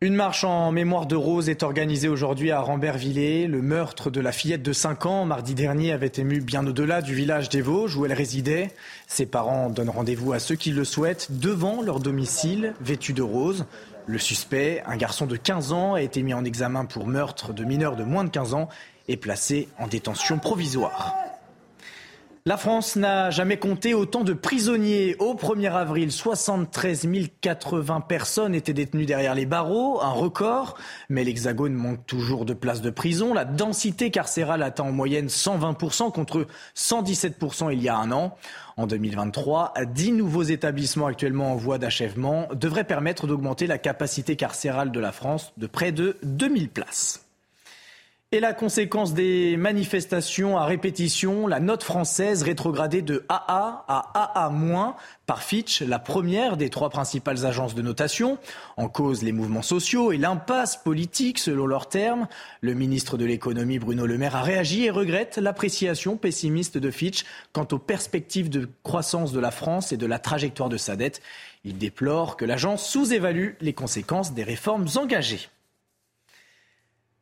Speaker 14: Une marche en mémoire de Rose est organisée aujourd'hui à Rambervillers. Le meurtre de la fillette de 5 ans mardi dernier avait ému bien au-delà du village des Vosges où elle résidait. Ses parents donnent rendez-vous à ceux qui le souhaitent devant leur domicile vêtu de rose. Le suspect, un garçon de 15 ans, a été mis en examen pour meurtre de mineurs de moins de 15 ans et placé en détention provisoire. La France n'a jamais compté autant de prisonniers. Au 1er avril, 73 080 personnes étaient détenues derrière les barreaux, un record. Mais l'Hexagone manque toujours de places de prison. La densité carcérale atteint en moyenne 120% contre 117% il y a un an. En 2023, 10 nouveaux établissements actuellement en voie d'achèvement devraient permettre d'augmenter la capacité carcérale de la France de près de 2000 places. Et la conséquence des manifestations à répétition, la note française rétrogradée de AA à AA- par Fitch, la première des trois principales agences de notation. En cause, les mouvements sociaux et l'impasse politique, selon leurs termes. Le ministre de l'économie, Bruno Le Maire, a réagi et regrette l'appréciation pessimiste de Fitch quant aux perspectives de croissance de la France et de la trajectoire de sa dette. Il déplore que l'agence sous-évalue les conséquences des réformes engagées.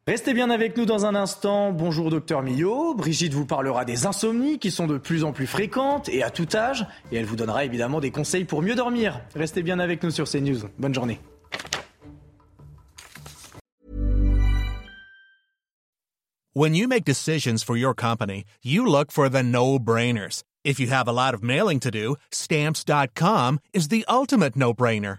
Speaker 14: Restez bien avec nous dans un instant. Bonjour docteur Millot. Brigitte vous parlera des insomnies qui sont de plus en plus fréquentes et à tout âge. Et elle vous donnera évidemment des conseils pour mieux dormir. Restez bien avec nous sur CNews. Bonne journée.
Speaker 59: When you make decisions for your company, you look for the no-brainers. If you have a lot of mailing to do, stamps.com is the ultimate no-brainer.